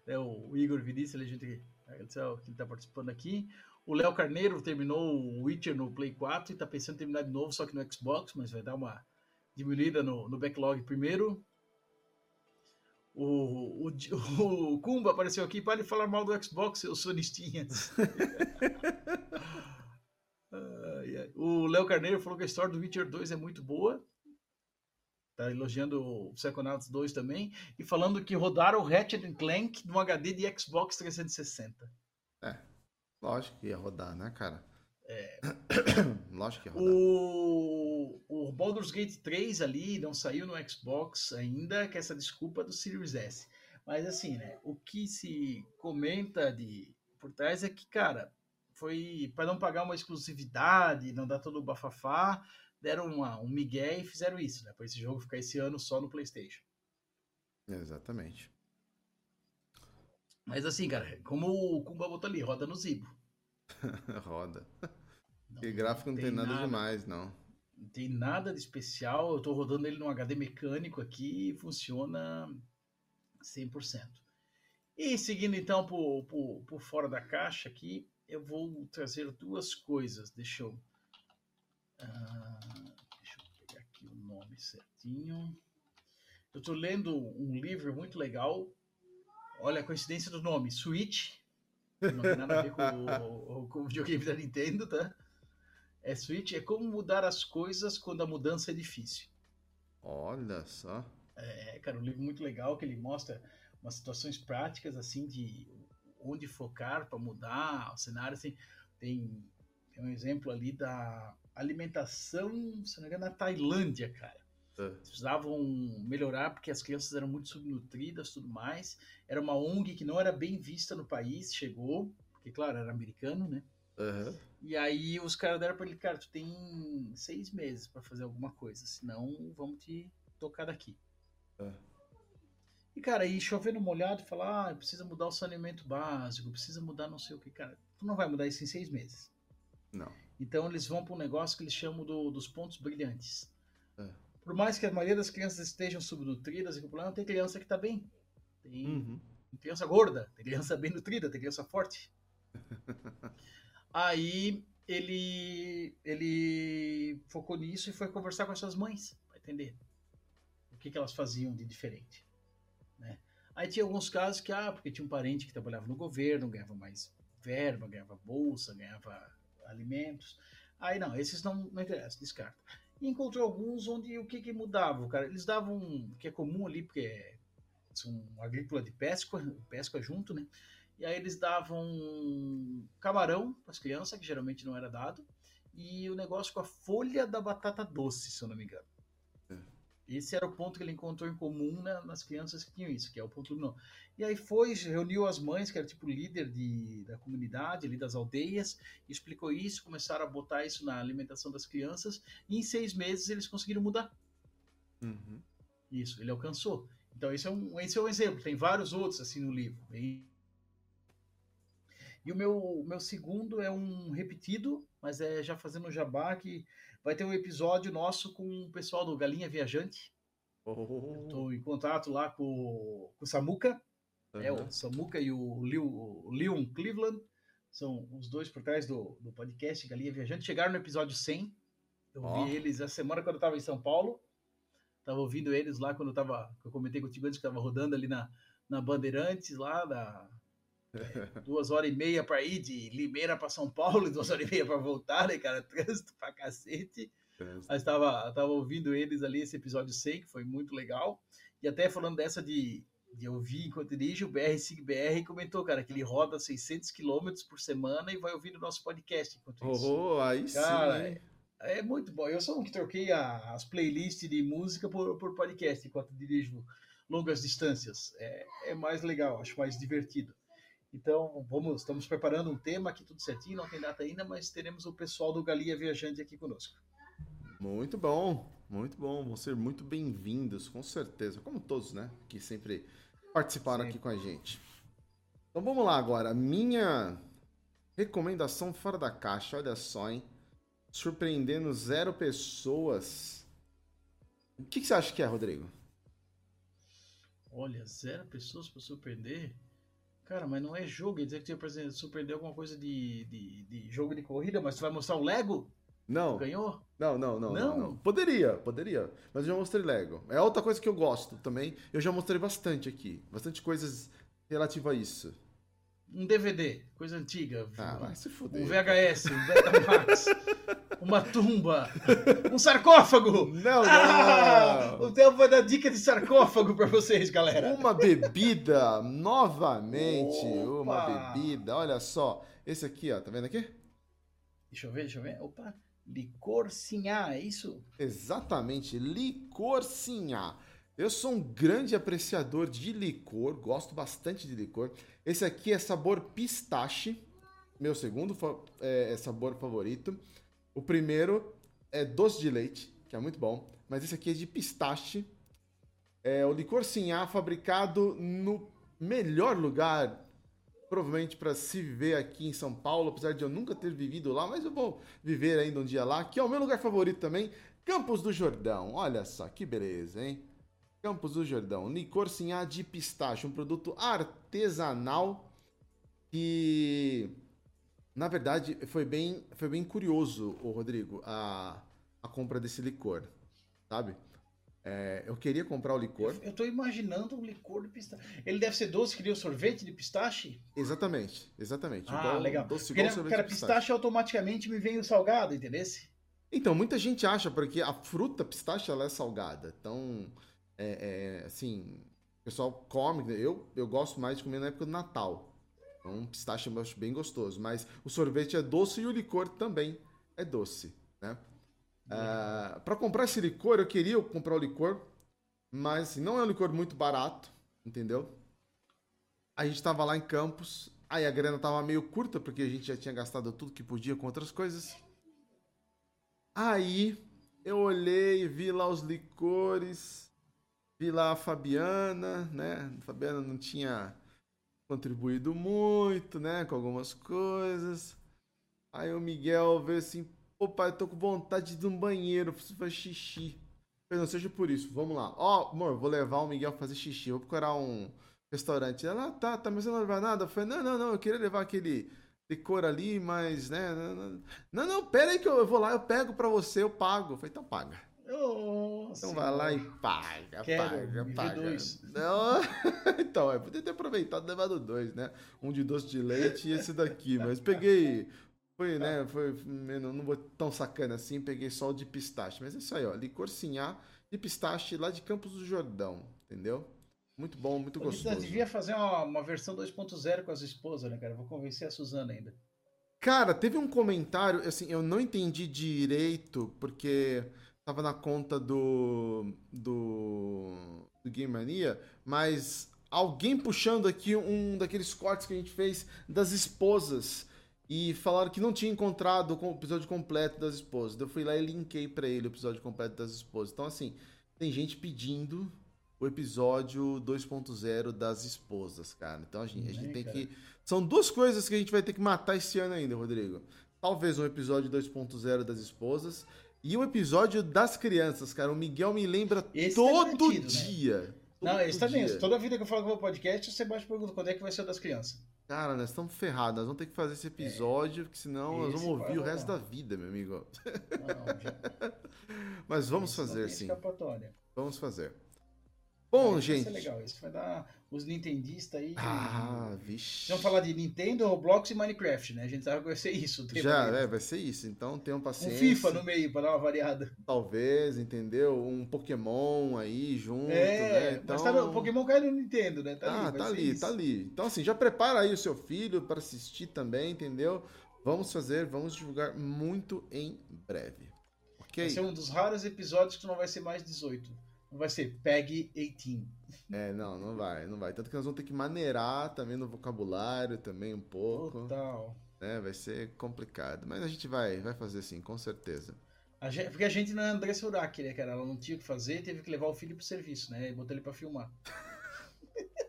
É, o Igor Vinícius, ele, gente, agradecer que ele tá participando aqui. O Léo Carneiro terminou o Witcher no Play 4 e tá pensando em terminar de novo, só que no Xbox, mas vai dar uma diminuída no, no backlog primeiro. O, o, o Kumba apareceu aqui para ele falar mal do Xbox, seus sonistinhas. [LAUGHS] Ai, ai. o Léo Carneiro falou que a história do Witcher 2 é muito boa. Tá elogiando o Psychonauts 2 também. E falando que rodaram o Ratchet Clank no HD de Xbox 360. Lógico que ia rodar, né, cara? É. [COUGHS] Lógico que ia rodar. O, o Baldur's Gate 3 ali não saiu no Xbox ainda, que é essa desculpa do Series S. Mas assim, né? O que se comenta de por trás é que, cara, foi para não pagar uma exclusividade, não dar todo o bafafá, deram uma, um migué e fizeram isso, né? Para esse jogo ficar esse ano só no PlayStation. Exatamente. Mas assim, cara, como o Kumba botou ali, roda no Zibo. [LAUGHS] Roda. Não, E gráfico não tem nada demais, não. Não tem nada de especial. Eu tô rodando ele num HD mecânico aqui e funciona 100%. E seguindo então por, por, por fora da caixa aqui, eu vou trazer duas coisas. Deixa eu, ah, deixa eu pegar aqui o nome certinho. Eu tô lendo um livro muito legal. Olha a coincidência do nome, Switch. Não tem nada a ver com o, com o videogame da Nintendo, tá? É Switch, é como mudar as coisas quando a mudança é difícil. Olha só. É, cara, um livro muito legal que ele mostra umas situações práticas, assim, de onde focar para mudar o cenário. Assim, tem, tem um exemplo ali da alimentação, se não me engano, na Tailândia, cara. Precisavam melhorar porque as crianças eram muito subnutridas tudo mais. Era uma ONG que não era bem vista no país, chegou, porque, claro, era americano, né? Aham. E aí os caras deram pra ele, cara, tu tem seis meses pra fazer alguma coisa, senão vamos te tocar daqui. É. E, cara, aí chovendo molhado, falar, ah, precisa mudar o saneamento básico, precisa mudar não sei o que, cara. Tu não vai mudar isso em seis meses. Não. Então eles vão para um negócio que eles chamam do- dos pontos brilhantes. Por mais que a maioria das crianças estejam subnutridas, e o problema tem criança que tá bem. Tem Uhum. tem criança gorda, tem criança bem nutrida, tem criança forte. [LAUGHS] Aí ele ele focou nisso e foi conversar com as suas mães para entender o que, que elas faziam de diferente, né? Aí tinha alguns casos que ah, porque tinha um parente que trabalhava no governo, ganhava mais verba, ganhava bolsa, ganhava alimentos. Aí não, esses não, não interessa, descarta. E encontrou alguns onde o que, que mudava, cara? Eles davam, que é comum ali, porque é são agrícola de pesca, pesca junto, né? E aí eles davam camarão para as crianças, que geralmente não era dado, e o negócio com a folha da batata doce, se eu não me engano. Esse era o ponto que ele encontrou em comum na- nas crianças que tinham isso, que é o ponto não. E aí foi, reuniu as mães, que era tipo líder de, da comunidade, ali das aldeias, explicou isso, começaram a botar isso na alimentação das crianças, e em seis meses eles conseguiram mudar. Uhum. Isso, ele alcançou. Então, esse é um, esse é um exemplo. Tem vários outros assim no livro. E, e o meu, o meu segundo é um repetido, mas é já fazendo um jabá que vai ter um episódio nosso com o pessoal do Galinha Viajante. Oh. Estou em contato lá com, com o Samuca, é, Aham. o Samuca e o, Leo, o Leon Cleveland. São os dois por trás do, do podcast Galinha Viajante. Chegaram no episódio 100. Eu Ó. vi eles essa semana quando eu estava em São Paulo. Tava ouvindo eles lá quando eu tava. que Eu comentei contigo antes que tava rodando ali na, na Bandeirantes, lá, da, é, [LAUGHS] duas horas e meia para ir de Limeira para São Paulo e duas horas e meia para voltar, né, cara? [LAUGHS] Trânsito pra cacete. Mas tava, tava ouvindo eles ali, esse episódio 100, que foi muito legal. E até falando dessa de, de ouvir enquanto dirige, o BR SIG-BR comentou, cara, que ele roda 600 quilômetros por semana e vai ouvindo o nosso podcast enquanto isso. Oh, aí Cara, sim. É muito bom. Eu sou um que troquei a- as playlists de música por, por podcast enquanto dirijo longas distâncias. É, é mais legal, acho mais divertido. Então, vamos, estamos preparando um tema aqui, tudo certinho, não tem data ainda, mas teremos o pessoal do Galinha Viajante aqui conosco. Muito bom, muito bom. Vão ser muito bem-vindos, com certeza. Como todos, né? Que sempre participaram Sim. aqui com a gente. Então vamos lá agora. Minha recomendação fora da caixa, olha só, hein? Surpreendendo zero pessoas. O que, que você acha que é, Rodrigo? Olha, zero pessoas para surpreender. Cara, mas não é jogo. Quer dizer que você, por exemplo, surpreendeu alguma coisa de, de, de jogo de corrida, mas você vai mostrar o Lego? Não, Ganhou? não, não, não, não, Não? não. Poderia, poderia. Mas eu já mostrei Lego. É outra coisa que eu gosto também. Eu já mostrei bastante aqui. Bastante coisas relativas a isso. Um DVD, coisa antiga. Ah, vai se fuder. um VHS, um Betamax, [LAUGHS] uma tumba, um sarcófago. Não, Ah, não. o Theo vai dar dica de sarcófago pra vocês, galera. Uma bebida, novamente, Opa! uma bebida. Olha só, esse aqui, ó, tá vendo aqui? Deixa eu ver, deixa eu ver. Opa, licor sinhá, é isso? Exatamente, licor sinhá. Eu sou um grande apreciador de licor, gosto bastante de licor. Esse aqui é sabor pistache, meu segundo é, é sabor favorito. O primeiro é doce de leite, que é muito bom, mas esse aqui é de pistache. É o licor sinhá fabricado no melhor lugar, provavelmente para se viver aqui em São Paulo, apesar de eu nunca ter vivido lá, mas eu vou viver ainda um dia lá, que é o meu lugar favorito também, Campos do Jordão. Olha só que beleza, hein? Campos do Jordão, licor sinhá de pistache, um produto artesanal que na verdade foi bem foi bem curioso, o Rodrigo, a, a compra desse licor, sabe? É, eu queria comprar o licor. Eu tô imaginando um licor de pistache. Ele deve ser doce, que nem o sorvete de pistache? Exatamente, exatamente. Ah, Igual- legal. Doce Porque, igual sorvete cara, de pistache. automaticamente me vem o salgado, entendeu? Então, muita gente acha, porque a fruta pistache ela é salgada. Então, é, é, assim, o pessoal come. Eu, eu gosto mais de comer na época do Natal. Então, pistache eu acho bem gostoso. Mas o sorvete é doce e o licor também é doce, né? Ah, para comprar esse licor, eu queria comprar o licor, mas assim, não é um licor muito barato, entendeu? A gente tava lá em Campos, aí a grana tava meio curta, porque a gente já tinha gastado tudo que podia com outras coisas. Aí eu olhei, vi lá os licores, vi lá a Fabiana, né? A Fabiana não tinha contribuído muito, né? Com algumas coisas. Aí o Miguel veio assim, pô pai, eu tô com vontade de num banheiro, preciso fazer xixi. Eu não seja por isso, vamos lá. Ó, amor, vou levar o Miguel fazer xixi, vou procurar um restaurante. Ela, ah, tá, tá, mas você não vai levar nada? Eu falei, não, não, não, eu queria levar aquele licor ali, mas, né, não, não, não, não, pera aí que eu vou lá, eu pego pra você, eu pago. Eu falei, então paga. Então vai lá e paga, Quero, paga, paga. dois. Não, [LAUGHS] então, eu podia ter aproveitado e levado dois, né? Um de doce de leite e esse daqui, mas peguei. Foi, né? Foi. Não, não vou tão sacana assim, peguei só o de pistache. Mas é isso aí, ó. Licor Sinhá de pistache lá de Campos do Jordão, entendeu? Muito bom, muito gente gostoso. devia fazer uma, uma versão 2.0 com as esposas, né, cara? Vou convencer a Suzana ainda. Cara, teve um comentário, assim, eu não entendi direito, porque tava na conta do, do, do Game Mania, mas alguém puxando aqui um daqueles cortes que a gente fez das esposas e falaram que não tinha encontrado o episódio completo das esposas. Eu fui lá e linkei pra ele o episódio completo das esposas. Então, assim, tem gente pedindo o episódio 2.0 das esposas, cara. Então a gente, a gente É, tem cara. que. São duas coisas que a gente vai ter que matar esse ano ainda, Rodrigo. Talvez um episódio 2.0 das esposas e o episódio das crianças, cara. O Miguel me lembra Esse tá todo né? dia. Não, Todo esse tá bem. dia. Toda vida que eu falo com o meu podcast, você bate pergunta quando é que vai ser o das crianças. Cara, nós estamos ferrados. Nós vamos ter que fazer esse episódio, porque senão nós Esse vamos vai ouvir o resto da vida, meu amigo. Não, já, [LAUGHS] Mas vamos esse não fazer sim. Vamos fazer. Bom, gente. Vai ser legal. Isso vai dar os nintendistas aí. Ah, vixe. Vamos falar de Nintendo, Roblox e Minecraft, né? A gente sabe que vai ser isso. Já, é, vai ser isso. Então tenham Um paciência. FIFA no meio, pra dar uma variada. Talvez, entendeu? Um Pokémon aí junto, É, né? Então... mas tá, no- o Pokémon cai no Nintendo, né? Tá ah, ali, tá ali, isso. tá ali. Então, assim, já prepara aí o seu filho para assistir também, entendeu? Vamos fazer, vamos divulgar muito em breve. Ok? Vai ser um dos raros episódios que não vai ser mais 18. Não vai ser PEG 18. É, não, não vai, não vai. Tanto que nós vamos ter que maneirar também no vocabulário também um pouco, Total. né? Vai ser complicado. Mas a gente vai, vai fazer sim, com certeza. A gente- porque a gente não é Andressa Urach, né, cara? Ela não tinha o que fazer, teve que levar o filho pro serviço, né? E botou ele pra filmar. [LAUGHS]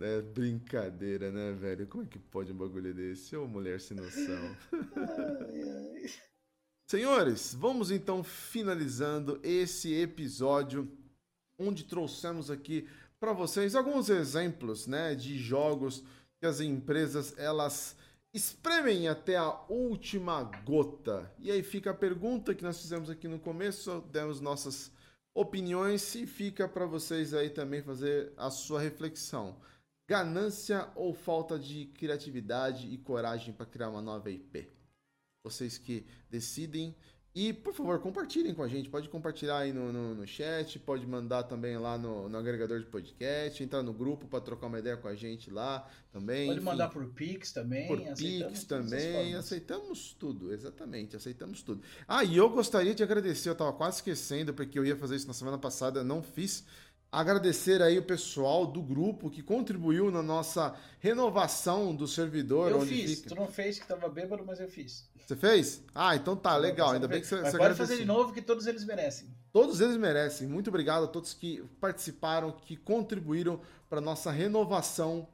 É brincadeira, né, velho? Como é que pode um bagulho desse? Ô, mulher sem noção. [LAUGHS] Ai, ai. Senhores, vamos então finalizando esse episódio onde trouxemos aqui para vocês alguns exemplos, né, de jogos que as empresas elas espremem até a última gota. E aí fica a pergunta que nós fizemos aqui no começo, demos nossas opiniões e fica para vocês aí também fazer a sua reflexão. Ganância ou falta de criatividade e coragem para criar uma nova IP? Vocês que decidem. E, por favor, compartilhem com a gente. Pode compartilhar aí no, no, no chat, pode mandar também lá no, no agregador de podcast, entrar no grupo para trocar uma ideia com a gente lá também. Pode enfim, mandar por Pix também. por Pix também. Aceitamos tudo, exatamente, aceitamos tudo. Ah, e eu gostaria de agradecer, eu tava quase esquecendo, porque eu ia fazer isso na semana passada, não fiz. Agradecer aí o pessoal do grupo que contribuiu na nossa renovação do servidor. Eu fiz. fica- Tu não fez que tava bêbado, mas eu fiz. Você fez? Ah, então tá, legal. Ainda bem que você, Mas você pode agradeceu. fazer de novo que todos eles merecem. Todos eles merecem. Muito obrigado a todos que participaram, que contribuíram para nossa renovação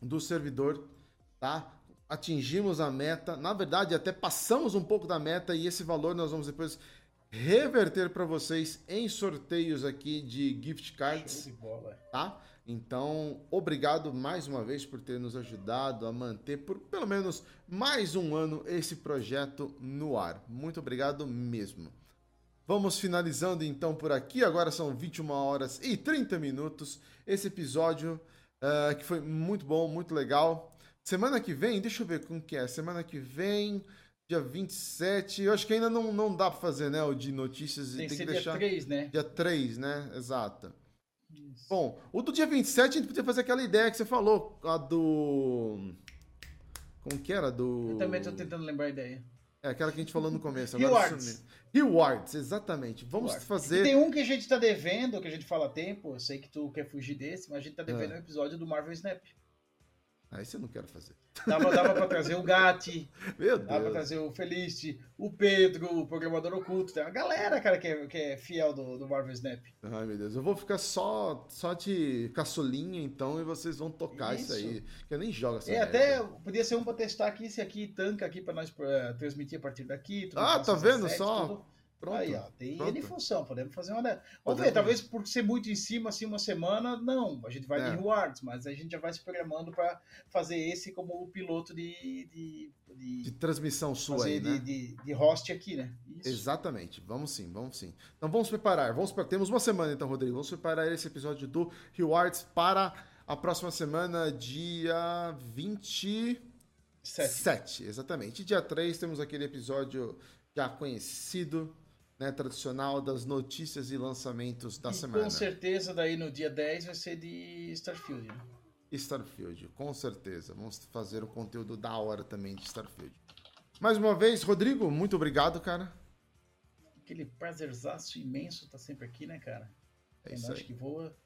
do servidor, tá? Atingimos a meta. Na verdade, até passamos um pouco da meta e esse valor nós vamos depois reverter para vocês em sorteios aqui de gift cards de bola. tá? Então, obrigado mais uma vez por ter nos ajudado a manter por pelo menos mais um ano esse projeto no ar. Muito obrigado mesmo. Vamos finalizando então por aqui. Agora são 21 horas e 30 minutos. Esse episódio uh, que foi muito bom, muito legal. Semana que vem, deixa eu ver como que é. Semana que vem, dia 27. Eu acho que ainda não, não dá pra fazer, né? O de notícias. Tem, tem que que ser deixar. dia 3, né? Dia 3, né? Exato. Isso. Bom, o do dia 27 a gente podia fazer aquela ideia que você falou, a do. Como que era? Do. Eu também tô tentando lembrar a ideia. É aquela que a gente falou no começo. [LAUGHS] Rewards. Rewards, exatamente. Vamos Claro. fazer. E tem um que a gente tá devendo, que a gente fala há tempo, eu sei que tu quer fugir desse, mas a gente tá devendo Ah. um episódio do Marvel Snap. Esse eu não quero fazer. Dava, dava pra trazer o Gatti, [LAUGHS] Meu dava pra Deus. trazer o Felice, o Pedro, o programador oculto. Tem uma galera, cara, que é, que é fiel do, do Marvel Snap. Ai, meu Deus. Eu vou ficar só, só de caçolinha, então, e vocês vão tocar isso, Isso. aí. Que eu nem jogo essa É, até podia ser um pra testar aqui, esse aqui tanca aqui pra nós eh, transmitir a partir daqui. Ah, tá vendo assets, só? tudo. Pronto. Aí, ó, tem pronto. N função, podemos fazer uma dessas. Vamos ver, talvez por ser muito em cima, assim, uma semana, não. A gente vai É. de rewards, mas a gente já vai se programando para fazer esse como o piloto de, de, de, De transmissão sua aí, de, né? de, de host aqui, né? Isso. Exatamente, vamos sim, vamos sim. Então vamos preparar, vamos temos uma semana então, Rodrigo. Vamos preparar esse episódio do Rewards para a próxima semana, dia 27. Sete. exatamente. E dia 3 temos aquele episódio já conhecido, né, tradicional das notícias e lançamentos da E semana. com certeza, daí no dia 10 vai ser de Starfield. né? Starfield, com certeza. Vamos fazer o conteúdo da hora também de Starfield. Mais uma vez, Rodrigo, muito obrigado, cara. Aquele prazerzaço imenso tá sempre aqui, né, cara? É É isso nós que voa.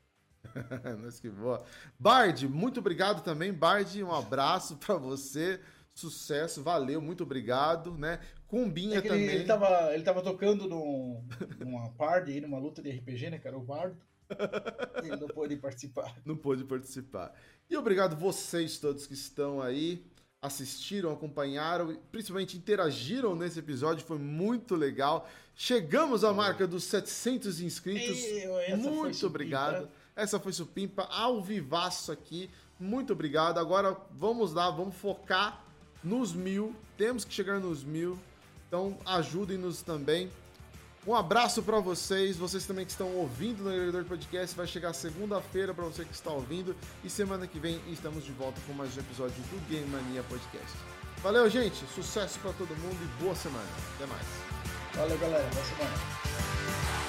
[LAUGHS] Nós que voa. Bard, muito obrigado também. Bard, um abraço pra você. Sucesso, valeu, muito obrigado, né? Cumbinha É que ele, também. ele, tava, ele tava tocando num, numa party aí, numa luta de RPG, né, cara? O Bardo. [LAUGHS] Ele não pôde participar. Não pôde participar. E obrigado vocês todos que estão aí, assistiram, acompanharam, principalmente interagiram nesse episódio, foi muito legal. Chegamos à marca dos 700 inscritos. Muito obrigado. Essa foi Supimpa, ao vivaço aqui. Muito obrigado. Agora vamos lá, vamos focar nos mil. Temos que chegar nos mil. Então ajudem-nos também. Um abraço para vocês, vocês também que estão ouvindo no Agregador Podcast. Vai chegar segunda-feira para você que está ouvindo. E semana que vem estamos de volta com mais um episódio do Game Mania Podcast. Valeu, gente. Sucesso para todo mundo e boa semana. Até mais. Valeu, galera. Boa semana.